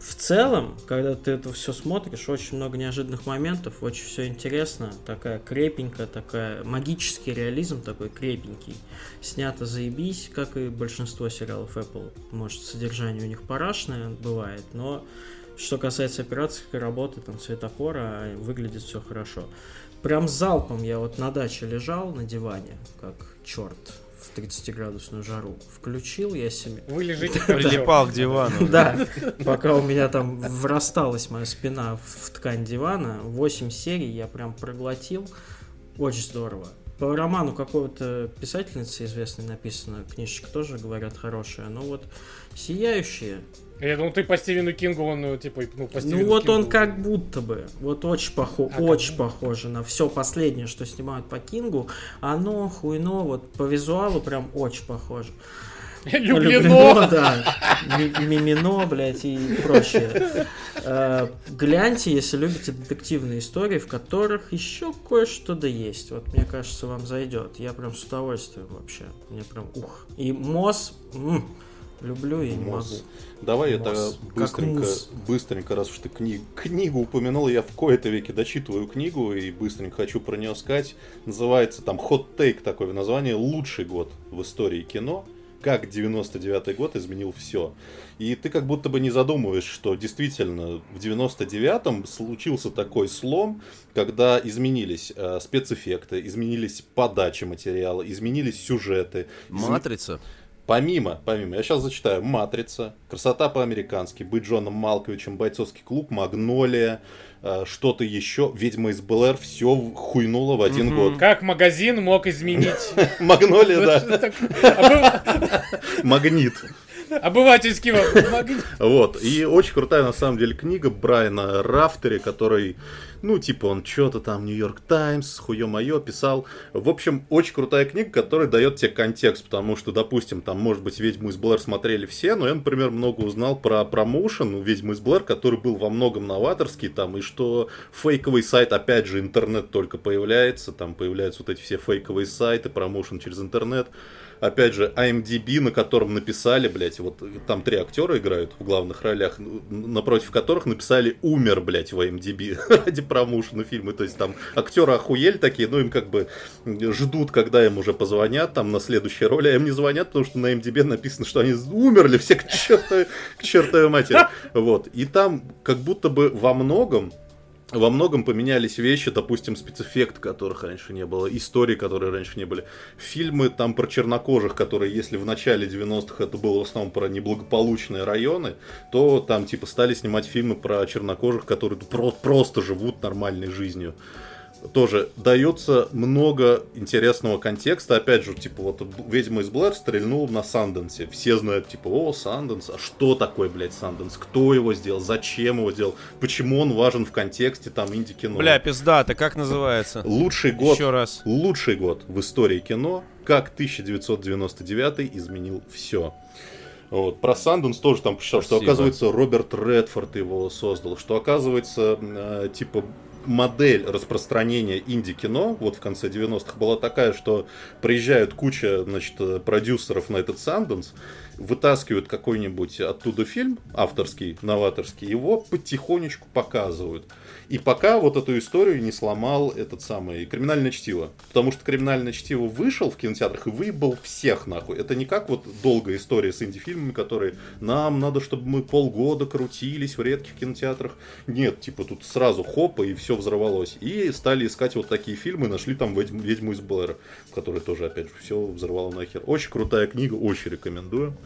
в целом, когда ты это все смотришь, очень много неожиданных моментов, очень все интересно, такая крепенькая, такая магический реализм такой крепенький. Снято заебись, как и большинство сериалов Apple. Может, содержание у них парашное бывает, но что касается операторской работы, там, цветокора, выглядит все хорошо. Прям залпом я вот на даче лежал на диване, как черт, в 30-градусную жару. Включил я себе. Вы лежите Прилипал к дивану. Да, пока у меня там врасталась моя спина в ткань дивана, 8 серий я прям проглотил. Очень здорово. По роману какого-то писательницы известной написано, книжечка тоже, говорят, хорошая. Но вот «Сияющие», Я думал, ты по Стивену Кингу, он, ну, типа, ну, по Стивену ну вот Кингу. он как будто бы, вот очень, похо... А, очень похоже на все последнее, что снимают по Кингу. Оно, хуйно, вот по визуалу прям очень похоже. *laughs* Люблено! да. Ми- Мимино, блядь, и прочее. Э, Гляньте, если любите детективные истории, в которых еще кое-что да есть. Вот, мне кажется, вам зайдет. Я прям с удовольствием вообще. Мне прям ух. И Мосс, люблю и не могу. Давай я тогда Мосс. Как быстренько, быстренько, раз уж ты кни- книгу упомянул, я в кои-то веке дочитываю книгу и быстренько хочу про нее сказать. Называется там хот тейк такое название «Лучший год в истории кино». Как 99-й год изменил все. И ты как будто бы не задумываешь, что действительно в 99-м случился такой слом, когда изменились э, спецэффекты, изменились подачи материала, изменились сюжеты. Матрица. Помимо, помимо, я сейчас зачитаю. Матрица, Красота по-американски, Быть Джоном Малковичем, Бойцовский клуб, Магнолия, э, что-то еще, Ведьма из Блэр, все хуйнуло в один год. Как магазин мог изменить *laughs* Магнолия, да, *laughs* магнит. обывательский магазин? Вот, и очень крутая на самом деле книга Брайана Рафтери, который, ну, типа, он что-то там Нью-Йорк Таймс, хуе мое, писал. В общем, очень крутая книга, которая дает тебе контекст, потому что, допустим, там, может быть, Ведьму из Блэр смотрели все, но я, например, много узнал про промоушен у Ведьмы из Блэр, который был во многом новаторский, там, и что фейковый сайт, опять же, интернет только появляется, там появляются вот эти все фейковые сайты, промоушен через интернет. Опять же, IMDb, на котором написали, блядь, вот там три актера играют в главных ролях, напротив которых написали «умер», блядь, в IMDb *laughs* ради промоушена фильма. То есть там актеры охуели такие, ну им как бы ждут, когда им уже позвонят там на следующей роли, а им не звонят, потому что на IMDb написано, что они умерли все к чертовой, к чертовой матери. Вот. И там как будто бы во многом во многом поменялись вещи, допустим, спецэффект, которых раньше не было, истории, которые раньше не были. Фильмы там про чернокожих, которые, если в начале 90-х это было в основном про неблагополучные районы, то там типа стали снимать фильмы про чернокожих, которые про- просто живут нормальной жизнью. Тоже дается много интересного контекста. Опять же, типа, вот ведьма из Блэр стрельнул на Санденсе. Все знают, типа, о, Санденс, а что такое, блядь, Санденс? Кто его сделал? Зачем его делал? Почему он важен в контексте там инди-кино? Бля, пизда, ты как называется? Лучший год, Еще раз. лучший год в истории кино, как 1999 изменил все. Вот. Про Санденс тоже там прочитал, что оказывается Роберт Редфорд его создал, что оказывается, э, типа, модель распространения инди-кино вот в конце 90-х была такая, что приезжают куча, значит, продюсеров на этот Sundance, вытаскивают какой-нибудь оттуда фильм авторский, новаторский, его потихонечку показывают. И пока вот эту историю не сломал этот самый криминальное чтиво. Потому что криминальное чтиво вышел в кинотеатрах и выебал всех нахуй. Это не как вот долгая история с инди-фильмами, которые нам надо, чтобы мы полгода крутились в редких кинотеатрах. Нет, типа тут сразу хопа и все взорвалось. И стали искать вот такие фильмы, нашли там «Ведьму, «Ведьму из Блэра», которая тоже, опять же, все взорвало нахер. Очень крутая книга, очень рекомендую.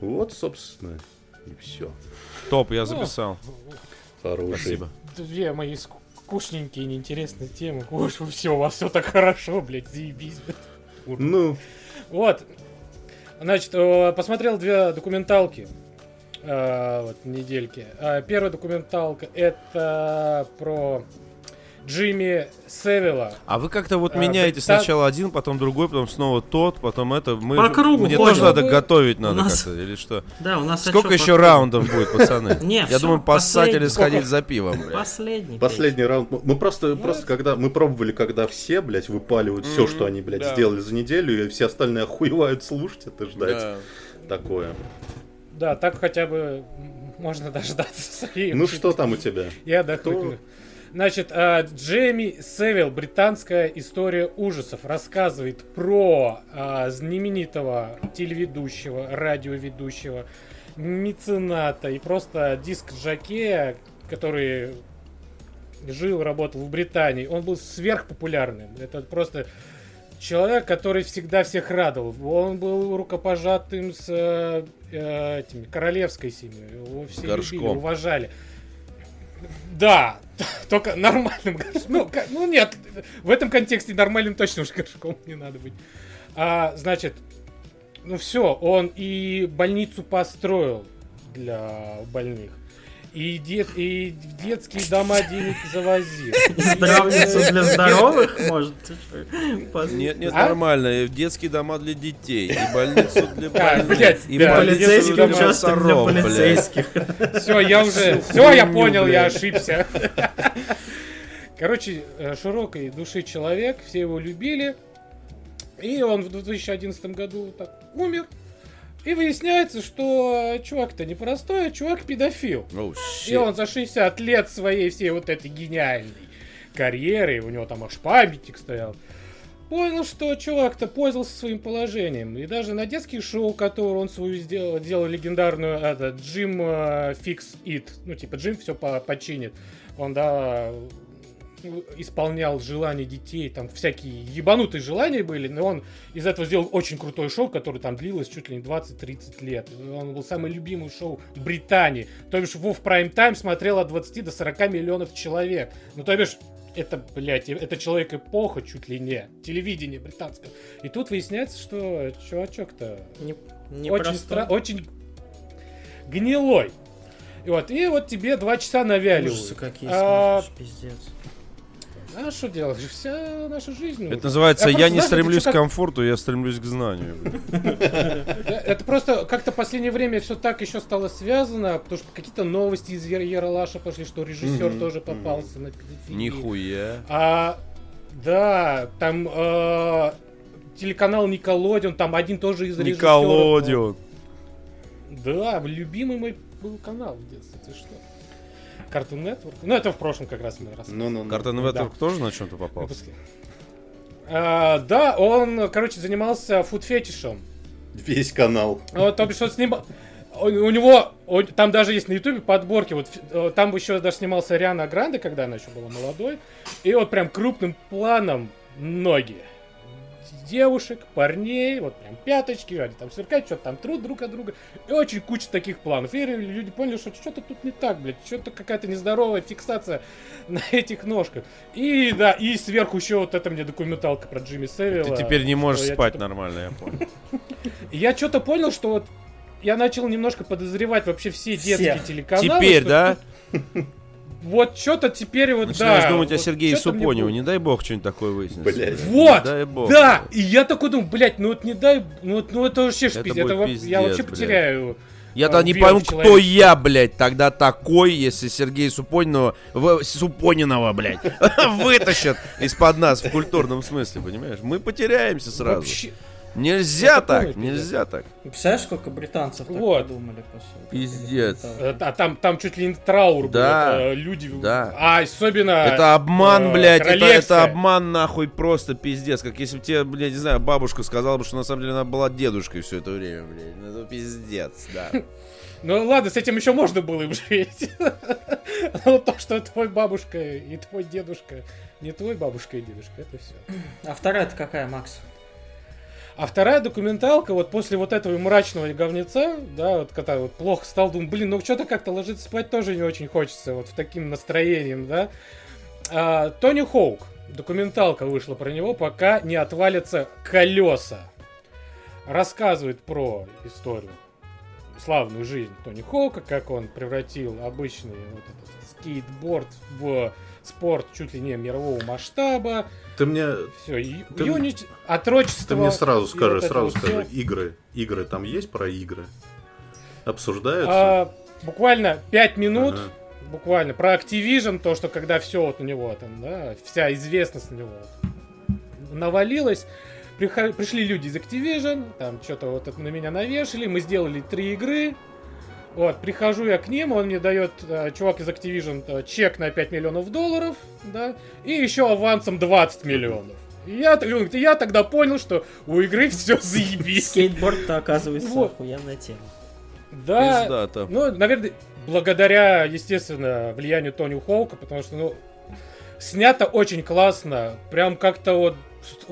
Вот, собственно, и все. Топ, я записал. Хороший. Спасибо. Две мои скучненькие, неинтересные темы. Уж все, у вас все так хорошо, блядь, заебись. блядь. Ну, Вот. Значит, э, посмотрел две документалки. э, Вот, недельки. Э, Первая документалка это про Джимми Севилла. А вы как-то вот А, меняете британ- сначала один, потом другой, потом снова тот, потом это. Мы, По кругу Мне ходим. тоже надо Вы- готовить У надо нас- как-то, или что? Да, у нас Сколько еще по- раундов будет, пацаны? *laughs* Не, Я думаю, поссать или сходить за пивом. Последний. Последний раунд. Мы просто, просто когда мы пробовали, когда все, блядь, выпаливают все, что они, блядь, сделали за неделю, и все остальные охуевают слушать это, ждать. Да. Такое. Да, так хотя бы можно дождаться Ну что там у тебя? Я отдохну. Значит, а, Джейми Севилл, британская история ужасов, рассказывает про а, знаменитого телеведущего, радиоведущего, мецената и просто диск-жокея, который жил, работал в Британии. Он был сверхпопулярным. Это просто человек, который всегда всех радовал. Он был рукопожатым с э, э, этими, королевской семьей. Его все Горшком. любили, уважали. Да, *laughs* только нормальным горшком. Ну, ну нет, в этом контексте нормальным точно уж горшком не надо быть. А, значит, ну все, он и больницу построил для больных. И, дет, и в детские дома денег завозил. Здравницу для здоровых, может? Нет, нет, А? нормально. И Детские дома для детей, и больницу для Да, больных, и да, Полицейский участок для полицейских. Все, я уже, все, я понял, я ошибся. Короче, э, широкой души человек, все его любили. И он в 2011 году так умер. И выясняется, что чувак-то непростой, а чувак педофил. Оу, И он за 60 лет своей всей вот этой гениальной карьеры, у него там аж памятник стоял, понял, что чувак-то пользовался своим положением. И даже на детских шоу, которые он свою сделал, делал легендарную, это, Джим Fix It, ну, типа, Джим все починит. Он, да, исполнял желания детей, там всякие ебанутые желания были, но он из этого сделал очень крутое шоу, которое там длилось чуть ли не 20-30 лет. Он был самый любимый шоу Британии. То бишь его в прайм-тайм смотрело от 20 до 40 миллионов человек. Ну, то бишь, это, блядь, это человек эпоха чуть ли не. Телевидение британское. И тут выясняется, что чувачок-то Не- не очень, простой. стра- очень гнилой. И вот, и вот тебе два часа навяливают. Ужасы какие А, смотришь, пиздец. А что делать? Вся наша жизнь. Это называется Я «Я не стремлюсь к комфорту, я стремлюсь к знанию». *laughs* Это просто как-то в последнее время все так еще стало связано, потому что какие-то новости из Ер- Ералаша пошли, что режиссер тоже попался на педофилии. Нихуя. А, да, там э, телеканал Николодион, там один тоже из режиссеров. Николодион. Да, любимый мой был канал в детстве, ты что? Cartoon Network? Ну, это в прошлом как раз мы раз. Ну, ну, ну. Картон Да. Network тоже на чем-то попался? выпуске. А, да, он, короче, занимался фуд-фетишем. Весь канал. Ну, то бишь, он снимал... У, него, у- там даже есть на ютубе подборки, вот э, там еще даже снимался Риана Гранде, когда она еще была молодой, и вот прям крупным планом ноги девушек, парней, вот прям пяточки, они там сверкают, что-то там трут друг от друга, и очень куча таких планов. И люди поняли, что что-то тут не так, блядь, что-то какая-то нездоровая фиксация *laughs* на этих ножках. И да, и сверху еще вот это мне документалка про Джимми Севилла. Ты теперь не можешь спать нормально, я понял. *laughs* Я что-то понял, что вот я начал немножко подозревать вообще все детские телеканалы. Теперь, да? *laughs* Вот что-то теперь вот Начинаешь да. думать о вот Сергее чё-то мне Супоневу. Не дай бог что-нибудь такое выяснится. Блядь. Вот! Не дай бог. Да! И я такой думаю, блядь, ну вот не дай, ну, вот- ну это вообще Это пиздец, это во- я пиздец, вообще блядь. потеряю Я-то а, не пойму, кто я, блядь, тогда такой, если Сергей Супонинова, в- Супонинова, блядь, *laughs* вытащат из-под нас в культурном смысле, понимаешь? Мы потеряемся сразу. Вообще- Нельзя Это так, пиздец. нельзя так. Представляешь, сколько британцев так Вот. подумали после Пиздец. этого? э, А там, там чуть ли не траур Да, был. это люди... да. А особенно... Это обман, э, блядь, это, это обман нахуй просто пиздец. Как если бы тебе, блядь, не знаю, бабушка сказала бы, что на самом деле она была дедушкой все это время, блядь. Ну, это пиздец, да. *laughs* Ну ладно, с этим еще можно было им жить. *laughs* Но то, что твой бабушка и твой дедушка, не твой бабушка и дедушка, это все. А вторая-то какая, Макс? А вторая документалка, вот после вот этого мрачного говнеца, да, вот когда вот плохо стал, думаю, блин, ну что-то как-то ложиться спать тоже не очень хочется, вот в таким настроением, да. А, Тони Хоук, документалка вышла про него, пока не отвалятся колеса. Рассказывает про историю, славную жизнь Тони Хоука, как он превратил обычный вот этот скейтборд в спорт чуть ли не мирового масштаба. Ты мне, Все, Ты- юнить, отрочество. ты мне сразу скажи, вот сразу вот скажи, всё. игры, игры там есть про игры? Обсуждаются? А, буквально 5 минут, Ага. буквально, про Activision, то, что когда все вот у него там, да, вся известность на него навалилась, прихо- пришли люди из Activision, там что-то вот на меня навешали, мы сделали три игры, вот, прихожу я к ним, он мне дает, э, чувак из Activision, э, чек на 5 миллионов долларов, да, и еще авансом 20 миллионов. И я, и я тогда понял, что у игры *laughs* все заебись. Скейтборд-то оказывается Вот. охуенная тема. Да, Пиздато. ну, наверное, благодаря, естественно, влиянию Тони Хоука, потому что, ну, снято очень классно, прям как-то вот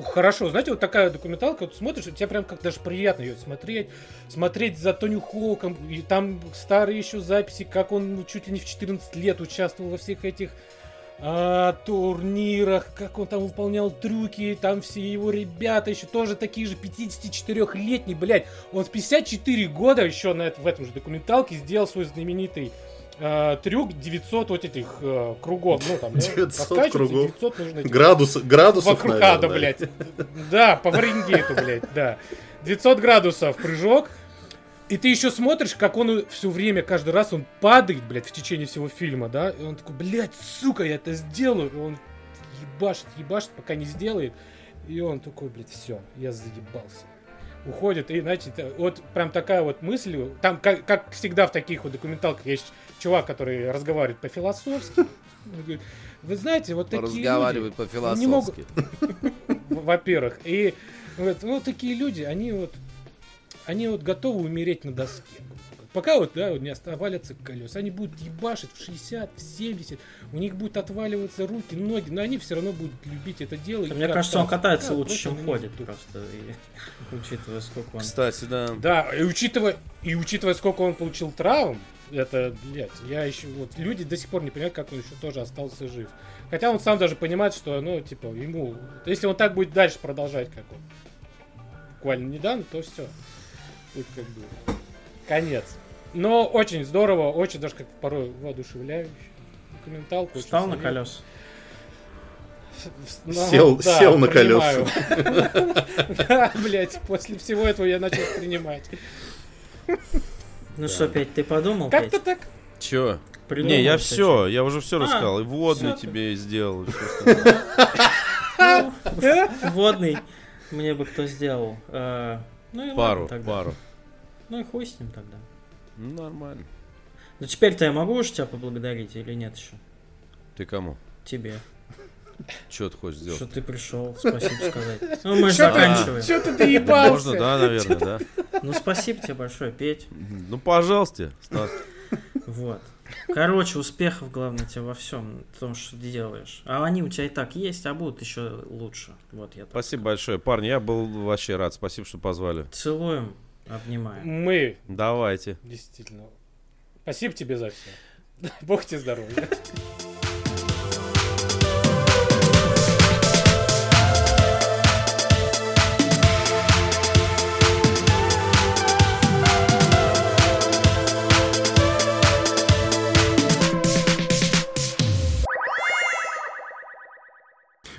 хорошо. Знаете, вот такая документалка, вот смотришь, тебе прям как даже приятно ее смотреть, смотреть за Тони Хоуком, и там старые еще записи, как он ну, чуть ли не в 14 лет участвовал во всех этих а, турнирах, как он там выполнял трюки, там все его ребята еще тоже такие же 54-летние, блядь, он в 54 года еще на это, в этом же документалке сделал свой знаменитый э, трюк 900 вот этих э, кругов, ну там, да, 900 раскачиваться, кругов. 900 нужно делать. Градус, градусов, Вокруг наверное, ада, блядь. Да, по Фаренгейту, блядь, да. 900 градусов прыжок. И ты еще смотришь, как он все время, каждый раз он падает, блядь, в течение всего фильма, да? И он такой, блядь, сука, я это сделаю. И он ебашит, ебашит, пока не сделает. И он такой, блядь, все, я заебался. Уходит, и, это вот прям такая вот мысль, там, как, как всегда в таких вот документалках, есть чувак, который разговаривает по-философски. Говорит, Вы знаете, вот такие люди, не могут- по-философски. *laughs* в- во-первых. И вот, ну, такие люди, они вот, они вот готовы умереть на доске. Пока вот, да, вот не оставалятся колеса. Они будут ебашить в 60, в 70. У них будут отваливаться руки, ноги. Но они все равно будут любить это дело. Мне кажется, он катается Да, лучше, чем ходит просто. И, *laughs* учитывая, сколько он... Кстати, да. Да, и учитывая, и учитывая, сколько он получил травм, это, блядь, я еще, вот, люди до сих пор не понимают, как он еще тоже остался жив. Хотя он сам даже понимает, что, ну, типа, ему, если он так будет дальше продолжать, как он буквально недавно, то все. Тут как бы конец. Но очень здорово, очень даже как порой воодушевляюще. Документалку. очень Встал на колес. Ну, Сел- да, сел на принимаю. *laughs* Да, блядь, после всего этого я начал принимать. Ну что, Петь, ты подумал, Как-то так. Чё? Придумал Не, я всё, все, я уже все А, рассказал. И водный всё ты. тебе сделал. и всё остальное. *laughs* чё? Водный мне бы кто сделал. Э, Ну Пару, пару. Ну и хуй с ним тогда. Ну, нормально. Ну теперь-то я могу уже тебя поблагодарить или нет еще? Ты кому? Тебе. Что ты хочешь сделать? Что ты пришел, спасибо сказать. Ну мы же заканчиваем. Чё ты доебался? Можно, да, наверное, да? Ну спасибо тебе большое, Петь. Ну, пожалуйста, Стас. Вот. Короче, успехов, главное, тебе во всем, в том, что ты делаешь. А они у тебя и так есть, а будут еще лучше. Вот я так. Спасибо большое. Парни, я был вообще рад. Спасибо, что позвали. Целуем, обнимаем. Мы, Давайте. действительно. Спасибо тебе за все. *laughs* Бог тебе здоровья.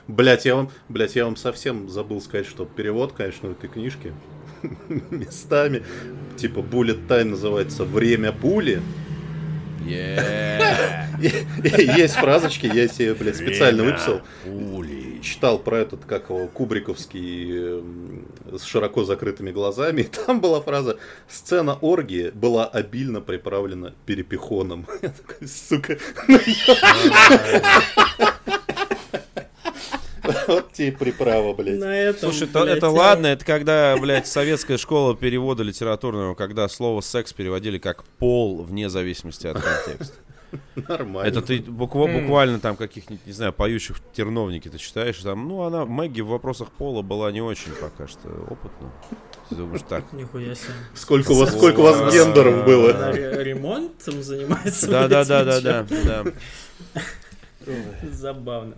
Блять, я вам, блять, я вам совсем забыл сказать, что перевод, конечно, этой книжки *laughs* местами типа Bullet Time называется «Время пули». Yeah. *laughs* Есть фразочки, я себе, блядь, специально выписал. пули. Читал про этот, как его, Кубриковский эм, с широко закрытыми глазами. И *laughs* Там была фраза «Сцена оргии была обильно приправлена перепихоном». Я такой, сука, *laughs* вот тебе приправа, блядь. На этом, Слушай, это, блядь, это я- ладно, это когда, блядь, советская школа перевода литературного, когда слово секс переводили как пол вне зависимости от контекста. Нормально. Это ты буква- буквально там каких-нибудь, не знаю, поющих в терновнике ты читаешь, там, ну, она, Мэгги в вопросах пола была не очень пока что опытна. Ты думаешь, так, Нихуя себе. Сколько у вас, сколько у вас гендеров было? Ремонтом занимается? да, да, да, да, да? Забавно.